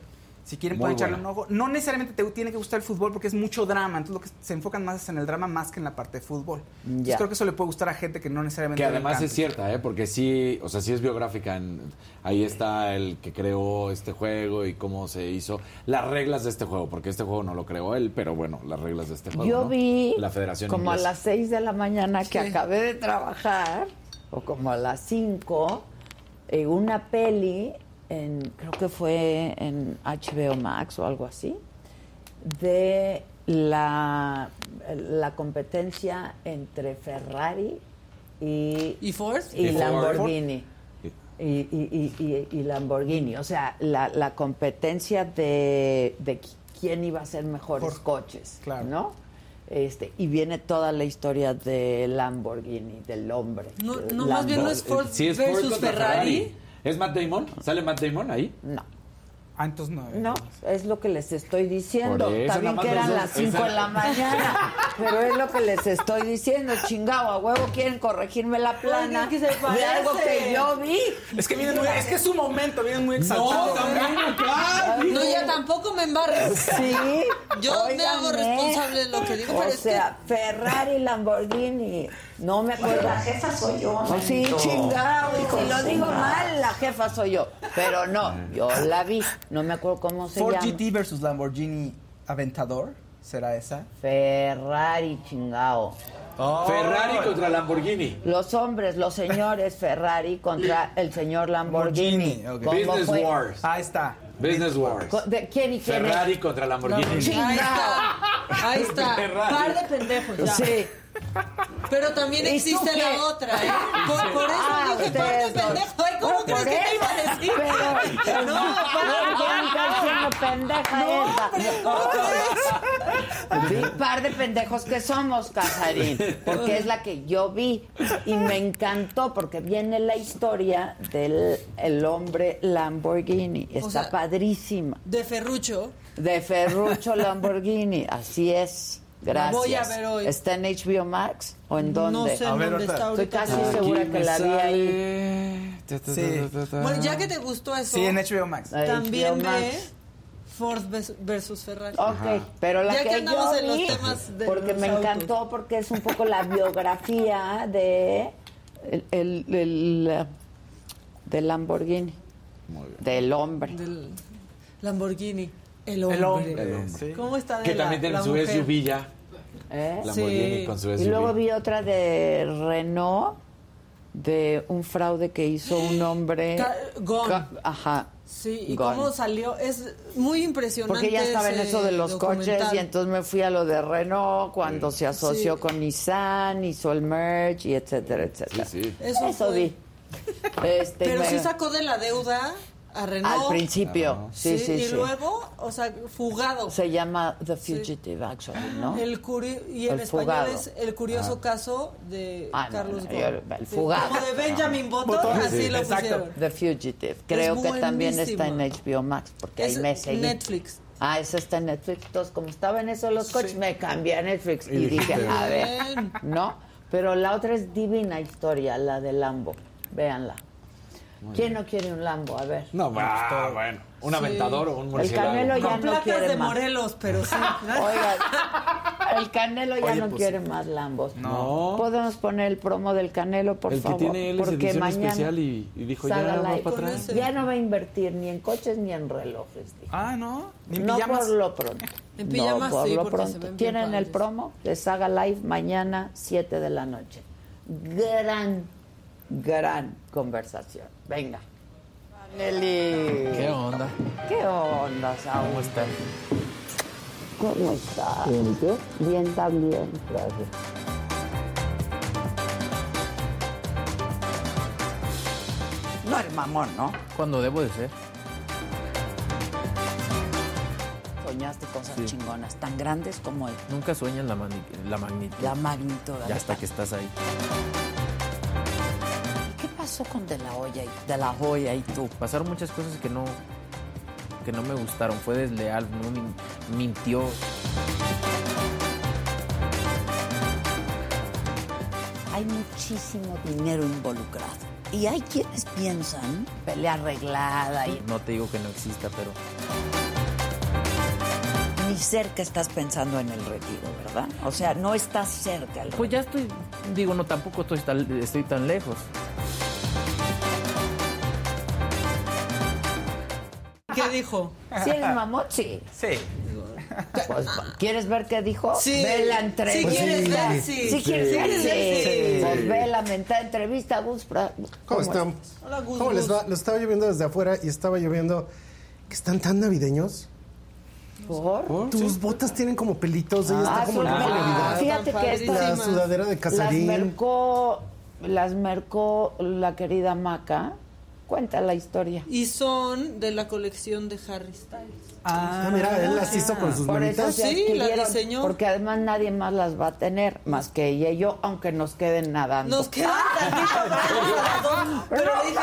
[SPEAKER 3] si quieren pueden echarle un ojo. No necesariamente te tiene que gustar el fútbol porque es mucho drama. Entonces lo que se enfocan más es en el drama más que en la parte de fútbol. Entonces creo que eso le puede gustar a gente que no necesariamente.
[SPEAKER 2] Que además es cierta, ¿eh? porque sí, o sea, sí es biográfica. ahí está el que creó este juego y cómo se hizo. Las reglas de este juego, porque este juego no lo creó él, pero bueno, las reglas de este juego.
[SPEAKER 1] Yo vi
[SPEAKER 2] la Federación
[SPEAKER 1] como a las 6 de la mañana que acabé de trabajar, o como a las 5, en una peli creo que fue en HBO Max o algo así, de la, la competencia entre Ferrari y,
[SPEAKER 4] ¿Y, Ford?
[SPEAKER 1] y, Lamborghini. Y, Lamborghini. O sea, la, la competencia de, de, quién iba a ser mejores coches. Claro. ¿No? Este, y viene toda la historia de Lamborghini, del hombre.
[SPEAKER 4] No, no más bien no es Ford versus Ferrari.
[SPEAKER 2] ¿Es Matt Damon? ¿Sale Matt Damon ahí?
[SPEAKER 1] No.
[SPEAKER 3] Ah, entonces no.
[SPEAKER 1] No, es lo que les estoy diciendo. También que eran las 5 de la mañana. pero es lo que les estoy diciendo. Chingado, a huevo quieren corregirme la plana que se de algo que yo vi.
[SPEAKER 3] Es que vienen muy, es que es su momento, vienen muy exaltados. No, también,
[SPEAKER 4] claro. No, ya tampoco me embarres.
[SPEAKER 1] Sí.
[SPEAKER 4] Yo me hago responsable de lo que digo.
[SPEAKER 1] O sea, Ferrari, Lamborghini. No me acuerdo.
[SPEAKER 8] la jefa soy yo.
[SPEAKER 1] sí, chingado. Y si lo digo mal, la jefa soy yo. Pero no, yo la vi. No me acuerdo cómo se
[SPEAKER 3] Ford
[SPEAKER 1] llama.
[SPEAKER 3] GT versus Lamborghini Aventador. ¿Será esa?
[SPEAKER 1] Ferrari, chingao.
[SPEAKER 2] Oh. Ferrari contra Lamborghini.
[SPEAKER 1] Los hombres, los señores Ferrari contra el señor Lamborghini.
[SPEAKER 2] Business Wars.
[SPEAKER 3] Ahí está.
[SPEAKER 2] Business Wars.
[SPEAKER 1] ¿De quién y quién?
[SPEAKER 2] Ferrari contra Lamborghini.
[SPEAKER 4] Ahí está. Ahí está. Par de pendejos ya. Sí. Pero también existe la otra, ¿eh? Por, por eso ah, dije parte pendejo. ¿Cómo crees que te iba a decir?
[SPEAKER 1] Pero, no, no, pendeja no, esta. par de pendejos que somos, Casarín. Porque es la que yo vi. Y me encantó porque viene la historia del el hombre Lamborghini. Está padrísima.
[SPEAKER 4] De Ferrucho.
[SPEAKER 1] De Ferrucho Lamborghini. Así es. Gracias.
[SPEAKER 4] voy a ver hoy.
[SPEAKER 1] ¿Está en HBO Max o en dónde?
[SPEAKER 4] No sé en dónde está ahorita.
[SPEAKER 1] Estoy casi segura que la vi ahí.
[SPEAKER 4] Sí. Bueno, ya que te gustó eso.
[SPEAKER 3] Sí, en HBO Max.
[SPEAKER 4] También ve Ford versus Ferrari.
[SPEAKER 1] Ok, pero la
[SPEAKER 4] ya
[SPEAKER 1] que,
[SPEAKER 4] que andamos
[SPEAKER 1] yo
[SPEAKER 4] en
[SPEAKER 1] vi,
[SPEAKER 4] los temas de
[SPEAKER 1] porque me encantó porque es un poco la biografía de el, el, el del Lamborghini, del hombre,
[SPEAKER 4] del Lamborghini. El hombre. El hombre. ¿Cómo está de
[SPEAKER 2] Que también tiene su SUV ya.
[SPEAKER 1] ¿Eh?
[SPEAKER 2] Lamborghini con su SUV.
[SPEAKER 1] Y luego vi otra de Renault, de un fraude que hizo un hombre.
[SPEAKER 4] Gone.
[SPEAKER 1] Ajá.
[SPEAKER 4] Sí, y cómo salió, es muy impresionante.
[SPEAKER 1] Porque ya estaba en eso de los coches y entonces me fui a lo de Renault cuando se asoció con Nissan, hizo el merge y etcétera, etcétera.
[SPEAKER 2] Sí, sí.
[SPEAKER 1] Eso, vi.
[SPEAKER 4] Este, Pero sí sacó de la deuda
[SPEAKER 1] al principio, sí, sí, sí.
[SPEAKER 4] Y luego, o sea, fugado.
[SPEAKER 1] Se llama The Fugitive, actually, ¿no?
[SPEAKER 4] El y en español es el curioso caso de ah, Carlos no,
[SPEAKER 1] El fugado.
[SPEAKER 4] Como de Benjamin Button, así lo pusieron.
[SPEAKER 1] The Fugitive. Creo que también está en HBO Max, porque ahí me seguí.
[SPEAKER 4] Netflix.
[SPEAKER 1] Ah, eso está en Netflix. Entonces, como estaba en eso los coches, me cambié a Netflix. Y, dije, a ver, ¿no? Pero la otra es Divina Historia, la de Lambo. Véanla. ¿Quién no quiere un Lambo? A ver.
[SPEAKER 2] No, bueno, ah, bueno. Un aventador o un murciélago.
[SPEAKER 1] El Canelo ya
[SPEAKER 4] Con
[SPEAKER 1] no quiere
[SPEAKER 4] de
[SPEAKER 1] más.
[SPEAKER 4] Morelos, pero sí.
[SPEAKER 1] Oiga, el Canelo ya no pues quiere más Lambos.
[SPEAKER 2] No.
[SPEAKER 1] Podemos poner el promo del Canelo, por
[SPEAKER 2] el
[SPEAKER 1] favor.
[SPEAKER 2] Que tiene él porque mañana especial y, y dijo ya va para atrás.
[SPEAKER 1] Ya no va a invertir ni en coches ni en relojes. Dijo.
[SPEAKER 3] Ah, no.
[SPEAKER 1] ¿Ni no por lo pronto.
[SPEAKER 4] En pijamas
[SPEAKER 1] no, por
[SPEAKER 4] sí,
[SPEAKER 1] lo pronto. Tienen el promo de Saga Live mañana 7 de la noche. Gran, gran conversación. Venga. Nelly.
[SPEAKER 9] ¿Qué onda?
[SPEAKER 1] ¿Qué onda, Saúl?
[SPEAKER 9] ¿Cómo estás?
[SPEAKER 1] ¿Cómo estás? Bien, Bien también, gracias. No eres mamón, ¿no?
[SPEAKER 9] Cuando debo de ser.
[SPEAKER 1] Soñaste cosas chingonas, tan grandes como él.
[SPEAKER 9] Nunca sueñas la, la magnitud.
[SPEAKER 1] La magnitud.
[SPEAKER 9] Ya hasta que estás ahí.
[SPEAKER 1] ¿Qué pasó con De La Hoya y, de la Hoya y tú?
[SPEAKER 9] Pasaron muchas cosas que no que no me gustaron. Fue desleal, no mintió.
[SPEAKER 1] Hay muchísimo dinero involucrado. Y hay quienes piensan pelea arreglada y...
[SPEAKER 9] No te digo que no exista, pero...
[SPEAKER 1] Ni cerca estás pensando en el retiro, ¿verdad? O sea, no estás cerca.
[SPEAKER 9] Pues ya estoy, digo, no, tampoco estoy tan, estoy tan lejos.
[SPEAKER 4] ¿Qué dijo?
[SPEAKER 1] ¿Sí eres mamón? Sí. Pues, ¿Quieres ver qué dijo?
[SPEAKER 4] Sí.
[SPEAKER 1] Ve la entrevista.
[SPEAKER 4] Si quieres ver, sí.
[SPEAKER 1] Si quieres ver, sí.
[SPEAKER 4] sí.
[SPEAKER 1] Pues ve la mentada entrevista, Gus. ¿Cómo,
[SPEAKER 10] ¿Cómo están?
[SPEAKER 4] Hola, Gus.
[SPEAKER 10] ¿Cómo les va? Lo estaba lloviendo desde afuera y estaba lloviendo que están tan navideños.
[SPEAKER 1] ¿Por?
[SPEAKER 10] Tus botas tienen como pelitos, ella está
[SPEAKER 1] Ah,
[SPEAKER 10] como
[SPEAKER 1] son-
[SPEAKER 10] en Navidad.
[SPEAKER 1] Fíjate que esta-
[SPEAKER 10] La sudadera de
[SPEAKER 1] Las
[SPEAKER 10] Casarín.
[SPEAKER 1] mercó, las mercó la querida Maca. Cuenta la historia.
[SPEAKER 4] Y son de la colección de Harry Styles.
[SPEAKER 10] Ah, mira, él las hizo con sus
[SPEAKER 1] Por
[SPEAKER 10] manitas.
[SPEAKER 4] Sí, la diseñó.
[SPEAKER 1] Porque además nadie más las va a tener, más que ella y yo, aunque nos queden nadando.
[SPEAKER 4] Nos quedan Pero dije,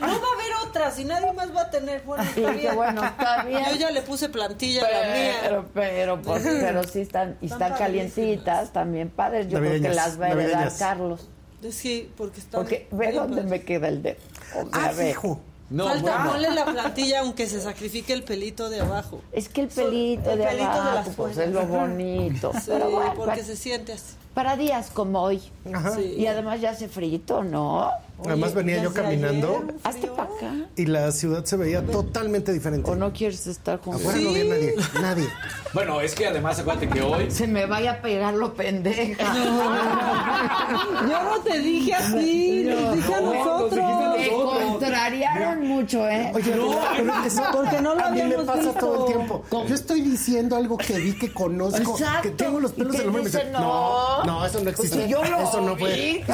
[SPEAKER 4] pero no va a haber otras y nadie más va a tener. Bueno, está bien.
[SPEAKER 1] bueno, está bien.
[SPEAKER 4] Yo ya le puse plantilla a la mía.
[SPEAKER 1] Pero, pero, pues, pero sí están, y están
[SPEAKER 4] Están
[SPEAKER 1] calientitas, también padres. Yo creo que
[SPEAKER 10] Navideñas,
[SPEAKER 1] las va a heredar
[SPEAKER 10] navideñas.
[SPEAKER 1] Carlos.
[SPEAKER 4] Sí, porque está.
[SPEAKER 1] Porque ve dónde me queda el dedo. O sea,
[SPEAKER 10] Ah, fijo.
[SPEAKER 2] No,
[SPEAKER 4] Falta
[SPEAKER 2] bueno.
[SPEAKER 4] ponle la plantilla aunque se sacrifique el pelito de abajo.
[SPEAKER 1] Es que el pelito
[SPEAKER 4] El
[SPEAKER 1] de
[SPEAKER 4] pelito de
[SPEAKER 1] abajo,
[SPEAKER 4] las
[SPEAKER 1] pues es lo bonito.
[SPEAKER 4] Sí,
[SPEAKER 1] pero bueno,
[SPEAKER 4] porque
[SPEAKER 1] para,
[SPEAKER 4] se siente así.
[SPEAKER 1] para días como hoy.
[SPEAKER 10] Ajá.
[SPEAKER 4] Sí.
[SPEAKER 1] Y además ya hace frito, ¿no?
[SPEAKER 10] Además venía yo caminando
[SPEAKER 4] frío.
[SPEAKER 1] para acá.
[SPEAKER 10] y la ciudad se veía totalmente diferente.
[SPEAKER 1] ¿O no quieres estar con
[SPEAKER 10] Afuera no había nadie, nadie.
[SPEAKER 2] Bueno, es que además acuérdate que hoy
[SPEAKER 1] Se me vaya a pegar lo pendeja.
[SPEAKER 4] Yo no te dije así, nos dije a nosotros.
[SPEAKER 1] Me contrariaron mucho, ¿eh?
[SPEAKER 10] Oye, pero eso
[SPEAKER 4] Porque no lo
[SPEAKER 10] a mí me pasa
[SPEAKER 4] visto.
[SPEAKER 10] todo el tiempo. Yo estoy diciendo algo que vi, que conozco,
[SPEAKER 1] Exacto.
[SPEAKER 10] que tengo los pelos en la mano
[SPEAKER 1] no.
[SPEAKER 10] no, no, eso no existe.
[SPEAKER 1] Pues si yo lo
[SPEAKER 10] eso no fue.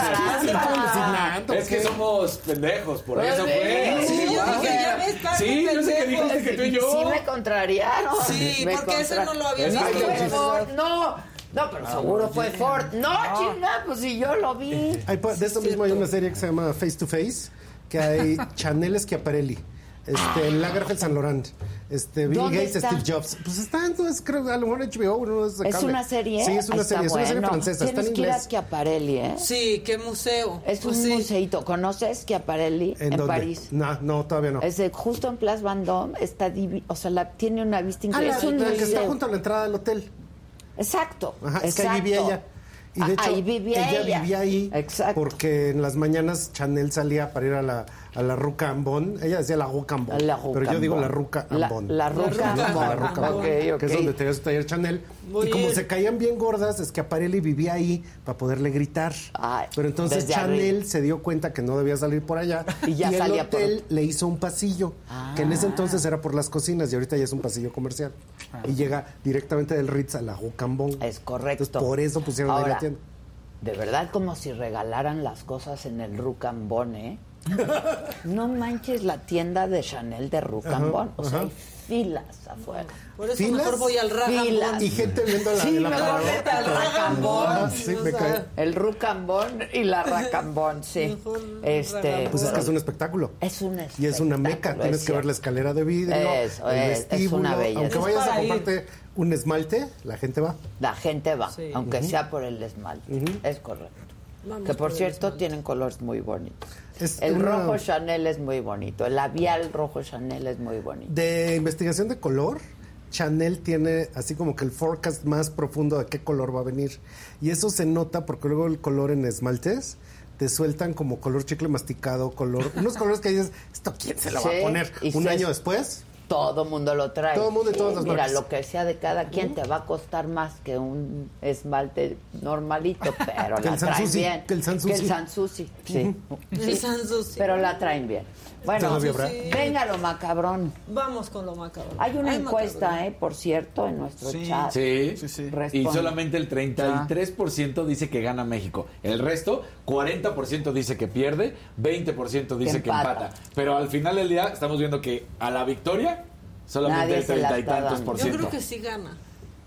[SPEAKER 2] Que somos pendejos, por
[SPEAKER 1] Pues
[SPEAKER 2] eso
[SPEAKER 1] sí,
[SPEAKER 2] fue.
[SPEAKER 1] sí,
[SPEAKER 4] yo
[SPEAKER 2] guau.
[SPEAKER 4] dije, ya ves, Carlos,
[SPEAKER 2] Sí, yo sé que dijiste que tú y yo.
[SPEAKER 1] Sí me contrariaron.
[SPEAKER 4] Sí,
[SPEAKER 1] Me
[SPEAKER 4] porque ese
[SPEAKER 1] contra-
[SPEAKER 4] no lo había visto.
[SPEAKER 1] no, no, pero seguro fue Ford. No, chinga, pues si yo lo vi.
[SPEAKER 10] Hay de esto mismo hay una serie que se llama Face to Face, que hay Chanel Schiaparelli, este, Lagerfeld San Laurent, este, Bill
[SPEAKER 1] ¿Dónde
[SPEAKER 10] Gates,
[SPEAKER 1] está?
[SPEAKER 10] Steve Jobs. Pues está, entonces creo a lo mejor HBO, de
[SPEAKER 1] ¿Es
[SPEAKER 10] cable.
[SPEAKER 1] una serie?
[SPEAKER 10] Sí, es una
[SPEAKER 1] Está
[SPEAKER 10] serie, es una serie francesa, está en
[SPEAKER 1] que
[SPEAKER 10] inglés.
[SPEAKER 1] Schiaparelli, ¿eh?
[SPEAKER 4] Sí, qué museo.
[SPEAKER 1] Es
[SPEAKER 4] Pues
[SPEAKER 1] un
[SPEAKER 4] sí.
[SPEAKER 1] museito. ¿Conoces Schiaparelli en,
[SPEAKER 10] dónde?
[SPEAKER 1] París?
[SPEAKER 10] No, no, todavía no.
[SPEAKER 1] Es de- justo en Place Vendôme, está divi- o sea, la, tiene una vista
[SPEAKER 10] Ah,
[SPEAKER 1] increíble.
[SPEAKER 10] la,
[SPEAKER 1] es un
[SPEAKER 10] la que está junto a la entrada del hotel.
[SPEAKER 1] Exacto.
[SPEAKER 10] Ajá, es que ahí vivía ella. Y de
[SPEAKER 1] Ah,
[SPEAKER 10] hecho,
[SPEAKER 1] ahí vivía
[SPEAKER 10] ella,
[SPEAKER 1] ella.
[SPEAKER 10] vivía ahí
[SPEAKER 1] Exacto.
[SPEAKER 10] porque en las mañanas Chanel salía para ir a la, a la Ruca Ambon. Ella decía la Ruca Ambon.
[SPEAKER 1] La
[SPEAKER 10] pero yo digo la. Ruca
[SPEAKER 1] La-
[SPEAKER 10] Ambon.
[SPEAKER 1] la Ruca
[SPEAKER 10] La
[SPEAKER 1] Ambon.
[SPEAKER 10] Ruca
[SPEAKER 1] ok.
[SPEAKER 10] Que es donde tenía su taller Chanel.
[SPEAKER 4] Muy
[SPEAKER 10] y como
[SPEAKER 4] bien.
[SPEAKER 10] se caían bien gordas, es que Aparelli vivía ahí para poderle gritar.
[SPEAKER 1] Ay,
[SPEAKER 10] pero entonces Chanel
[SPEAKER 1] arriba.
[SPEAKER 10] se dio cuenta que no debía salir por allá.
[SPEAKER 1] Y ya
[SPEAKER 10] el
[SPEAKER 1] salía por
[SPEAKER 10] hotel le hizo un pasillo, que en ese entonces era por las cocinas y ahorita ya es un pasillo comercial. Y llega directamente del Ritz a la Ruca Ambon.
[SPEAKER 1] Es correcto.
[SPEAKER 10] Entonces, por eso pusieron ahí la tienda.
[SPEAKER 1] De verdad, como si regalaran las cosas en el Rucambón, ¿eh? No manches la tienda de Chanel de Rucambón. O sea, hay filas afuera.
[SPEAKER 4] Por eso
[SPEAKER 10] ¿Filas?
[SPEAKER 4] mejor voy al Ragambón.
[SPEAKER 1] Filas.
[SPEAKER 10] Y gente viendo la,
[SPEAKER 1] Sí,
[SPEAKER 10] la
[SPEAKER 1] mejor
[SPEAKER 10] parada.
[SPEAKER 1] vete al Racambón.
[SPEAKER 10] Ah, Sí, me cae.
[SPEAKER 1] El Rucambón y la Racambón, sí. Este,
[SPEAKER 4] Racambón.
[SPEAKER 10] Pues es que es un espectáculo.
[SPEAKER 1] es un
[SPEAKER 10] Y es una meca. Tienes
[SPEAKER 1] es
[SPEAKER 10] que ver la escalera de vidrio,
[SPEAKER 1] Eso,
[SPEAKER 10] el
[SPEAKER 1] es- es
[SPEAKER 10] vestíbulo.
[SPEAKER 1] una belleza.
[SPEAKER 10] Aunque
[SPEAKER 1] Es
[SPEAKER 10] vayas a comprarte un esmalte, la gente va.
[SPEAKER 1] La gente va,
[SPEAKER 4] Sí.
[SPEAKER 1] aunque sea por el esmalte. Es correcto.
[SPEAKER 4] Vamos
[SPEAKER 1] que por, cierto
[SPEAKER 4] esmalte.
[SPEAKER 1] tienen colores muy bonitos.
[SPEAKER 10] Es
[SPEAKER 1] el
[SPEAKER 10] una-
[SPEAKER 1] rojo Chanel es muy bonito. El labial rojo Chanel es muy bonito.
[SPEAKER 10] De investigación de color, Chanel tiene así como que el forecast más profundo de qué color va a venir. Y eso se nota porque luego el color en esmaltes te sueltan como color chicle masticado, color, unos colores que dices, ¿esto quién se lo va a poner? Un
[SPEAKER 1] se-
[SPEAKER 10] año después,
[SPEAKER 1] Todo mundo lo trae.
[SPEAKER 10] Todo mundo y todas las
[SPEAKER 1] Mira,
[SPEAKER 10] marcas.
[SPEAKER 1] lo que sea de cada quien te va a costar más que un esmalte normalito, pero la traen bien.
[SPEAKER 10] que el Sanssouci.
[SPEAKER 1] Que el Sanssouci, sí.
[SPEAKER 4] El Sanssouci.
[SPEAKER 1] Pero la traen bien. Bueno, venga lo macabrón.
[SPEAKER 4] Vamos con lo macabrón.
[SPEAKER 1] Hay una encuesta, eh, por cierto, en nuestro chat.
[SPEAKER 2] Sí, sí, sí. Y solamente el 33% dice que gana México. El resto, 40% dice que pierde, 20% dice que empata. Pero al final del día estamos viendo que a la victoria solamente el 30 y tantos por ciento.
[SPEAKER 4] Yo creo que sí gana.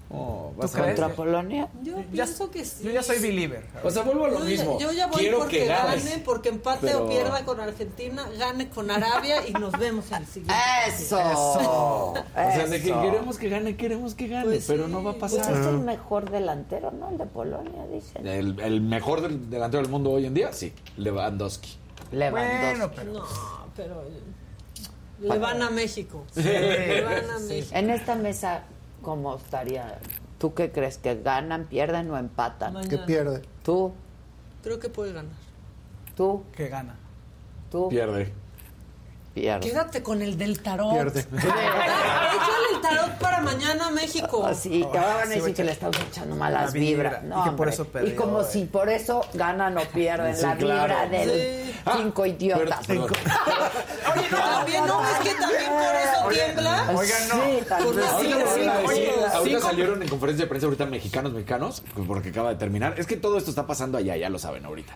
[SPEAKER 1] Oh, ¿Tú contra Polonia?
[SPEAKER 4] Yo pienso que sí.
[SPEAKER 3] Yo ya soy believer.
[SPEAKER 2] O sea, vuelvo a lo mismo.
[SPEAKER 4] Yo ya voy Quiero porque que gane, porque empate o pierda con Argentina, gane con Arabia y nos vemos en el siguiente.
[SPEAKER 1] ¡Eso! Eso.
[SPEAKER 2] O sea, de que queremos que gane, queremos que gane, pues pero no va a pasar.
[SPEAKER 1] Pues es el mejor delantero, ¿no? El de Polonia, dicen.
[SPEAKER 2] El, el mejor del, delantero del mundo hoy en día, sí, Lewandowski.
[SPEAKER 1] Lewandowski.
[SPEAKER 4] Bueno, pero... No, pero... Le van a México. Le van a México.
[SPEAKER 1] En esta mesa ¿Cómo estaría? ¿Tú qué crees? ¿Que ganan, pierden o empatan?
[SPEAKER 10] Que pierde.
[SPEAKER 1] ¿Tú?
[SPEAKER 4] Creo que puede ganar.
[SPEAKER 1] ¿Tú?
[SPEAKER 3] Que gana.
[SPEAKER 1] ¿Tú?
[SPEAKER 2] Pierde.
[SPEAKER 4] Quédate con el del tarot.
[SPEAKER 10] Pierde.
[SPEAKER 4] Échale el tarot para mañana México.
[SPEAKER 1] Ah, sí, que van a decir que le estamos echando malas vibras. No, y, por eso y como si por eso ganan o pierden la vibra del cinco idiotas.
[SPEAKER 4] Oye, no, también no, es que también por eso tiembla.
[SPEAKER 2] Oigan, no. Sí, también. Ahorita salieron en conferencia de prensa ahorita mexicanos, mexicanos, porque acaba de terminar. Es que todo esto está pasando allá, ya lo saben ahorita.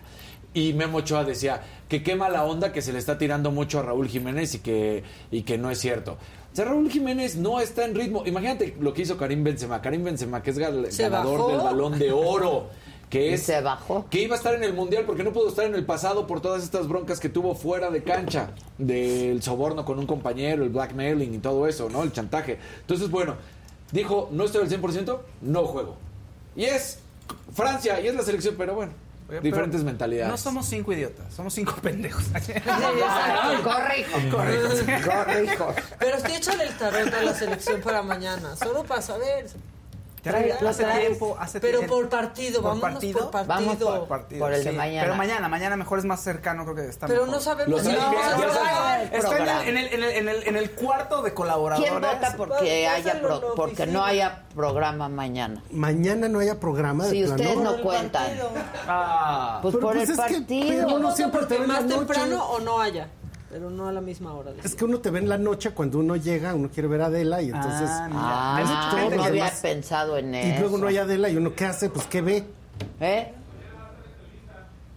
[SPEAKER 2] Y Memo Ochoa decía que quema la onda que se le está tirando mucho a Raúl Jiménez y que, y que no es cierto. O sea, Raúl Jiménez no está en ritmo. Imagínate lo que hizo Karim Benzema. Karim Benzema, que es ganador del balón de oro. Que es,
[SPEAKER 1] se bajó.
[SPEAKER 2] Que iba a estar en el Mundial porque no pudo estar en el pasado por todas estas broncas que tuvo fuera de cancha. Del soborno con un compañero, el blackmailing y todo eso, ¿no? El chantaje. Entonces, bueno, dijo, no estoy al 100%, no juego. Y es Francia, y es la selección, pero bueno. Diferentes mentalidades.
[SPEAKER 3] No somos cinco idiotas, somos cinco pendejos.
[SPEAKER 1] corrijo, corrijo, corrijo.
[SPEAKER 4] Pero estoy echando el tarot a la selección para mañana, solo para saber.
[SPEAKER 3] Trae, hace tiempo, hace
[SPEAKER 4] Pero por partido, ¿Por partido? por partido.
[SPEAKER 1] Vamos por partido. Por el de mañana.
[SPEAKER 3] Pero mañana, mañana mejor es más cercano, creo que está
[SPEAKER 4] Pero no sabemos.
[SPEAKER 3] No, está en el, en, el, en, el, en el cuarto de colaboradores.
[SPEAKER 1] ¿Quién vota porque, haya porque no haya programa mañana?
[SPEAKER 10] Mañana no haya programa.
[SPEAKER 1] Si ustedes no cuentan. Ah. Pues por el partido.
[SPEAKER 4] no siempre más temprano o no haya pero no a la misma hora.
[SPEAKER 10] Es que uno te ve en la noche cuando uno llega, uno quiere ver a Adela y entonces...
[SPEAKER 1] Ah, ah no había pensado en eso.
[SPEAKER 10] Y luego no hay Adela y uno, ¿qué hace? Pues, ¿qué ve?
[SPEAKER 1] ¿Eh?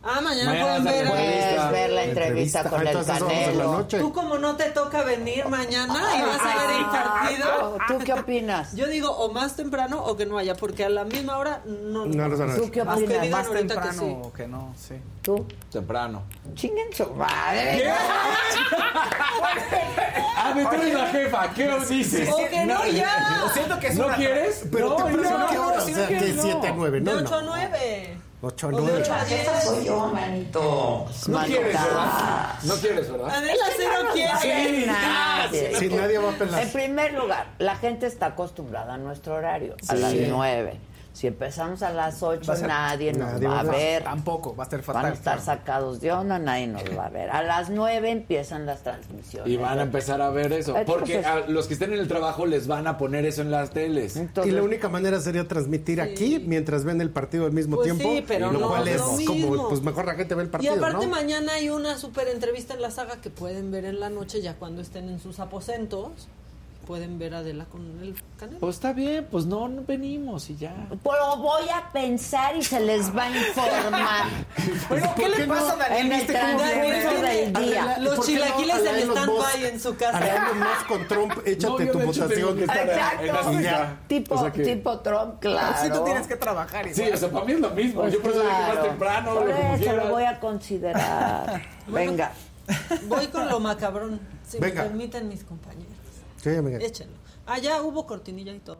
[SPEAKER 4] Ah, mañana, pueden ver,
[SPEAKER 1] puedes ver la entrevista, con el Canelo.
[SPEAKER 4] Tú como no te toca venir mañana y vas a ver el partido.
[SPEAKER 1] ¿Tú qué opinas?
[SPEAKER 4] Yo digo o más temprano o que no haya, porque a la misma hora no.
[SPEAKER 10] No los van a
[SPEAKER 1] ¿Tú qué opinas?
[SPEAKER 3] Más temprano que o que no, sí.
[SPEAKER 1] ¿Tú?
[SPEAKER 2] Temprano.
[SPEAKER 1] Chinguen su madre.
[SPEAKER 2] ¿Qué? ah, me tú la jefa, ¿qué os dices?
[SPEAKER 4] O que no, ya.
[SPEAKER 3] Lo siento que
[SPEAKER 2] ¿No quieres?
[SPEAKER 10] Pero
[SPEAKER 2] no,
[SPEAKER 10] temprano, ¿qué hora? O sea, que 7 a 9,
[SPEAKER 4] no. De 8 a 9.
[SPEAKER 10] 8 a 9.
[SPEAKER 1] soy yo, manito.
[SPEAKER 2] No quieres, ¿verdad? No quieres, ¿verdad?
[SPEAKER 4] Adela sí no quiere.
[SPEAKER 10] Sí, nadie. Sí, nadie va a pelar.
[SPEAKER 1] En primer lugar, la gente está acostumbrada a nuestro horario, a las 9. Si empezamos a las 8, nadie nos va a ver.
[SPEAKER 3] Tampoco, va a estar fatal.
[SPEAKER 1] Van a estar sacados de onda, nadie nos va a ver. A las 9 empiezan las transmisiones.
[SPEAKER 2] Y van a empezar a ver eso. Porque a los que estén en el trabajo les van a poner eso en las teles.
[SPEAKER 10] y la única manera sería transmitir aquí mientras ven el partido al mismo
[SPEAKER 4] pues
[SPEAKER 10] tiempo.
[SPEAKER 4] Sí, pero lo cual es
[SPEAKER 10] como, pues mejor la gente ve el partido.
[SPEAKER 4] Y aparte, mañana hay una súper entrevista en la saga que pueden ver en la noche ya cuando estén en sus aposentos pueden ver a Adela con el canal.
[SPEAKER 2] Pues está bien, pues no, venimos y ya.
[SPEAKER 1] Pero voy a pensar y se les va a informar.
[SPEAKER 3] Pero ¿qué, le pasa a Daniel?
[SPEAKER 1] En el transcurso del día.
[SPEAKER 4] Los chilaquiles en stand-by en su casa.
[SPEAKER 10] más con Trump, échate tu votación.
[SPEAKER 1] Exacto. Tipo, tipo Trump, claro.
[SPEAKER 3] Si tú tienes que trabajar
[SPEAKER 2] igual. Sí, o sea, para mí es lo mismo. Pues Yo por eso que más temprano.
[SPEAKER 1] Por eso lo voy a considerar. Venga.
[SPEAKER 4] Voy con lo macabrón, si me permiten mis compañeros.
[SPEAKER 10] Sí,
[SPEAKER 4] Échenlo. Ah, hubo cortinilla y todo.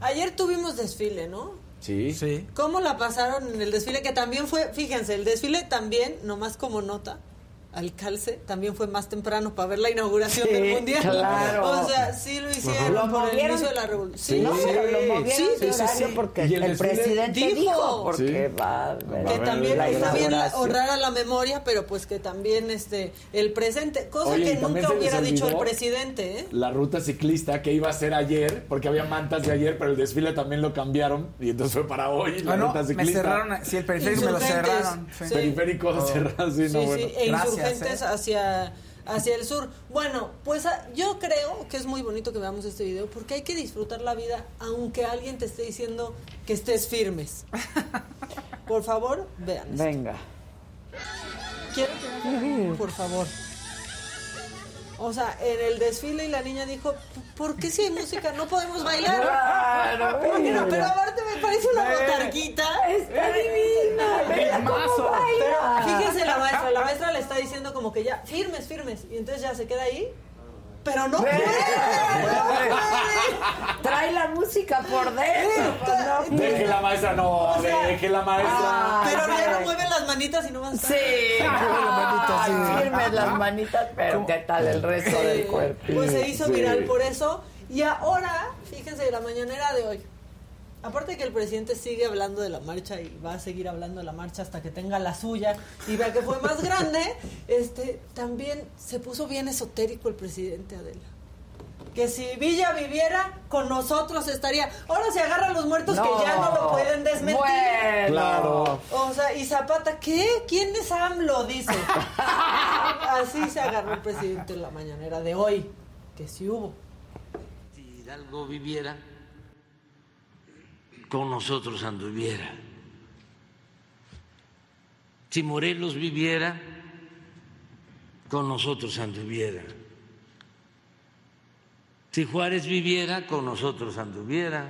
[SPEAKER 4] Ayer tuvimos desfile, ¿no?
[SPEAKER 2] Sí.
[SPEAKER 3] Sí.
[SPEAKER 4] ¿Cómo la pasaron en el desfile? Que también fue, fíjense, el desfile también, nomás como nota, al calce también fue más temprano para ver la inauguración del mundial.
[SPEAKER 1] Claro.
[SPEAKER 4] O sea, sí lo hicieron
[SPEAKER 1] ¿Lo
[SPEAKER 4] por el
[SPEAKER 1] movieron?
[SPEAKER 4] inicio de la revolución.
[SPEAKER 1] Sí, no, pero lo movieron
[SPEAKER 4] sí,
[SPEAKER 1] de
[SPEAKER 4] sí,
[SPEAKER 1] horario
[SPEAKER 4] sí.
[SPEAKER 1] porque
[SPEAKER 2] ¿Y el
[SPEAKER 1] el, presidente
[SPEAKER 4] Dijo.
[SPEAKER 1] dijo, porque
[SPEAKER 2] Sí.
[SPEAKER 1] va a
[SPEAKER 4] que también está bien honrar a la memoria, pero pues que también este el presente, cosa
[SPEAKER 2] Oye,
[SPEAKER 4] que nunca hubiera dicho el presidente, ¿eh?
[SPEAKER 2] La ruta ciclista que iba a ser ayer, porque había mantas de ayer, pero el desfile también lo cambiaron y entonces fue para hoy la
[SPEAKER 3] Ah, no,
[SPEAKER 2] ruta
[SPEAKER 3] me
[SPEAKER 2] ciclista.
[SPEAKER 3] cerraron. Sí, el periférico me lo cerraron.
[SPEAKER 2] Periférico cerrado, sí, no,
[SPEAKER 4] Sí,
[SPEAKER 2] bueno.
[SPEAKER 4] e
[SPEAKER 3] Gracias,
[SPEAKER 4] insurgentes hacia hacia el sur. Bueno, pues ah, yo creo que es muy bonito que veamos este video porque hay que disfrutar la vida aunque alguien te esté diciendo que estés firmes. Por favor, vean. esto.
[SPEAKER 1] Venga.
[SPEAKER 4] Quiero que por favor. O sea, en el desfile y la niña dijo, ¿por qué si hay música no podemos bailar? Pero aparte me parece una botarguita.
[SPEAKER 1] Está divina. Baila.
[SPEAKER 4] fíjense la maestra, la maestra le está diciendo como que ya, firmes, firmes. Y entonces ya se queda ahí. Pero no puede.
[SPEAKER 1] Trae la música por dentro. pues, no.
[SPEAKER 2] Deje la maestra, no,
[SPEAKER 4] O sea,
[SPEAKER 2] deje la maestra.
[SPEAKER 1] Ah,
[SPEAKER 4] Pero ya no mueven las manitas y no van a
[SPEAKER 1] Sí, Ay, firmes las manitas, pero ¿qué tal el resto del cuerpo?
[SPEAKER 4] Pues se hizo
[SPEAKER 2] Sí.
[SPEAKER 4] viral por eso. Y ahora, fíjense, la mañanera de hoy. Aparte de que el presidente sigue hablando de la marcha y va a seguir hablando de la marcha hasta que tenga la suya y vea que fue más grande, este también se puso bien esotérico el presidente Adela. Que si Villa viviera, con nosotros estaría. Ahora se agarra a los muertos que ya no lo pueden desmentir.
[SPEAKER 1] Bueno.
[SPEAKER 2] Claro.
[SPEAKER 4] O sea, y Zapata, ¿qué? ¿Quién es AMLO? Dice. Así se agarró el presidente en la mañanera de hoy, que sí hubo.
[SPEAKER 11] Si Hidalgo viviera, con nosotros anduviera. Si Morelos viviera, con nosotros anduviera. Si Juárez viviera, con nosotros anduviera.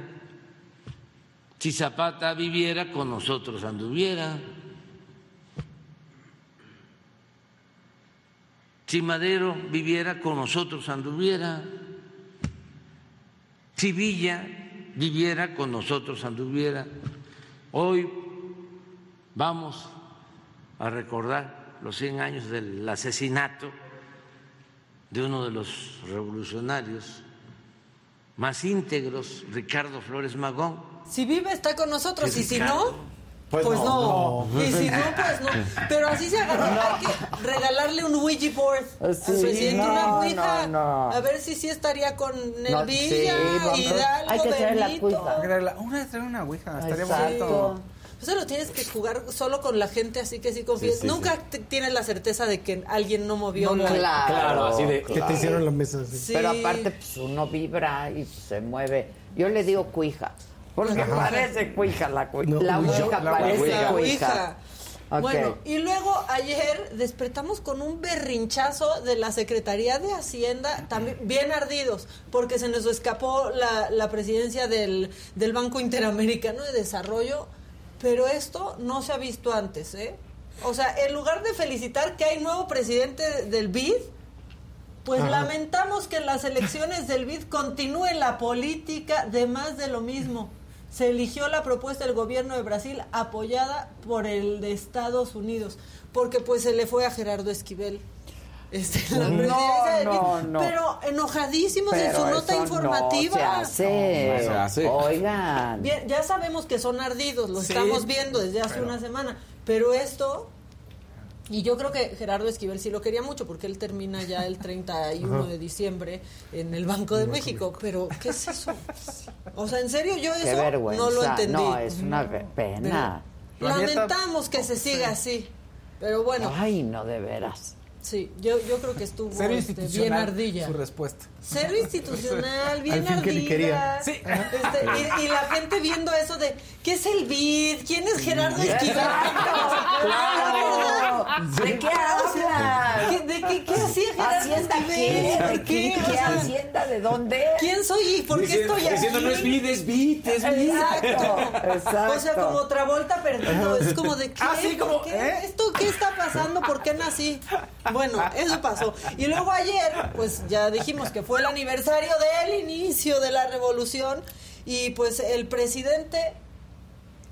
[SPEAKER 11] Si Zapata viviera, con nosotros anduviera. Si Madero viviera, con nosotros anduviera. Si Villa viviera, con nosotros anduviera. Hoy vamos a recordar los 100 años del asesinato de uno de los revolucionarios más íntegros, Ricardo Flores Magón.
[SPEAKER 4] Si vive, está con nosotros.
[SPEAKER 11] ¿Qué
[SPEAKER 4] Y si no, pues, no. Y si no, pues no. Pero así se agarró. Hay que regalarle un Ouija board al
[SPEAKER 1] Sí,
[SPEAKER 4] presidente,
[SPEAKER 1] no,
[SPEAKER 4] una Ouija.
[SPEAKER 1] no, no.
[SPEAKER 4] A ver si sí estaría con el
[SPEAKER 1] No,
[SPEAKER 4] Villa,
[SPEAKER 1] sí.
[SPEAKER 4] Hidalgo,
[SPEAKER 1] Hay que traer la. Ouija.
[SPEAKER 3] Una de traer una ouija, estaría bonito.
[SPEAKER 4] Eso lo tienes que jugar solo con la gente, así que sí confíes.
[SPEAKER 2] Sí, sí,
[SPEAKER 4] Nunca tienes la certeza de que alguien no movió la...
[SPEAKER 1] Claro,
[SPEAKER 2] Claro, así de-
[SPEAKER 10] Que te hicieron la mesa así.
[SPEAKER 4] Sí.
[SPEAKER 1] Pero aparte, pues uno vibra y se mueve. Yo le digo cuija. Porque parece cuija la cuija.
[SPEAKER 10] No,
[SPEAKER 1] la
[SPEAKER 10] Ouija.
[SPEAKER 1] parece
[SPEAKER 4] La
[SPEAKER 1] cuija.
[SPEAKER 4] Bueno, y luego ayer despertamos con un berrinchazo de la Secretaría de Hacienda, también bien ardidos, porque se nos escapó la, la presidencia del, del Banco Interamericano de Desarrollo, pero esto no se ha visto antes, ¿eh? O sea, en lugar de felicitar que hay nuevo presidente del BID, pues lamentamos que en las elecciones del BID continúe la política de más de lo mismo. Se eligió la propuesta del gobierno de Brasil apoyada por el de Estados Unidos, porque pues se le fue a Gerardo Esquivel. Este, la
[SPEAKER 1] No,
[SPEAKER 4] presidencia del
[SPEAKER 1] no, no.
[SPEAKER 4] Pero enojadísimos en su nota informativa.
[SPEAKER 1] No se hace.
[SPEAKER 2] No, no se hace.
[SPEAKER 1] Oigan.
[SPEAKER 4] Bien, ya sabemos que son ardidos, lo
[SPEAKER 3] Sí,
[SPEAKER 4] estamos viendo desde hace una semana, pero esto, y yo creo que Gerardo Esquivel sí lo quería mucho, porque él termina ya el 31 de diciembre en el Banco de México, pero ¿qué es eso? O sea, en serio, yo eso no lo entendí.
[SPEAKER 1] No, es una pena.
[SPEAKER 4] Pero lamentamos que se siga así, pero bueno,
[SPEAKER 1] Ay, no, de veras.
[SPEAKER 4] sí, yo, yo creo que estuvo este, bien ardilla.
[SPEAKER 3] su respuesta.
[SPEAKER 4] Cero institucional, bien
[SPEAKER 10] Al fin que ni
[SPEAKER 4] ardilla.
[SPEAKER 10] quería.
[SPEAKER 3] Sí.
[SPEAKER 4] Este, y, y la gente viendo eso de ¿qué es el BID? ¿Quién es Gerardo Esquivel?
[SPEAKER 1] Claro. ¿De qué hablas?
[SPEAKER 4] ¿Qué- ¿De qué, qué hacía Gerardo
[SPEAKER 1] ¿Hacienda
[SPEAKER 4] Esquivel?
[SPEAKER 1] qué?
[SPEAKER 4] ¿De
[SPEAKER 1] ¿Qué, hacienda? ¿De dónde?
[SPEAKER 4] ¿Quién soy y por qué
[SPEAKER 2] Diciendo-
[SPEAKER 4] estoy aquí?
[SPEAKER 2] Diciendo no es vid, es bit.
[SPEAKER 1] Exacto, exacto.
[SPEAKER 4] O sea, como Travolta perdido, es como de ¿qué?
[SPEAKER 3] Ah. ¿eh?
[SPEAKER 4] ¿Esto qué está pasando? ¿Por qué nací? Bueno, eso pasó. Y luego ayer, pues ya dijimos que fue el aniversario del inicio de la revolución y pues el presidente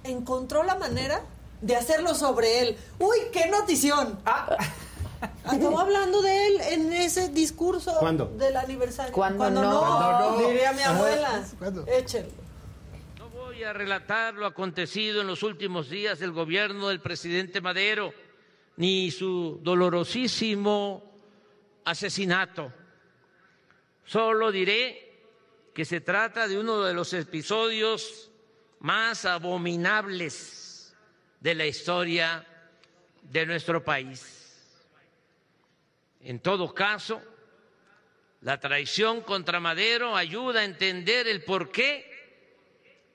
[SPEAKER 4] encontró la manera de hacerlo sobre él. Uy, qué notición. Acabó hablando de él en ese discurso del aniversario.
[SPEAKER 1] ¿Cuándo, no?
[SPEAKER 4] Diría mi abuela. Échenlo.
[SPEAKER 11] No voy a relatar lo acontecido en los últimos días del gobierno del presidente Madero, ni su dolorosísimo asesinato. Solo diré que se trata de uno de los episodios más abominables de la historia de nuestro país. En todo caso, la traición contra Madero ayuda a entender el porqué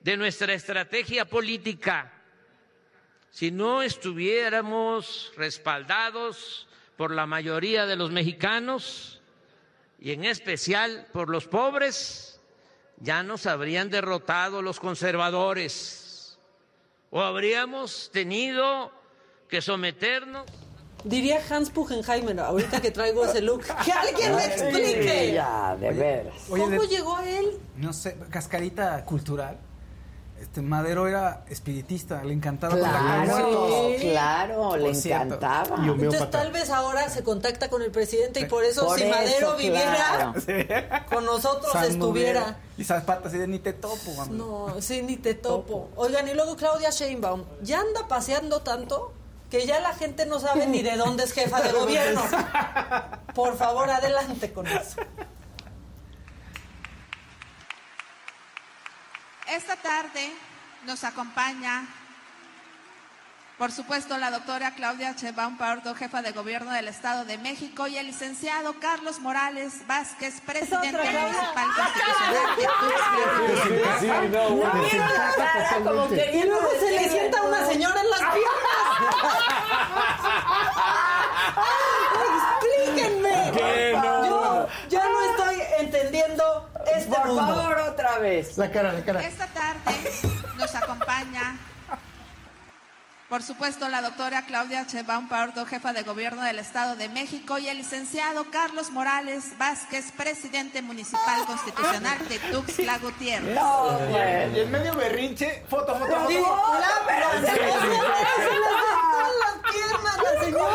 [SPEAKER 11] de nuestra estrategia política. Si no estuviéramos respaldados por la mayoría de los mexicanos y en especial por los pobres, ya nos habrían derrotado los conservadores o habríamos tenido que someternos
[SPEAKER 4] Diría Hans Pugenheimer, ahorita que traigo ese look. ¡Que alguien me explique!
[SPEAKER 1] Ya, de veras.
[SPEAKER 4] ¿Cómo llegó a él?
[SPEAKER 3] No sé, cascarita cultural. Este Madero era espiritista, le encantaba
[SPEAKER 1] claro, Claro, le encantaba.
[SPEAKER 4] Entonces tal vez ahora se contacta con el presidente y por eso si Madero viviera con nosotros estuviera.
[SPEAKER 3] Y Zapata así de ni te topo,
[SPEAKER 4] No, sí, ni te topo. Oigan, y luego Claudia Sheinbaum, ¿ya anda paseando tanto? que ya la gente no sabe ni de dónde es jefa de gobierno. Por favor, adelante con eso.
[SPEAKER 12] Esta tarde nos acompaña por supuesto, la doctora Claudia Sheinbaum Pardo, jefa de gobierno del Estado de México, y el licenciado Carlos Morales Vázquez, presidente municipal constitucional de
[SPEAKER 4] Sí, no, no, Y luego se le sienta una señora en las piernas. ¡Explíquenme! Yo ya no estoy entendiendo este
[SPEAKER 1] Por
[SPEAKER 4] mundo.
[SPEAKER 1] favor, vez.
[SPEAKER 10] La cara, la cara.
[SPEAKER 12] Esta tarde nos acompaña por supuesto, la doctora Claudia Sheinbaum Pardo, jefa de gobierno del Estado de México, y el licenciado Carlos Morales Vázquez, presidente municipal constitucional de Tuxtla Gutiérrez.
[SPEAKER 3] No, Y en medio berrinche, foto, foto, foto.
[SPEAKER 4] ¡La las piernas, la señora!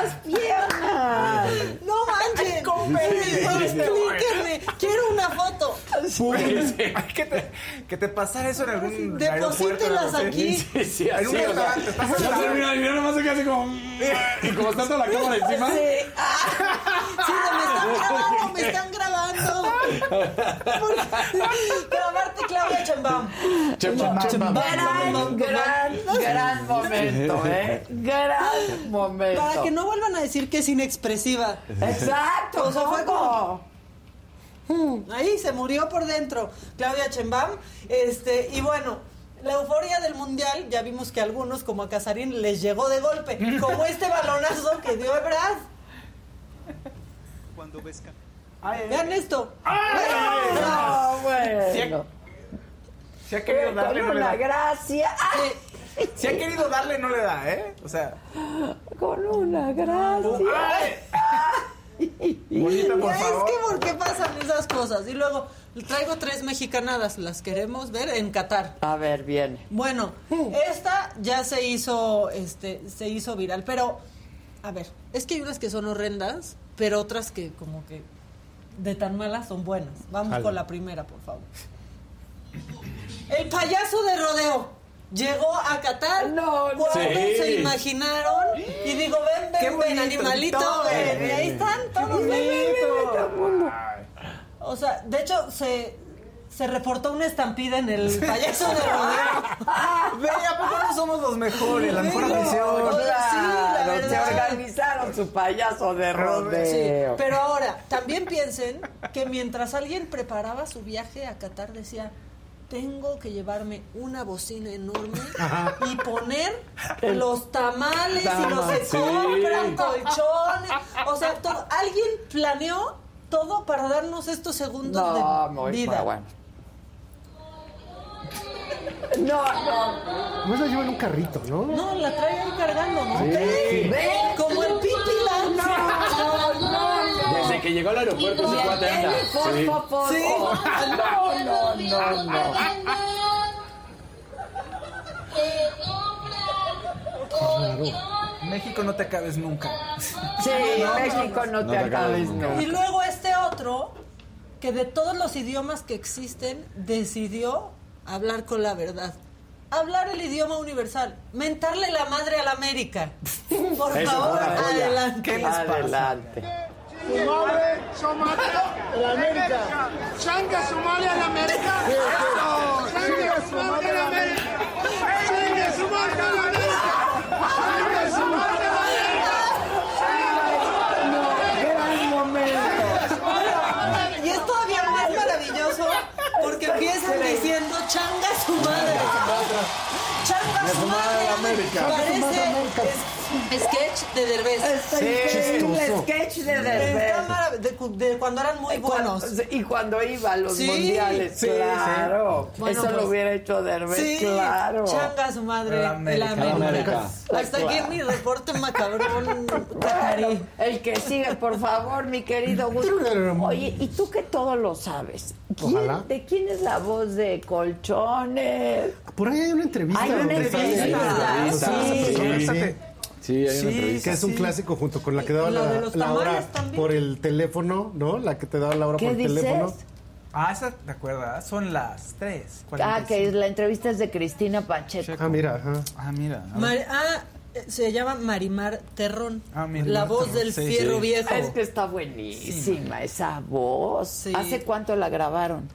[SPEAKER 1] las piernas!
[SPEAKER 4] ¡No manchen! Explíquenme, quiero una foto.
[SPEAKER 3] ¿Qué te, que te pasara eso en algún
[SPEAKER 4] Deposítelas aquí.
[SPEAKER 2] Sí, sí, así, o sea, ya termina y nomás se queda así como... Y como está toda la cámara encima.
[SPEAKER 4] Sí, sí me están grabando, me están grabando. Grabarte Claudia Chambam.
[SPEAKER 1] Chambam. Gran, gran, gran momento, ¿eh? Gran momento.
[SPEAKER 4] Para que no vuelvan a decir que es inexpresiva.
[SPEAKER 1] Exacto.
[SPEAKER 4] O sea, fue como... Ahí se murió por dentro Claudia Chembam. Este, y bueno, la euforia del mundial, ya vimos que a algunos, como a Casarín, les llegó de golpe, como este balonazo que dio Ebrard.
[SPEAKER 3] Cuando ves
[SPEAKER 4] Vean esto.
[SPEAKER 1] no, bueno.
[SPEAKER 3] Si ha, querido darle, no le da.
[SPEAKER 1] gracia.
[SPEAKER 3] Si ha querido darle, no le da, ¿eh? O sea.
[SPEAKER 1] Con una gracia.
[SPEAKER 3] Bonita, por
[SPEAKER 4] es
[SPEAKER 3] favor.
[SPEAKER 4] que por qué pasan esas cosas. Y luego traigo tres mexicanadas, las queremos ver en Qatar.
[SPEAKER 1] A ver, viene.
[SPEAKER 4] Bueno, esta ya se hizo, este, se hizo viral, pero a ver, es que hay unas que son horrendas, pero otras que como que de tan malas son buenas. Vamos con la primera, por favor. El payaso de rodeo. Llegó a Qatar.
[SPEAKER 1] No, no.
[SPEAKER 4] ¿Cuándo
[SPEAKER 2] Sí.
[SPEAKER 4] se imaginaron? Y digo, ven,
[SPEAKER 3] Qué
[SPEAKER 4] ven, ven,
[SPEAKER 3] bonito,
[SPEAKER 4] animalito,
[SPEAKER 3] todo,
[SPEAKER 4] ven.
[SPEAKER 3] ven.
[SPEAKER 4] Y ahí están todos, ven, ven, ven, ven. O sea, de hecho, se, se reportó una estampida en el payaso de rodeo.
[SPEAKER 3] Ve, ¿a poco no somos los mejores? La mejor
[SPEAKER 4] Sí,
[SPEAKER 3] afición.
[SPEAKER 4] no, sí, la
[SPEAKER 1] Claro, se
[SPEAKER 4] verdad.
[SPEAKER 1] organizaron su payaso de
[SPEAKER 4] Sí,
[SPEAKER 1] rodeo.
[SPEAKER 4] pero ahora, también piensen que mientras alguien preparaba su viaje a Qatar decía, tengo que llevarme una bocina enorme y poner los tamales y los se
[SPEAKER 2] Sí.
[SPEAKER 4] compran colchones. O sea, todo, alguien planeó todo para darnos estos segundos
[SPEAKER 1] No,
[SPEAKER 4] de
[SPEAKER 1] muy
[SPEAKER 4] vida.
[SPEAKER 1] bueno. No, no.
[SPEAKER 10] No la lleva en un carrito, ¿no?
[SPEAKER 4] No, la trae ahí cargando, ¿no?
[SPEAKER 1] Sí.
[SPEAKER 4] Ven,
[SPEAKER 2] Desde que llegó al aeropuerto ese cuate anda. Sí.
[SPEAKER 4] Sí.
[SPEAKER 1] No, no, no, no.
[SPEAKER 3] México no te acabes nunca.
[SPEAKER 1] Sí, México no, te, acabes nunca.
[SPEAKER 4] Y luego este otro, que de todos los idiomas que existen, decidió hablar con la verdad. Hablar el idioma universal. Mentarle la madre a la América. Por favor, adelante.
[SPEAKER 1] Adelante.
[SPEAKER 13] Somalia, Somalia, la América. Changa, Somalia, la América. Changa, Somalia, la América. Changa, Somalia, la América. Changa, Somalia, la
[SPEAKER 4] América. Y es todavía más maravilloso porque empiezan diciendo changa su madre. Changa su madre.
[SPEAKER 10] América.
[SPEAKER 4] Parece sketch de Derbez.
[SPEAKER 1] sí. El sketch de Derbez.
[SPEAKER 4] De, de, cuando eran muy buenos.
[SPEAKER 1] y cuando iba a los mundiales, sí, claro. Bueno, Eso pues, lo hubiera hecho Derbez, sí, claro.
[SPEAKER 4] Changa su madre, la América. La América. Hasta aquí mi reporte macabrón, Cacari.
[SPEAKER 1] El que sigue, por favor, mi querido Oye, ¿y tú que todo lo sabes?
[SPEAKER 10] Ojalá.
[SPEAKER 1] ¿De quién es la voz de Colchones?
[SPEAKER 10] Por ahí hay una entrevista.
[SPEAKER 1] Hay una entrevista.
[SPEAKER 10] Sí.
[SPEAKER 2] Sí, hay una entrevista.
[SPEAKER 10] Que es un clásico junto con la que daba la, la hora por el teléfono, ¿no? La que te daba la hora por el
[SPEAKER 1] dices?
[SPEAKER 10] teléfono.
[SPEAKER 3] Ah, esa, ¿te acuerdas? Son las 3.
[SPEAKER 1] Ah, que la entrevista es de Cristina Pacheco.
[SPEAKER 10] Ah, mira, ajá.
[SPEAKER 3] Ah, mira.
[SPEAKER 4] Mar ah, se llama Marimar Terrón. Ah, mira, la voz del
[SPEAKER 3] sí,
[SPEAKER 4] fierro
[SPEAKER 3] sí.
[SPEAKER 4] viejo.
[SPEAKER 1] Es que está buenísima esa voz. ¿Hace cuánto la grabaron?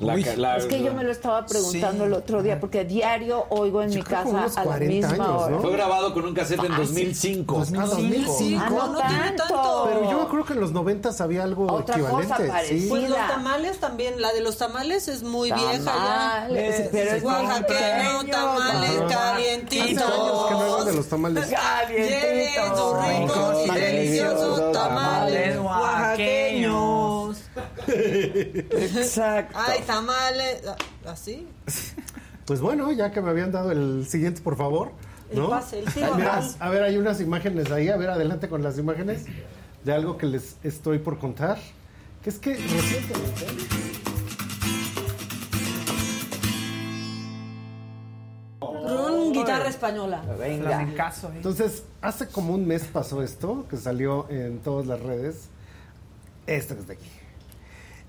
[SPEAKER 2] La, la,
[SPEAKER 1] es que yo me lo estaba preguntando
[SPEAKER 3] Sí.
[SPEAKER 1] el otro día, porque diario oigo en
[SPEAKER 10] Yo
[SPEAKER 1] mi casa a la
[SPEAKER 10] 40
[SPEAKER 1] misma
[SPEAKER 10] años,
[SPEAKER 1] hora.
[SPEAKER 10] ¿no?
[SPEAKER 2] Fue grabado con un cassette en
[SPEAKER 1] Ah,
[SPEAKER 2] 2005.
[SPEAKER 10] Ah, 2005.
[SPEAKER 1] Ah, no,
[SPEAKER 4] no tiene
[SPEAKER 1] tanto.
[SPEAKER 10] Pero yo creo que en los 90 había algo
[SPEAKER 1] Otra
[SPEAKER 10] equivalente.
[SPEAKER 1] cosa
[SPEAKER 10] sí.
[SPEAKER 1] parecida.
[SPEAKER 4] Pues los tamales también, la de los tamales es muy vieja ya.
[SPEAKER 1] Tamales, pero es
[SPEAKER 4] Oaxaqueño, tamales calientitos.
[SPEAKER 10] Hace años que no hablan de los tamales.
[SPEAKER 4] Sus ricos y deliciosos tamales oaxaqueños.
[SPEAKER 1] Exacto.
[SPEAKER 4] Ay, tamales. ¿Así?
[SPEAKER 10] Pues bueno, ya que me habían dado el siguiente, por favor.
[SPEAKER 4] El
[SPEAKER 10] ¿no?
[SPEAKER 4] pase, el tiro
[SPEAKER 10] a ver, hay unas imágenes ahí. A ver, adelante con las imágenes de algo que les estoy por contar. Que es que recientemente...
[SPEAKER 4] Con guitarra española.
[SPEAKER 1] Venga.
[SPEAKER 3] ¿eh?
[SPEAKER 10] Entonces, hace como un mes pasó esto, que salió en todas las redes. Esto que está aquí.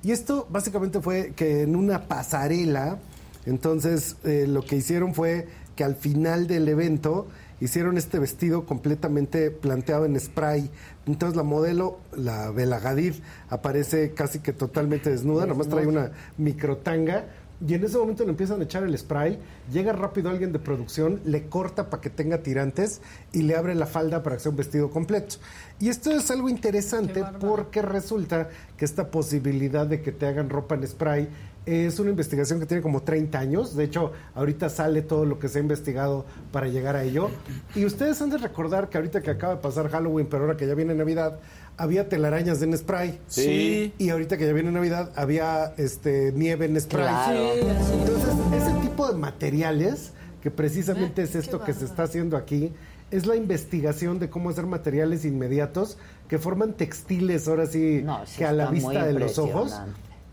[SPEAKER 10] Y esto básicamente fue que en una pasarela, entonces eh, lo que hicieron fue que al final del evento hicieron este vestido completamente planteado en spray. Entonces la modelo, la Bela Hadid, aparece casi que totalmente desnuda, nomás trae una microtanga. Y en ese momento le empiezan a echar el spray, llega rápido alguien de producción, le corta para que tenga tirantes y le abre la falda para que sea un vestido completo. Y esto es algo interesante porque resulta que esta posibilidad de que te hagan ropa en spray es una investigación que tiene como 30 años. De hecho, ahorita sale todo lo que se ha investigado para llegar a ello. Y ustedes han de recordar que ahorita que acaba de pasar Halloween, pero ahora que ya viene Navidad, había telarañas en spray.
[SPEAKER 2] Sí.
[SPEAKER 10] Y ahorita que ya viene Navidad, había este nieve en spray.
[SPEAKER 1] Claro.
[SPEAKER 10] Entonces, ese tipo de materiales, que precisamente es esto que se está haciendo aquí, es la investigación de cómo hacer materiales inmediatos que forman textiles, ahora sí,
[SPEAKER 1] No, sí
[SPEAKER 10] que a la vista de los ojos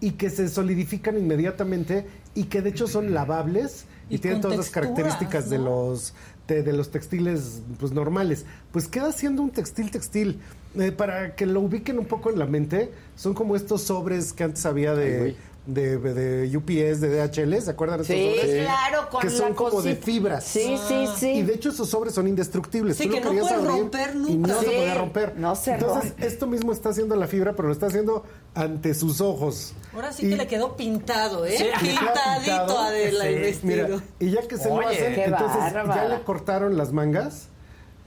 [SPEAKER 10] y que se solidifican inmediatamente y que de hecho son lavables y,
[SPEAKER 4] Y
[SPEAKER 10] tienen todas las características de los de, de los textiles pues normales pues queda siendo un textil textil Eh, para que lo ubiquen un poco en la mente son como estos sobres que antes había de de, de UPS, de DHL, ¿se acuerdan de
[SPEAKER 1] Sí,
[SPEAKER 10] sobres?
[SPEAKER 1] claro, con
[SPEAKER 10] que son
[SPEAKER 1] la
[SPEAKER 10] como de fibras.
[SPEAKER 1] Sí, sí, sí.
[SPEAKER 10] Y de hecho esos sobres son indestructibles.
[SPEAKER 4] Sí,
[SPEAKER 10] Tú lo
[SPEAKER 4] que no puedes romper
[SPEAKER 10] Y
[SPEAKER 4] nunca.
[SPEAKER 10] no se
[SPEAKER 1] Sí,
[SPEAKER 10] podía romper.
[SPEAKER 1] no se
[SPEAKER 10] Entonces,
[SPEAKER 1] rompe.
[SPEAKER 10] esto mismo está haciendo la fibra, pero lo está haciendo ante sus ojos.
[SPEAKER 4] Ahora sí
[SPEAKER 10] Y-
[SPEAKER 4] que le quedó pintado, ¿eh?
[SPEAKER 10] Sí,
[SPEAKER 4] Pintadito
[SPEAKER 10] pintado.
[SPEAKER 4] a de la
[SPEAKER 10] Sí.
[SPEAKER 4] el vestido.
[SPEAKER 10] Mira, y ya que se lo
[SPEAKER 1] Oye,
[SPEAKER 10] hacen,
[SPEAKER 1] qué
[SPEAKER 10] entonces ya le cortaron las mangas.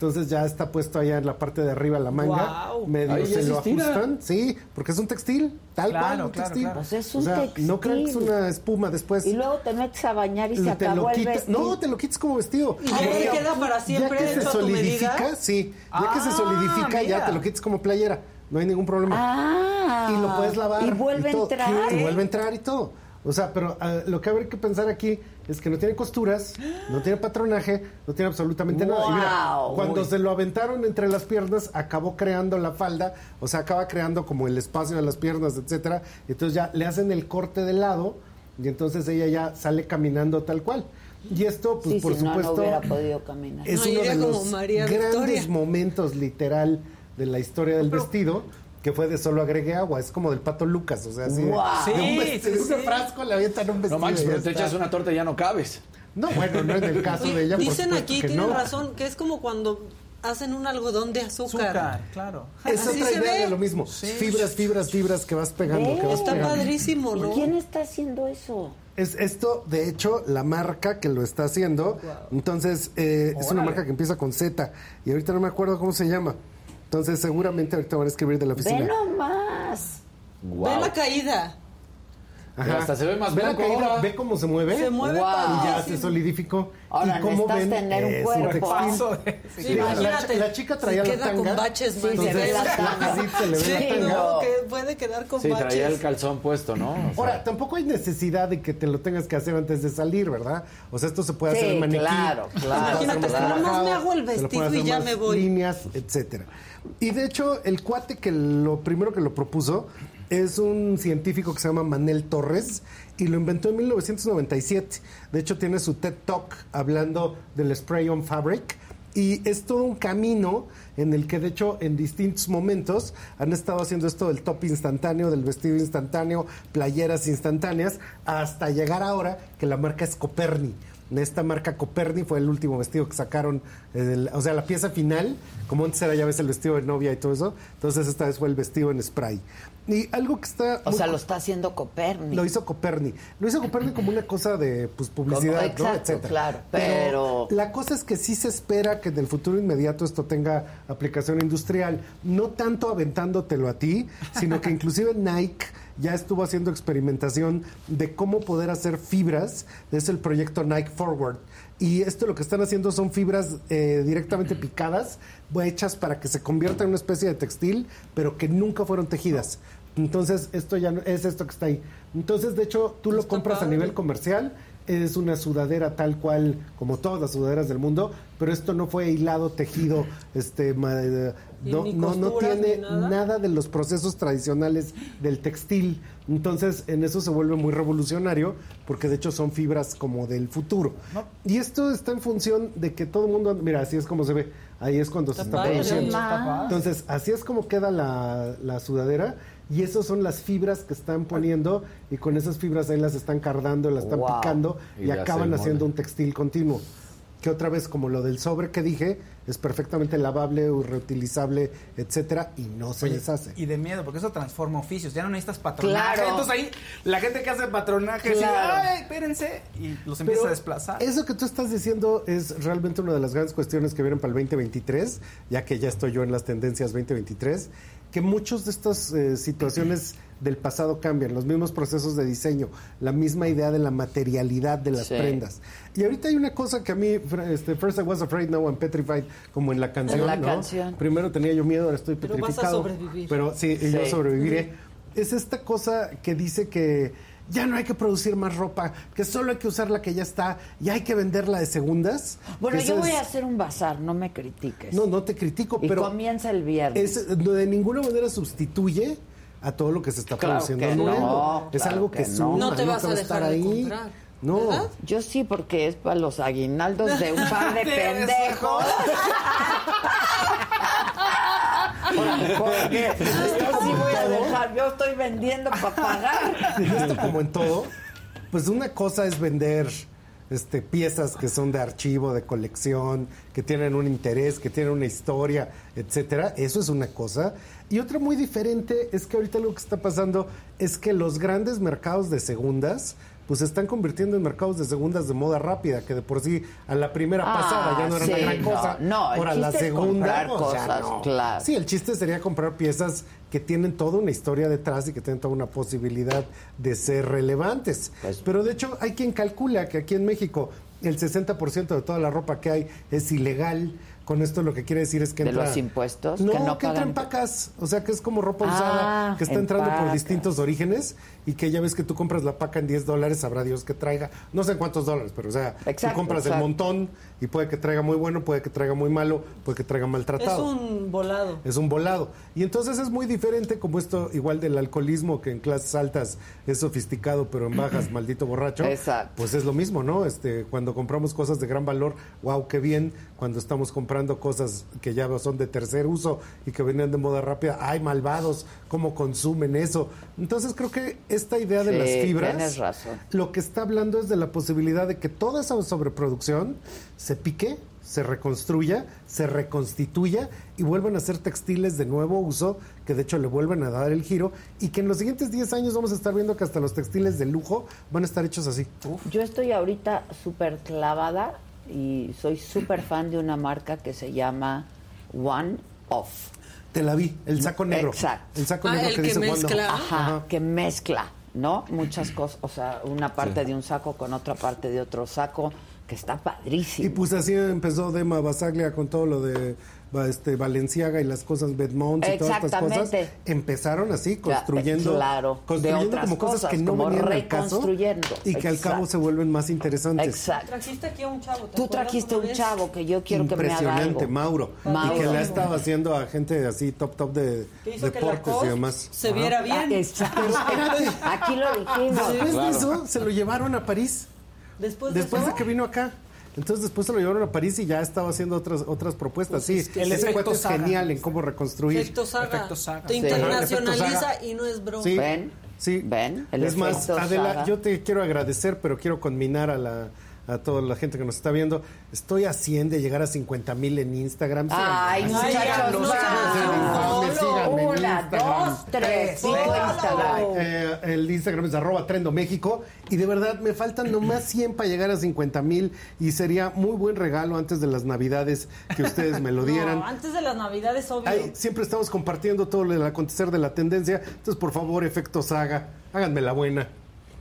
[SPEAKER 10] Entonces ya está puesto allá en la parte de arriba la manga.
[SPEAKER 4] Guau.
[SPEAKER 10] Medio
[SPEAKER 2] Ay,
[SPEAKER 10] se lo
[SPEAKER 2] estira.
[SPEAKER 10] ajustan. Sí, porque es un textil. Tal
[SPEAKER 3] Claro,
[SPEAKER 10] cual, un
[SPEAKER 3] claro,
[SPEAKER 10] textil.
[SPEAKER 3] claro.
[SPEAKER 1] Pues es un
[SPEAKER 10] o sea,
[SPEAKER 1] textil.
[SPEAKER 10] no crean que es una espuma después.
[SPEAKER 1] Y luego te metes a bañar y se
[SPEAKER 10] te
[SPEAKER 1] acabó
[SPEAKER 10] lo
[SPEAKER 1] el vestido.
[SPEAKER 10] No, te lo quitas como vestido.
[SPEAKER 4] ¿Y ya te queda para siempre
[SPEAKER 10] Ya que se
[SPEAKER 4] hecho a tu
[SPEAKER 10] solidifica,
[SPEAKER 4] medida?
[SPEAKER 10] sí. Ya que se
[SPEAKER 3] Ah,
[SPEAKER 10] solidifica, ya te lo quitas como playera. No hay ningún problema.
[SPEAKER 1] Ah.
[SPEAKER 10] y lo puedes lavar.
[SPEAKER 1] Y vuelve a entrar.
[SPEAKER 10] Y vuelve a entrar y todo. O sea, pero ah, lo que habrá que pensar aquí es que no tiene costuras, no tiene patronaje, no tiene absolutamente nada. Y mira,
[SPEAKER 1] Wow.
[SPEAKER 10] cuando
[SPEAKER 1] Uy.
[SPEAKER 10] se lo aventaron entre las piernas, acabó creando la falda, o sea, acaba creando como el espacio de las piernas, etcétera. Y entonces ya le hacen el corte de lado y entonces ella ya sale caminando tal cual. Y esto, pues por supuesto,
[SPEAKER 1] no, hubiera podido caminar.
[SPEAKER 10] es uno de los grandes momentos literal de la historia del vestido que fue de solo agregué agua, es como del pato Lucas, o sea, así
[SPEAKER 1] Wow.
[SPEAKER 10] de, de un,
[SPEAKER 3] Sí,
[SPEAKER 10] vestido,
[SPEAKER 3] sí,
[SPEAKER 10] de un
[SPEAKER 3] sí.
[SPEAKER 10] frasco le avientan un vestido.
[SPEAKER 2] No manches, pero te
[SPEAKER 10] está.
[SPEAKER 2] echas una torta y ya no cabes.
[SPEAKER 10] No, bueno, no en el caso de ella. por
[SPEAKER 4] Dicen aquí, tienen
[SPEAKER 10] no.
[SPEAKER 4] razón, que es como cuando hacen un algodón de azúcar.
[SPEAKER 3] Azúcar, claro.
[SPEAKER 10] Es
[SPEAKER 4] Así
[SPEAKER 10] otra idea
[SPEAKER 4] ve.
[SPEAKER 10] de lo mismo. Fibras, fibras, fibras que vas pegando, que vas
[SPEAKER 4] Está
[SPEAKER 10] pegando.
[SPEAKER 4] padrísimo, ¿no?
[SPEAKER 1] ¿Quién está haciendo eso?
[SPEAKER 10] Es esto, de hecho, la marca que lo está haciendo. Entonces, eh, es una marca que empieza con Z. Y ahorita no me acuerdo cómo se llama. Entonces, seguramente ahorita van a escribir de la
[SPEAKER 1] Ve
[SPEAKER 10] oficina.
[SPEAKER 1] nomás.
[SPEAKER 4] Ve la caída.
[SPEAKER 10] Ajá.
[SPEAKER 2] Hasta se ve más
[SPEAKER 10] ve la
[SPEAKER 2] blanco ahora.
[SPEAKER 10] ve cómo se mueve.
[SPEAKER 4] Se mueve
[SPEAKER 1] Wow.
[SPEAKER 10] Y ya se solidificó.
[SPEAKER 1] Ahora
[SPEAKER 10] y cómo ven
[SPEAKER 1] tener un cuerpo.
[SPEAKER 3] Sí,
[SPEAKER 4] Sí,
[SPEAKER 10] la- la,
[SPEAKER 4] imagínate.
[SPEAKER 10] la chica traía
[SPEAKER 4] se
[SPEAKER 10] la
[SPEAKER 4] queda
[SPEAKER 10] tanga.
[SPEAKER 4] con baches,
[SPEAKER 1] Sí, se ve la tanga.
[SPEAKER 10] Sí, se le ve
[SPEAKER 4] Sí,
[SPEAKER 10] la tanga.
[SPEAKER 4] no, que puede quedar con
[SPEAKER 2] Sí,
[SPEAKER 4] baches.
[SPEAKER 2] traía el calzón puesto, ¿no? O sea,
[SPEAKER 10] Ahora, tampoco hay necesidad de que te lo tengas que hacer antes de salir, ¿verdad? O sea, esto se puede
[SPEAKER 1] Sí,
[SPEAKER 10] hacer en maniquí.
[SPEAKER 1] claro, claro,
[SPEAKER 4] Imagínate,
[SPEAKER 10] más
[SPEAKER 4] nomás
[SPEAKER 10] relajado,
[SPEAKER 4] me hago el vestido y ya
[SPEAKER 10] más
[SPEAKER 4] me voy.
[SPEAKER 10] líneas, etcétera. Y de hecho, el cuate que lo primero que lo propuso es un científico que se llama Manel Torres y lo inventó en 1997. De hecho, tiene su TED Talk hablando del spray on fabric. Y es todo un camino en el que, de hecho, en distintos momentos han estado haciendo esto del top instantáneo, del vestido instantáneo, playeras instantáneas, hasta llegar ahora que la marca es Coperni. Esta marca Coperni fue el último vestido que sacaron, el- o sea, la pieza final, como antes era ya ves el vestido de novia y todo eso, entonces esta vez fue el vestido en spray. Y algo que está...
[SPEAKER 1] O sea, lo está haciendo Copernic.
[SPEAKER 10] lo hizo Coperni. Lo hizo Coperni como una cosa de pues, publicidad,
[SPEAKER 1] Como-
[SPEAKER 10] ¿no?
[SPEAKER 1] exacto,
[SPEAKER 10] etcétera.
[SPEAKER 1] claro, pero-
[SPEAKER 10] la cosa es que sí se espera que en el futuro inmediato esto tenga aplicación industrial, no tanto aventándotelo a ti, sino que inclusive Nike ya estuvo haciendo experimentación de cómo poder hacer fibras, es el proyecto Nike Forward. Y esto lo que están haciendo son fibras eh, directamente picadas, hechas para que se convierta en una especie de textil, pero que nunca fueron tejidas. Entonces, esto ya no- es esto que está ahí. Entonces, de hecho, tú lo compras a nivel comercial, es una sudadera tal cual como todas las sudaderas del mundo, pero esto no fue hilado, tejido, este, eh, no,
[SPEAKER 4] ni
[SPEAKER 10] no, no tiene
[SPEAKER 4] ni nada.
[SPEAKER 10] nada de los procesos tradicionales del textil. Entonces, en eso se vuelve muy revolucionario, porque de hecho son fibras como del futuro. Y esto está en función de que todo el mundo, mira, así es como se ve, ahí es cuando se está produciendo. Entonces, así es como queda la, la sudadera. Y esas son las fibras que están poniendo y con esas fibras ahí las están cardando, las están
[SPEAKER 1] Wow.
[SPEAKER 10] picando
[SPEAKER 2] Y
[SPEAKER 10] y, acaban haciendo un textil continuo. Que otra vez, como lo del sobre que dije, es perfectamente lavable, reutilizable, etcétera, y no se deshace.
[SPEAKER 3] Y de miedo, porque eso transforma oficios. Ya no necesitas patronaje.
[SPEAKER 1] Claro.
[SPEAKER 3] Entonces ahí la gente que hace patronaje
[SPEAKER 1] Claro.
[SPEAKER 3] dice, ay, espérense. Y los empieza
[SPEAKER 10] Pero
[SPEAKER 3] a desplazar.
[SPEAKER 10] Eso que tú estás diciendo es realmente una de las grandes cuestiones que vienen para el 2023, ya que ya estoy yo en las tendencias 2023, que muchas de estas eh, situaciones del pasado cambian, los mismos procesos de diseño, la misma idea de la materialidad de las
[SPEAKER 1] Sí.
[SPEAKER 10] prendas. Y ahorita hay una cosa que a mí, este, first I was afraid, now I'm petrified, como en la canción,
[SPEAKER 1] la
[SPEAKER 10] ¿no?
[SPEAKER 1] canción.
[SPEAKER 10] Primero tenía yo miedo, ahora estoy
[SPEAKER 4] Pero vas a
[SPEAKER 10] petrificado.
[SPEAKER 4] sobrevivir.
[SPEAKER 10] Pero sí, yo sobreviviré. Es esta cosa que dice que ya no hay que producir más ropa, que solo hay que usar la que ya está y hay que venderla de segundas.
[SPEAKER 1] Bueno, yo voy
[SPEAKER 10] es-
[SPEAKER 1] a hacer un bazar, no me critiques.
[SPEAKER 10] No, no te critico,
[SPEAKER 1] y
[SPEAKER 10] pero
[SPEAKER 1] comienza el viernes.
[SPEAKER 10] es, de ninguna manera sustituye a todo lo que se está
[SPEAKER 1] Claro
[SPEAKER 10] produciendo
[SPEAKER 1] que
[SPEAKER 10] nuevo.
[SPEAKER 1] no,
[SPEAKER 10] es
[SPEAKER 1] claro
[SPEAKER 10] algo
[SPEAKER 1] que
[SPEAKER 10] que,
[SPEAKER 1] no.
[SPEAKER 10] suma,
[SPEAKER 4] No te vas a dejar
[SPEAKER 10] estar
[SPEAKER 4] de
[SPEAKER 10] ahí.
[SPEAKER 4] comprar,
[SPEAKER 10] No.
[SPEAKER 4] ¿verdad?
[SPEAKER 1] Yo sí, porque es para los aguinaldos de un par de pendejos. Porque yo sí voy a dejar, yo estoy vendiendo para pagar.
[SPEAKER 10] Esto como en todo, pues una cosa es vender este, piezas que son de archivo, de colección, que tienen un interés, que tienen una historia, etcétera. Eso es una cosa. Y otra muy diferente es que ahorita lo que está pasando es que los grandes mercados de segundas pues se están convirtiendo en mercados de segundas de moda rápida, que de por sí a la primera
[SPEAKER 1] Ah,
[SPEAKER 10] pasada ya no era
[SPEAKER 1] sí,
[SPEAKER 10] una gran
[SPEAKER 1] no,
[SPEAKER 10] cosa.
[SPEAKER 1] no,
[SPEAKER 10] Ahora la segunda
[SPEAKER 1] cosas,
[SPEAKER 10] no.
[SPEAKER 1] claro.
[SPEAKER 10] Sí, el chiste sería comprar piezas que tienen toda una historia detrás y que tienen toda una posibilidad de ser relevantes.
[SPEAKER 1] Pues
[SPEAKER 10] Pero de hecho hay quien calcula que aquí en México el 60% de toda la ropa que hay es ilegal Con esto lo que quiere decir es que
[SPEAKER 1] ¿De los impuestos?
[SPEAKER 10] No,
[SPEAKER 1] que, no
[SPEAKER 10] que entra en pacas. O sea, que es como ropa usada
[SPEAKER 1] Ah,
[SPEAKER 10] que está
[SPEAKER 1] en
[SPEAKER 10] entrando por distintos orígenes y que ya ves que tú compras la paca en 10 dólares, sabrá Dios que traiga. No sé en cuántos dólares, pero o sea,
[SPEAKER 1] Exacto,
[SPEAKER 10] tú compras
[SPEAKER 1] exacto.
[SPEAKER 10] el montón y puede que traiga muy bueno, puede que traiga muy malo, puede que traiga
[SPEAKER 4] Es
[SPEAKER 10] maltratado.
[SPEAKER 4] un volado.
[SPEAKER 10] Es un volado. Y entonces es muy diferente como esto, igual del alcoholismo, que en clases altas es sofisticado, pero en bajas, maldito borracho.
[SPEAKER 1] Exacto.
[SPEAKER 10] Pues es lo mismo, ¿no? Este, cuando compramos cosas de gran valor, wow, qué bien. Cuando estamos comprando cosas que ya son de tercer uso y que venían de moda rápida, ay, malvados, cómo consumen eso. Entonces creo que esta idea de
[SPEAKER 1] Sí,
[SPEAKER 10] las fibras,
[SPEAKER 1] tienes razón.
[SPEAKER 10] lo que está hablando es de la posibilidad de que toda esa sobreproducción se pique, se reconstruya, se reconstituya y vuelvan a ser textiles de nuevo uso, que de hecho le vuelven a dar el giro y que en los siguientes 10 años vamos a estar viendo que hasta los textiles de lujo van a estar hechos así.
[SPEAKER 1] Yo estoy ahorita súper clavada y soy súper fan de una marca que se llama One Off.
[SPEAKER 10] Te la vi, el saco negro.
[SPEAKER 1] Exacto.
[SPEAKER 10] El saco
[SPEAKER 4] Ah,
[SPEAKER 10] negro
[SPEAKER 4] el
[SPEAKER 10] que
[SPEAKER 4] que
[SPEAKER 10] dice
[SPEAKER 4] mezcla.
[SPEAKER 1] Ajá, que mezcla, ¿no? Muchas cosas, o sea, una parte de un saco con otra parte de otro saco, que está padrísimo.
[SPEAKER 10] Y pues así empezó Dema Basaglia con todo lo de este Valenciaga y las cosas Bedmont y todas estas cosas. Empezaron así, construyendo,
[SPEAKER 1] claro, de
[SPEAKER 10] construyendo
[SPEAKER 1] otras
[SPEAKER 10] como cosas,
[SPEAKER 1] cosas,
[SPEAKER 10] que no venían al caso y que al cabo
[SPEAKER 1] Exacto.
[SPEAKER 10] se vuelven más interesantes.
[SPEAKER 1] Exacto.
[SPEAKER 4] Trajiste aquí a un chavo. ¿te
[SPEAKER 1] Tú trajiste un
[SPEAKER 4] vez?
[SPEAKER 1] chavo que yo quiero que me haga
[SPEAKER 10] Impresionante,
[SPEAKER 1] algo.
[SPEAKER 10] Mauro.
[SPEAKER 1] Mauro.
[SPEAKER 10] Y que le ha estado haciendo a gente así top top de deportes y demás.
[SPEAKER 4] se
[SPEAKER 10] Ajá.
[SPEAKER 4] viera bien.
[SPEAKER 1] Ah, exacto. Aquí lo dijimos.
[SPEAKER 10] Después
[SPEAKER 2] Claro.
[SPEAKER 10] de eso, se lo llevaron a París.
[SPEAKER 4] Después de
[SPEAKER 10] Después de que vino acá. Entonces después se lo llevaron a París y ya estaba haciendo otras otras propuestas. sí,
[SPEAKER 3] es que el
[SPEAKER 10] ese cuate es genial en cómo reconstruir.
[SPEAKER 4] efecto saga.
[SPEAKER 3] Efecto saga.
[SPEAKER 4] Te
[SPEAKER 3] Sí.
[SPEAKER 4] internacionaliza
[SPEAKER 10] saga.
[SPEAKER 4] y no es broma.
[SPEAKER 10] Sí.
[SPEAKER 1] ¿Ven?
[SPEAKER 10] Sí.
[SPEAKER 1] ¿Ven? El
[SPEAKER 10] es más, Adela,
[SPEAKER 1] Saga.
[SPEAKER 10] yo te quiero agradecer, pero quiero conminar a la a toda la gente que nos está viendo. Estoy a 100 de llegar a 50 mil en Instagram.
[SPEAKER 1] Ay,
[SPEAKER 10] Síganme.
[SPEAKER 1] muchachos, no
[SPEAKER 10] síganme,
[SPEAKER 1] Una,
[SPEAKER 10] Instagram.
[SPEAKER 1] dos, tres,
[SPEAKER 3] Cinco Instagram.
[SPEAKER 1] Instagram.
[SPEAKER 10] Eh, el Instagram es arroba Trendo México y de verdad me faltan nomás 100 para llegar a 50 mil y sería muy buen regalo antes de las navidades que ustedes me lo dieran.
[SPEAKER 4] No, antes de las navidades, obvio.
[SPEAKER 10] Ahí siempre estamos compartiendo todo el acontecer de la tendencia. Entonces, por favor, efecto saga, háganme la buena.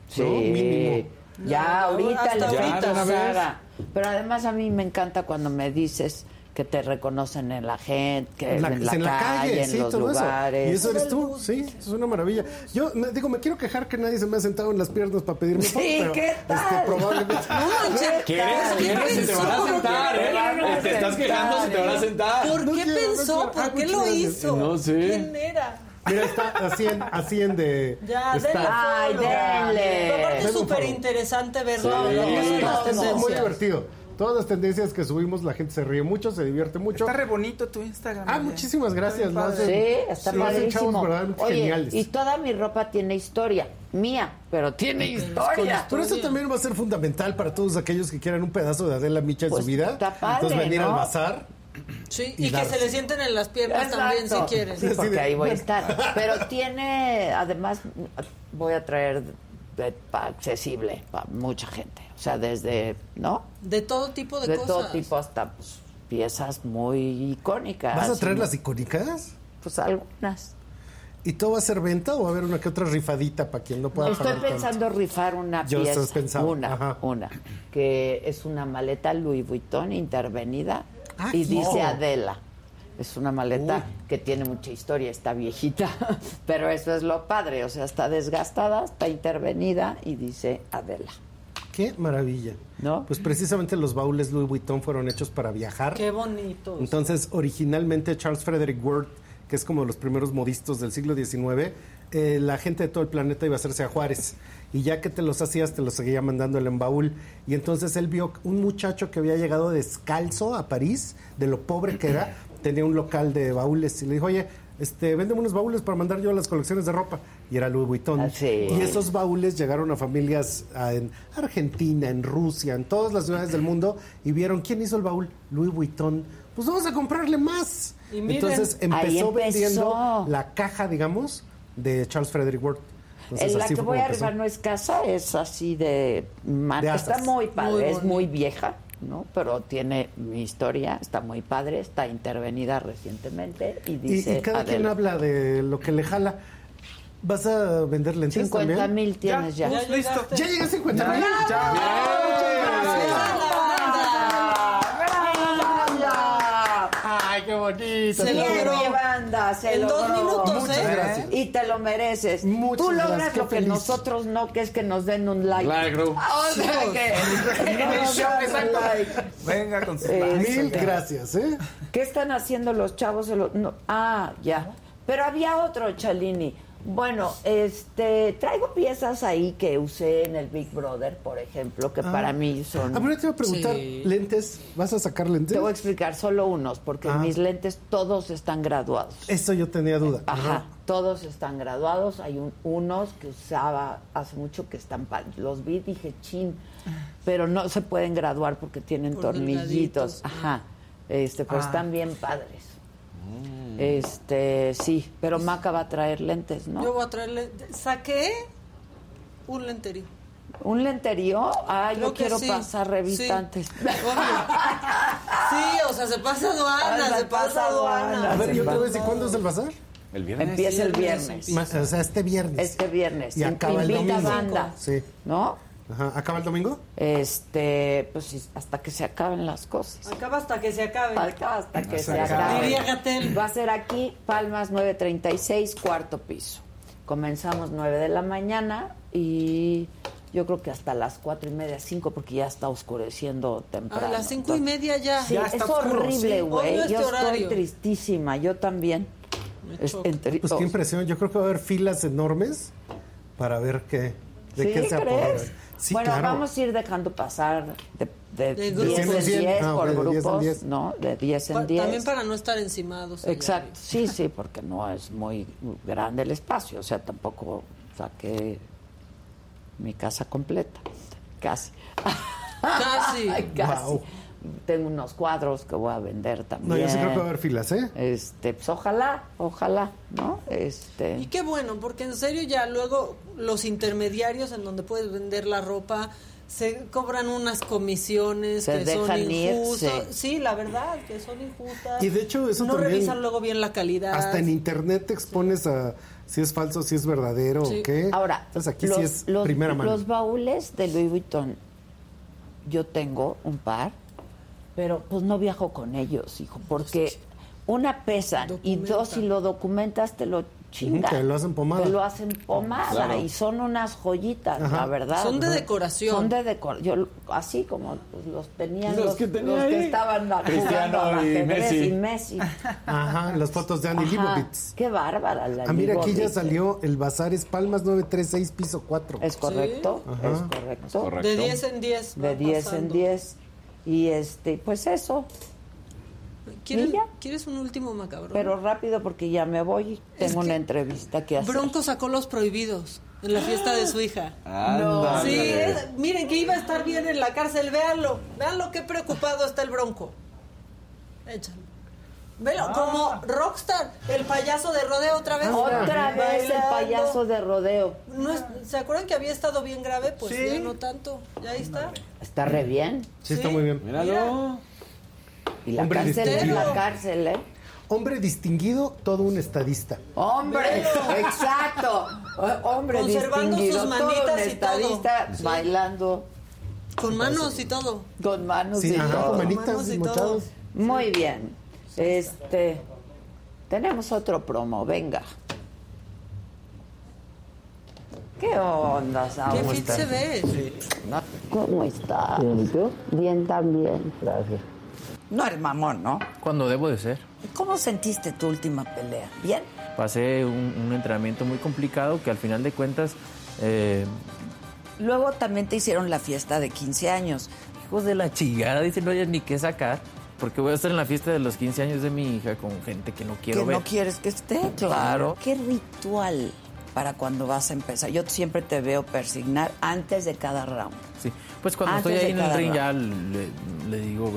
[SPEAKER 1] Sí.
[SPEAKER 10] ¿no? Mínimo.
[SPEAKER 1] Ya, ahorita el
[SPEAKER 2] ahorita.
[SPEAKER 1] Saga. Pero además a mí me encanta cuando me dices que te reconocen en la gente, que
[SPEAKER 10] En la,
[SPEAKER 1] en la,
[SPEAKER 10] en la calle,
[SPEAKER 1] en
[SPEAKER 10] sí,
[SPEAKER 1] los
[SPEAKER 10] todo
[SPEAKER 1] lugares.
[SPEAKER 10] eso. Y eso eres tú, sí, es una maravilla. Yo me, digo, me quiero quejar que nadie se me ha sentado en las piernas para pedirme
[SPEAKER 1] Sí,
[SPEAKER 10] pero
[SPEAKER 1] ¿qué tal?
[SPEAKER 10] Este, probablemente.
[SPEAKER 2] ¿Quieres? ¿Quieres? Se te van a sentar, ¿eh? Te estás quejando, se te van a sentar.
[SPEAKER 4] ¿Por qué pensó? ¿Por
[SPEAKER 10] Ah,
[SPEAKER 4] qué lo hizo?
[SPEAKER 2] No sé.
[SPEAKER 4] ¿Quién era?
[SPEAKER 10] Mira, está a 100, a 100 de.
[SPEAKER 4] Ya,
[SPEAKER 10] está-
[SPEAKER 4] denle
[SPEAKER 1] Ay, denle.
[SPEAKER 4] Pero aparte es súper interesante verlo.
[SPEAKER 2] Sí.
[SPEAKER 4] Todas las
[SPEAKER 10] Es muy
[SPEAKER 4] tendencias.
[SPEAKER 10] divertido. Todas las tendencias que subimos, la gente se ríe mucho, se divierte mucho.
[SPEAKER 3] Está re bonito tu Instagram.
[SPEAKER 10] Ah, muchísimas gracias.
[SPEAKER 3] Está
[SPEAKER 10] lo
[SPEAKER 3] bien
[SPEAKER 10] hacen-
[SPEAKER 1] Sí, está
[SPEAKER 10] lo hacen chavos
[SPEAKER 1] padrísimo.
[SPEAKER 10] verdaderamente
[SPEAKER 1] Oye,
[SPEAKER 10] geniales.
[SPEAKER 1] y toda mi ropa tiene historia. Mía, pero tiene historia.
[SPEAKER 10] Pero eso también va a ser fundamental para todos aquellos que quieran un pedazo de Adela Micha en
[SPEAKER 1] Pues,
[SPEAKER 10] su vida.
[SPEAKER 1] está padre,
[SPEAKER 10] Entonces venir
[SPEAKER 1] ¿no?
[SPEAKER 10] al bazar.
[SPEAKER 4] Sí,
[SPEAKER 10] Y
[SPEAKER 4] y, que se le sienten en las piernas también si quieren.
[SPEAKER 1] Sí, porque
[SPEAKER 10] de-
[SPEAKER 1] ahí voy a estar. Pero tiene, además, voy a traer de- pa- accesible para mucha gente. O sea, desde, ¿no?
[SPEAKER 4] De todo tipo de,
[SPEAKER 1] De
[SPEAKER 4] cosas.
[SPEAKER 1] todo tipo hasta pues, piezas muy icónicas.
[SPEAKER 10] ¿Vas a traer las icónicas?
[SPEAKER 1] Pues algunas.
[SPEAKER 10] ¿Y todo va a ser venta o va a haber una que otra rifadita para quien no pueda
[SPEAKER 1] Estoy
[SPEAKER 10] pagar tanto?
[SPEAKER 1] pensando rifar una
[SPEAKER 10] Yo
[SPEAKER 1] pieza,
[SPEAKER 10] pensando,
[SPEAKER 1] una,
[SPEAKER 10] ajá.
[SPEAKER 1] una, que es una maleta Louis Vuitton intervenida
[SPEAKER 10] Ah,
[SPEAKER 1] y
[SPEAKER 10] qué-
[SPEAKER 1] dice. Adela. Es una maleta que tiene mucha historia, está viejita, pero eso es lo padre, o sea, está desgastada, está intervenida y dice Adela.
[SPEAKER 10] Qué maravilla.
[SPEAKER 1] ¿No?
[SPEAKER 10] Pues precisamente los baúles Louis Vuitton fueron hechos para viajar.
[SPEAKER 4] Qué bonito.
[SPEAKER 10] Entonces, originalmente Charles Frederick Worth, que es como los primeros modistas del siglo XIX, eh, la gente de todo el planeta iba a hacerse a Juárez. Y ya que te los hacías, te los seguía mandando él en baúl. Y entonces él vio un muchacho que había llegado descalzo a París, de lo pobre que era, tenía un local de baúles. Y le dijo, oye, este, véndeme unos baúles para mandar yo a las colecciones de ropa. Y era Louis Vuitton.
[SPEAKER 1] Ah, sí.
[SPEAKER 10] Y esos baúles llegaron a familias en Argentina, en Rusia, en todas las ciudades del mundo y vieron quién hizo el baúl, Louis Vuitton. Pues vamos a comprarle más.
[SPEAKER 4] Y miren,
[SPEAKER 10] Entonces empezó,
[SPEAKER 1] empezó.
[SPEAKER 10] vendiendo la caja, digamos, de Charles Frederick Worth. Entonces,
[SPEAKER 1] En la que voy a arribar no es casa, es así de...
[SPEAKER 10] De
[SPEAKER 1] está muy padre,
[SPEAKER 4] Muy
[SPEAKER 1] es muy vieja, ¿no? Pero tiene mi historia, está muy padre, está intervenida recientemente y dice
[SPEAKER 10] y cada quien habla de lo que le jala. ¿Vas a vender lentes
[SPEAKER 1] 50
[SPEAKER 10] también?
[SPEAKER 1] mil tienes ya.
[SPEAKER 4] Ya
[SPEAKER 3] listo.
[SPEAKER 4] llegaste.
[SPEAKER 10] ¿Ya llegué a 50 mil? Ya.
[SPEAKER 4] ¡Bravo!
[SPEAKER 1] Ay, qué bonito. Se logró. mi banda, se en dos minutos, Muchas ¿eh? gracias. Y te lo mereces. Muchas Tú logras gracias, lo que nosotros no, que es que nos den un like.
[SPEAKER 2] Like, bro.
[SPEAKER 1] O sea que
[SPEAKER 3] no like. Venga con sus
[SPEAKER 10] Mil gracias, ¿eh?
[SPEAKER 1] ¿Qué están haciendo los chavos? No. Ah, ya. Pero había otro, Chalini. Bueno, este, traigo piezas ahí que usé en el Big Brother, por ejemplo, que ah. para mí son...
[SPEAKER 10] Ah, pero te voy a preguntar, ¿lentes? ¿Vas a sacar lentes?
[SPEAKER 1] Te voy a explicar solo unos, porque ah. mis lentes todos están graduados.
[SPEAKER 10] Eso yo tenía duda.
[SPEAKER 1] Ajá, todos están graduados. Hay unos que usaba hace mucho que están... Los vi dije, chin, pero no se pueden graduar porque tienen tornillitos. Ajá, este, pues están bien padres. Este, sí, pero Maca va a traer lentes, ¿no?
[SPEAKER 4] Yo voy a traer lentes. Saqué un lenterío.
[SPEAKER 1] ¿Un lenterío? Ah, yo quiero pasar revista antes.
[SPEAKER 4] Sí, o sea, se pasa aduana, ah, se, pasa aduana.
[SPEAKER 10] A ver, yo te voy a decir, ¿cuándo es el bazar?
[SPEAKER 2] El viernes.
[SPEAKER 1] Empieza el viernes.
[SPEAKER 10] O sea, este viernes.
[SPEAKER 1] Este viernes.
[SPEAKER 10] Y acaba el domingo.
[SPEAKER 1] banda.
[SPEAKER 10] Sí.
[SPEAKER 1] ¿No?
[SPEAKER 10] Ajá. ¿Acaba el domingo?
[SPEAKER 1] Este, pues hasta que se acaben las cosas.
[SPEAKER 4] Acaba hasta que se acabe.
[SPEAKER 1] Acaba hasta que se, acabe.
[SPEAKER 4] Diría Gatel.
[SPEAKER 1] Va a ser aquí, Palmas 936, cuarto piso. Comenzamos 9 de la mañana y yo creo que hasta las cuatro y media, cinco, porque ya está oscureciendo temprano.
[SPEAKER 4] A las cinco y media ya.
[SPEAKER 1] Sí, es horrible, güey. yo estoy tristísima, yo también.
[SPEAKER 10] pues qué impresión. Yo creo que va a haber filas enormes para ver qué, de qué se crees?
[SPEAKER 1] bueno, vamos a ir dejando pasar de, de, 10 en 10 ah, por grupos, ¿no? De 10 en 10.
[SPEAKER 4] También para no estar encimados.
[SPEAKER 1] Exacto, sí, sí, porque no es muy grande el espacio, o sea, tampoco saqué mi casa completa, casi.
[SPEAKER 4] Casi.
[SPEAKER 1] casi tengo unos cuadros que voy a vender también.
[SPEAKER 10] No, yo sí creo que va a haber filas, ¿eh?
[SPEAKER 1] Este, pues ojalá, ojalá, ¿no? Este.
[SPEAKER 4] Y qué bueno, porque en serio ya luego los intermediarios en donde puedes vender la ropa se cobran unas comisiones que son injustas. Sí, la verdad, que son injustas.
[SPEAKER 10] Y de hecho eso
[SPEAKER 4] no revisan luego bien la calidad.
[SPEAKER 10] Hasta en internet te expones a si es falso, si es verdadero o qué.
[SPEAKER 1] Ahora,
[SPEAKER 10] Entonces aquí sí es primera mano.
[SPEAKER 1] Los baúles de Louis Vuitton, yo tengo un par pero pues no viajo con ellos, hijo, porque una pesa y dos, si lo documentas, te lo chingan.
[SPEAKER 10] Te lo hacen pomada.
[SPEAKER 1] Te lo hacen pomada y son unas joyitas, la verdad.
[SPEAKER 4] Son de decoración.
[SPEAKER 1] Son de decoración. Así como pues, los tenían los, que, estaban
[SPEAKER 2] Cristiano y Messi.
[SPEAKER 1] y Messi.
[SPEAKER 10] Ajá, las fotos de Annie Leibovitz.
[SPEAKER 1] Qué bárbara la
[SPEAKER 10] Ah, mira, aquí ya salió el Bazar Es Palmas 936, piso 4.
[SPEAKER 1] ¿Es correcto? Es correcto.
[SPEAKER 4] De 10 en 10.
[SPEAKER 1] De 10 en 10. Y este, pues eso.
[SPEAKER 4] ¿Quieres, ¿Quieres un último macabro?
[SPEAKER 1] Pero rápido porque ya me voy. Tengo una entrevista que hacer.
[SPEAKER 4] Bronco sacó los prohibidos en la fiesta de su hija.
[SPEAKER 2] no.
[SPEAKER 4] Sí, miren que iba a estar bien en la cárcel. Véanlo. Véanlo qué preocupado está el Bronco. Échalo. Velo, ah. como Rockstar, el payaso de rodeo otra vez.
[SPEAKER 1] Otra vez el payaso de rodeo.
[SPEAKER 4] ¿Se acuerdan que había estado bien grave? Pues ya no tanto. Ya ahí está.
[SPEAKER 1] Está re bien.
[SPEAKER 10] Sí, está muy bien.
[SPEAKER 2] Míralo.
[SPEAKER 1] Y la cárcel es la cárcel, ¿eh?
[SPEAKER 10] Hombre distinguido, todo un estadista.
[SPEAKER 1] Hombre, exacto. Hombre
[SPEAKER 4] Conservando
[SPEAKER 1] distinguido,
[SPEAKER 4] sus manitas todo un
[SPEAKER 1] estadista bailando.
[SPEAKER 4] Con manos y todo.
[SPEAKER 1] Con manos
[SPEAKER 10] sí,
[SPEAKER 1] y todo.
[SPEAKER 10] Con manitas y mochados.
[SPEAKER 1] Muy bien. Este, tenemos otro promo, venga. ¿Qué onda,
[SPEAKER 4] Saúl? ¿Qué fit se ve?
[SPEAKER 1] ¿Cómo está?
[SPEAKER 14] Bien, tú?
[SPEAKER 1] Bien también.
[SPEAKER 14] Gracias.
[SPEAKER 1] No eres mamón, ¿no?
[SPEAKER 9] Cuando debo de ser.
[SPEAKER 1] ¿Cómo sentiste tu última pelea? ¿Bien?
[SPEAKER 9] Pasé un, entrenamiento muy complicado que al final de cuentas... Eh,
[SPEAKER 1] Luego también te hicieron la fiesta de 15 años.
[SPEAKER 9] Hijos de la chingada, dicen, no hay ni qué sacar. Porque voy a estar en la fiesta de los 15 años de mi hija con gente que no quiero
[SPEAKER 1] que
[SPEAKER 9] ver.
[SPEAKER 1] no quieres que esté, claro. ¿Qué ritual para cuando vas a empezar? Yo siempre te veo persignar antes de cada round.
[SPEAKER 9] Sí, pues cuando estoy ahí en el ring ya le, digo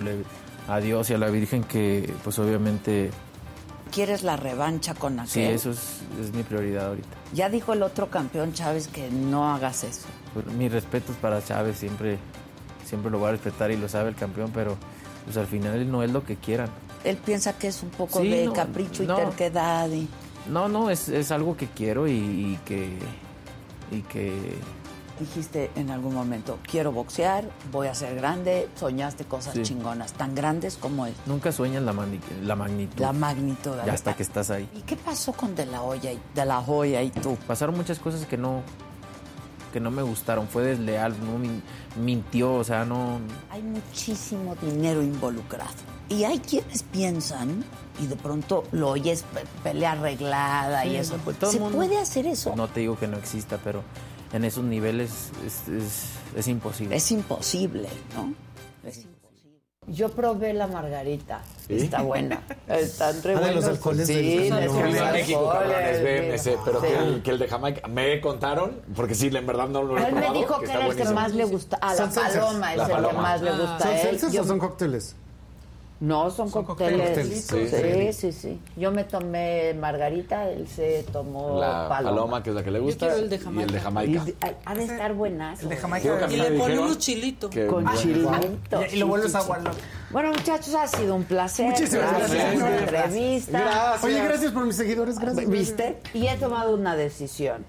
[SPEAKER 9] a Dios y a la Virgen que pues obviamente...
[SPEAKER 1] ¿Quieres la revancha con aquel?
[SPEAKER 9] Sí, eso es, es mi prioridad ahorita.
[SPEAKER 1] Ya dijo el otro campeón Chávez que no hagas eso.
[SPEAKER 9] Pues, mi respeto es para Chávez, siempre, siempre lo voy a respetar y lo sabe el campeón, pero pues al final no es lo que quieran.
[SPEAKER 1] Él piensa que es un poco de capricho y terquedad. Y...
[SPEAKER 9] No, no, es, es algo que quiero y, que, y que
[SPEAKER 1] dijiste en algún momento, quiero boxear, voy a ser grande, soñaste cosas chingonas, tan grandes como es.
[SPEAKER 9] Nunca sueñas la, la magnitud.
[SPEAKER 1] La magnitud.
[SPEAKER 9] Ya hasta que estás ahí.
[SPEAKER 1] ¿Y qué pasó con De La Hoya y, de la Hoya y tú?
[SPEAKER 9] Pasaron muchas cosas que no que no me gustaron, fue desleal, no mintió, o sea, no...
[SPEAKER 1] Hay muchísimo dinero involucrado. Y hay quienes piensan, y de pronto lo oyes pelea arreglada y eso. Pues, ¿Se puede hacer eso?
[SPEAKER 9] No te digo que no exista, pero en esos niveles es, imposible.
[SPEAKER 1] Es imposible, ¿no? Es imposible. Yo probé la margarita. Está buena. Están re
[SPEAKER 10] ah, los alcoholes
[SPEAKER 1] sí,
[SPEAKER 2] de México, pero que, el, que, el, de Jamaica me contaron, porque sí, en verdad no lo he
[SPEAKER 1] Él me dijo que, era el que más le gusta. Ah, la paloma es el que más le gusta
[SPEAKER 10] a
[SPEAKER 1] él.
[SPEAKER 10] ¿Son o son cócteles?
[SPEAKER 1] No, son, cócteles. Sí, sí, sí, Yo me tomé margarita, él se tomó
[SPEAKER 2] la paloma. que es la que le gusta.
[SPEAKER 4] Yo quiero el de Jamaica.
[SPEAKER 2] Y el de Jamaica.
[SPEAKER 1] ha de estar buenazo.
[SPEAKER 3] El de Jamaica.
[SPEAKER 4] Y le pone unos chilitos.
[SPEAKER 1] Con chilitos.
[SPEAKER 3] Y, lo vuelves a guardar.
[SPEAKER 1] Bueno, muchachos, ha sido un placer.
[SPEAKER 10] Muchísimas gracias.
[SPEAKER 1] gracias. entrevista.
[SPEAKER 10] Gracias. Oye, gracias por mis seguidores. Gracias.
[SPEAKER 1] ¿Viste? Y he tomado una decisión.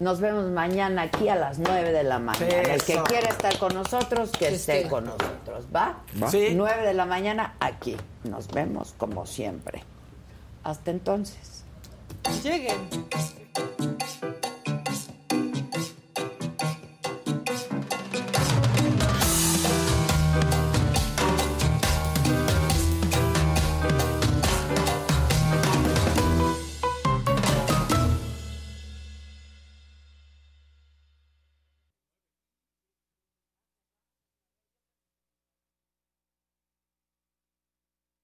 [SPEAKER 1] Nos vemos mañana aquí a las 9 de la mañana. El que quiera estar con nosotros, que esté con nosotros. ¿Va?
[SPEAKER 2] Sí.
[SPEAKER 1] 9 de la mañana aquí. Nos vemos como siempre. Hasta entonces.
[SPEAKER 4] Lleguen.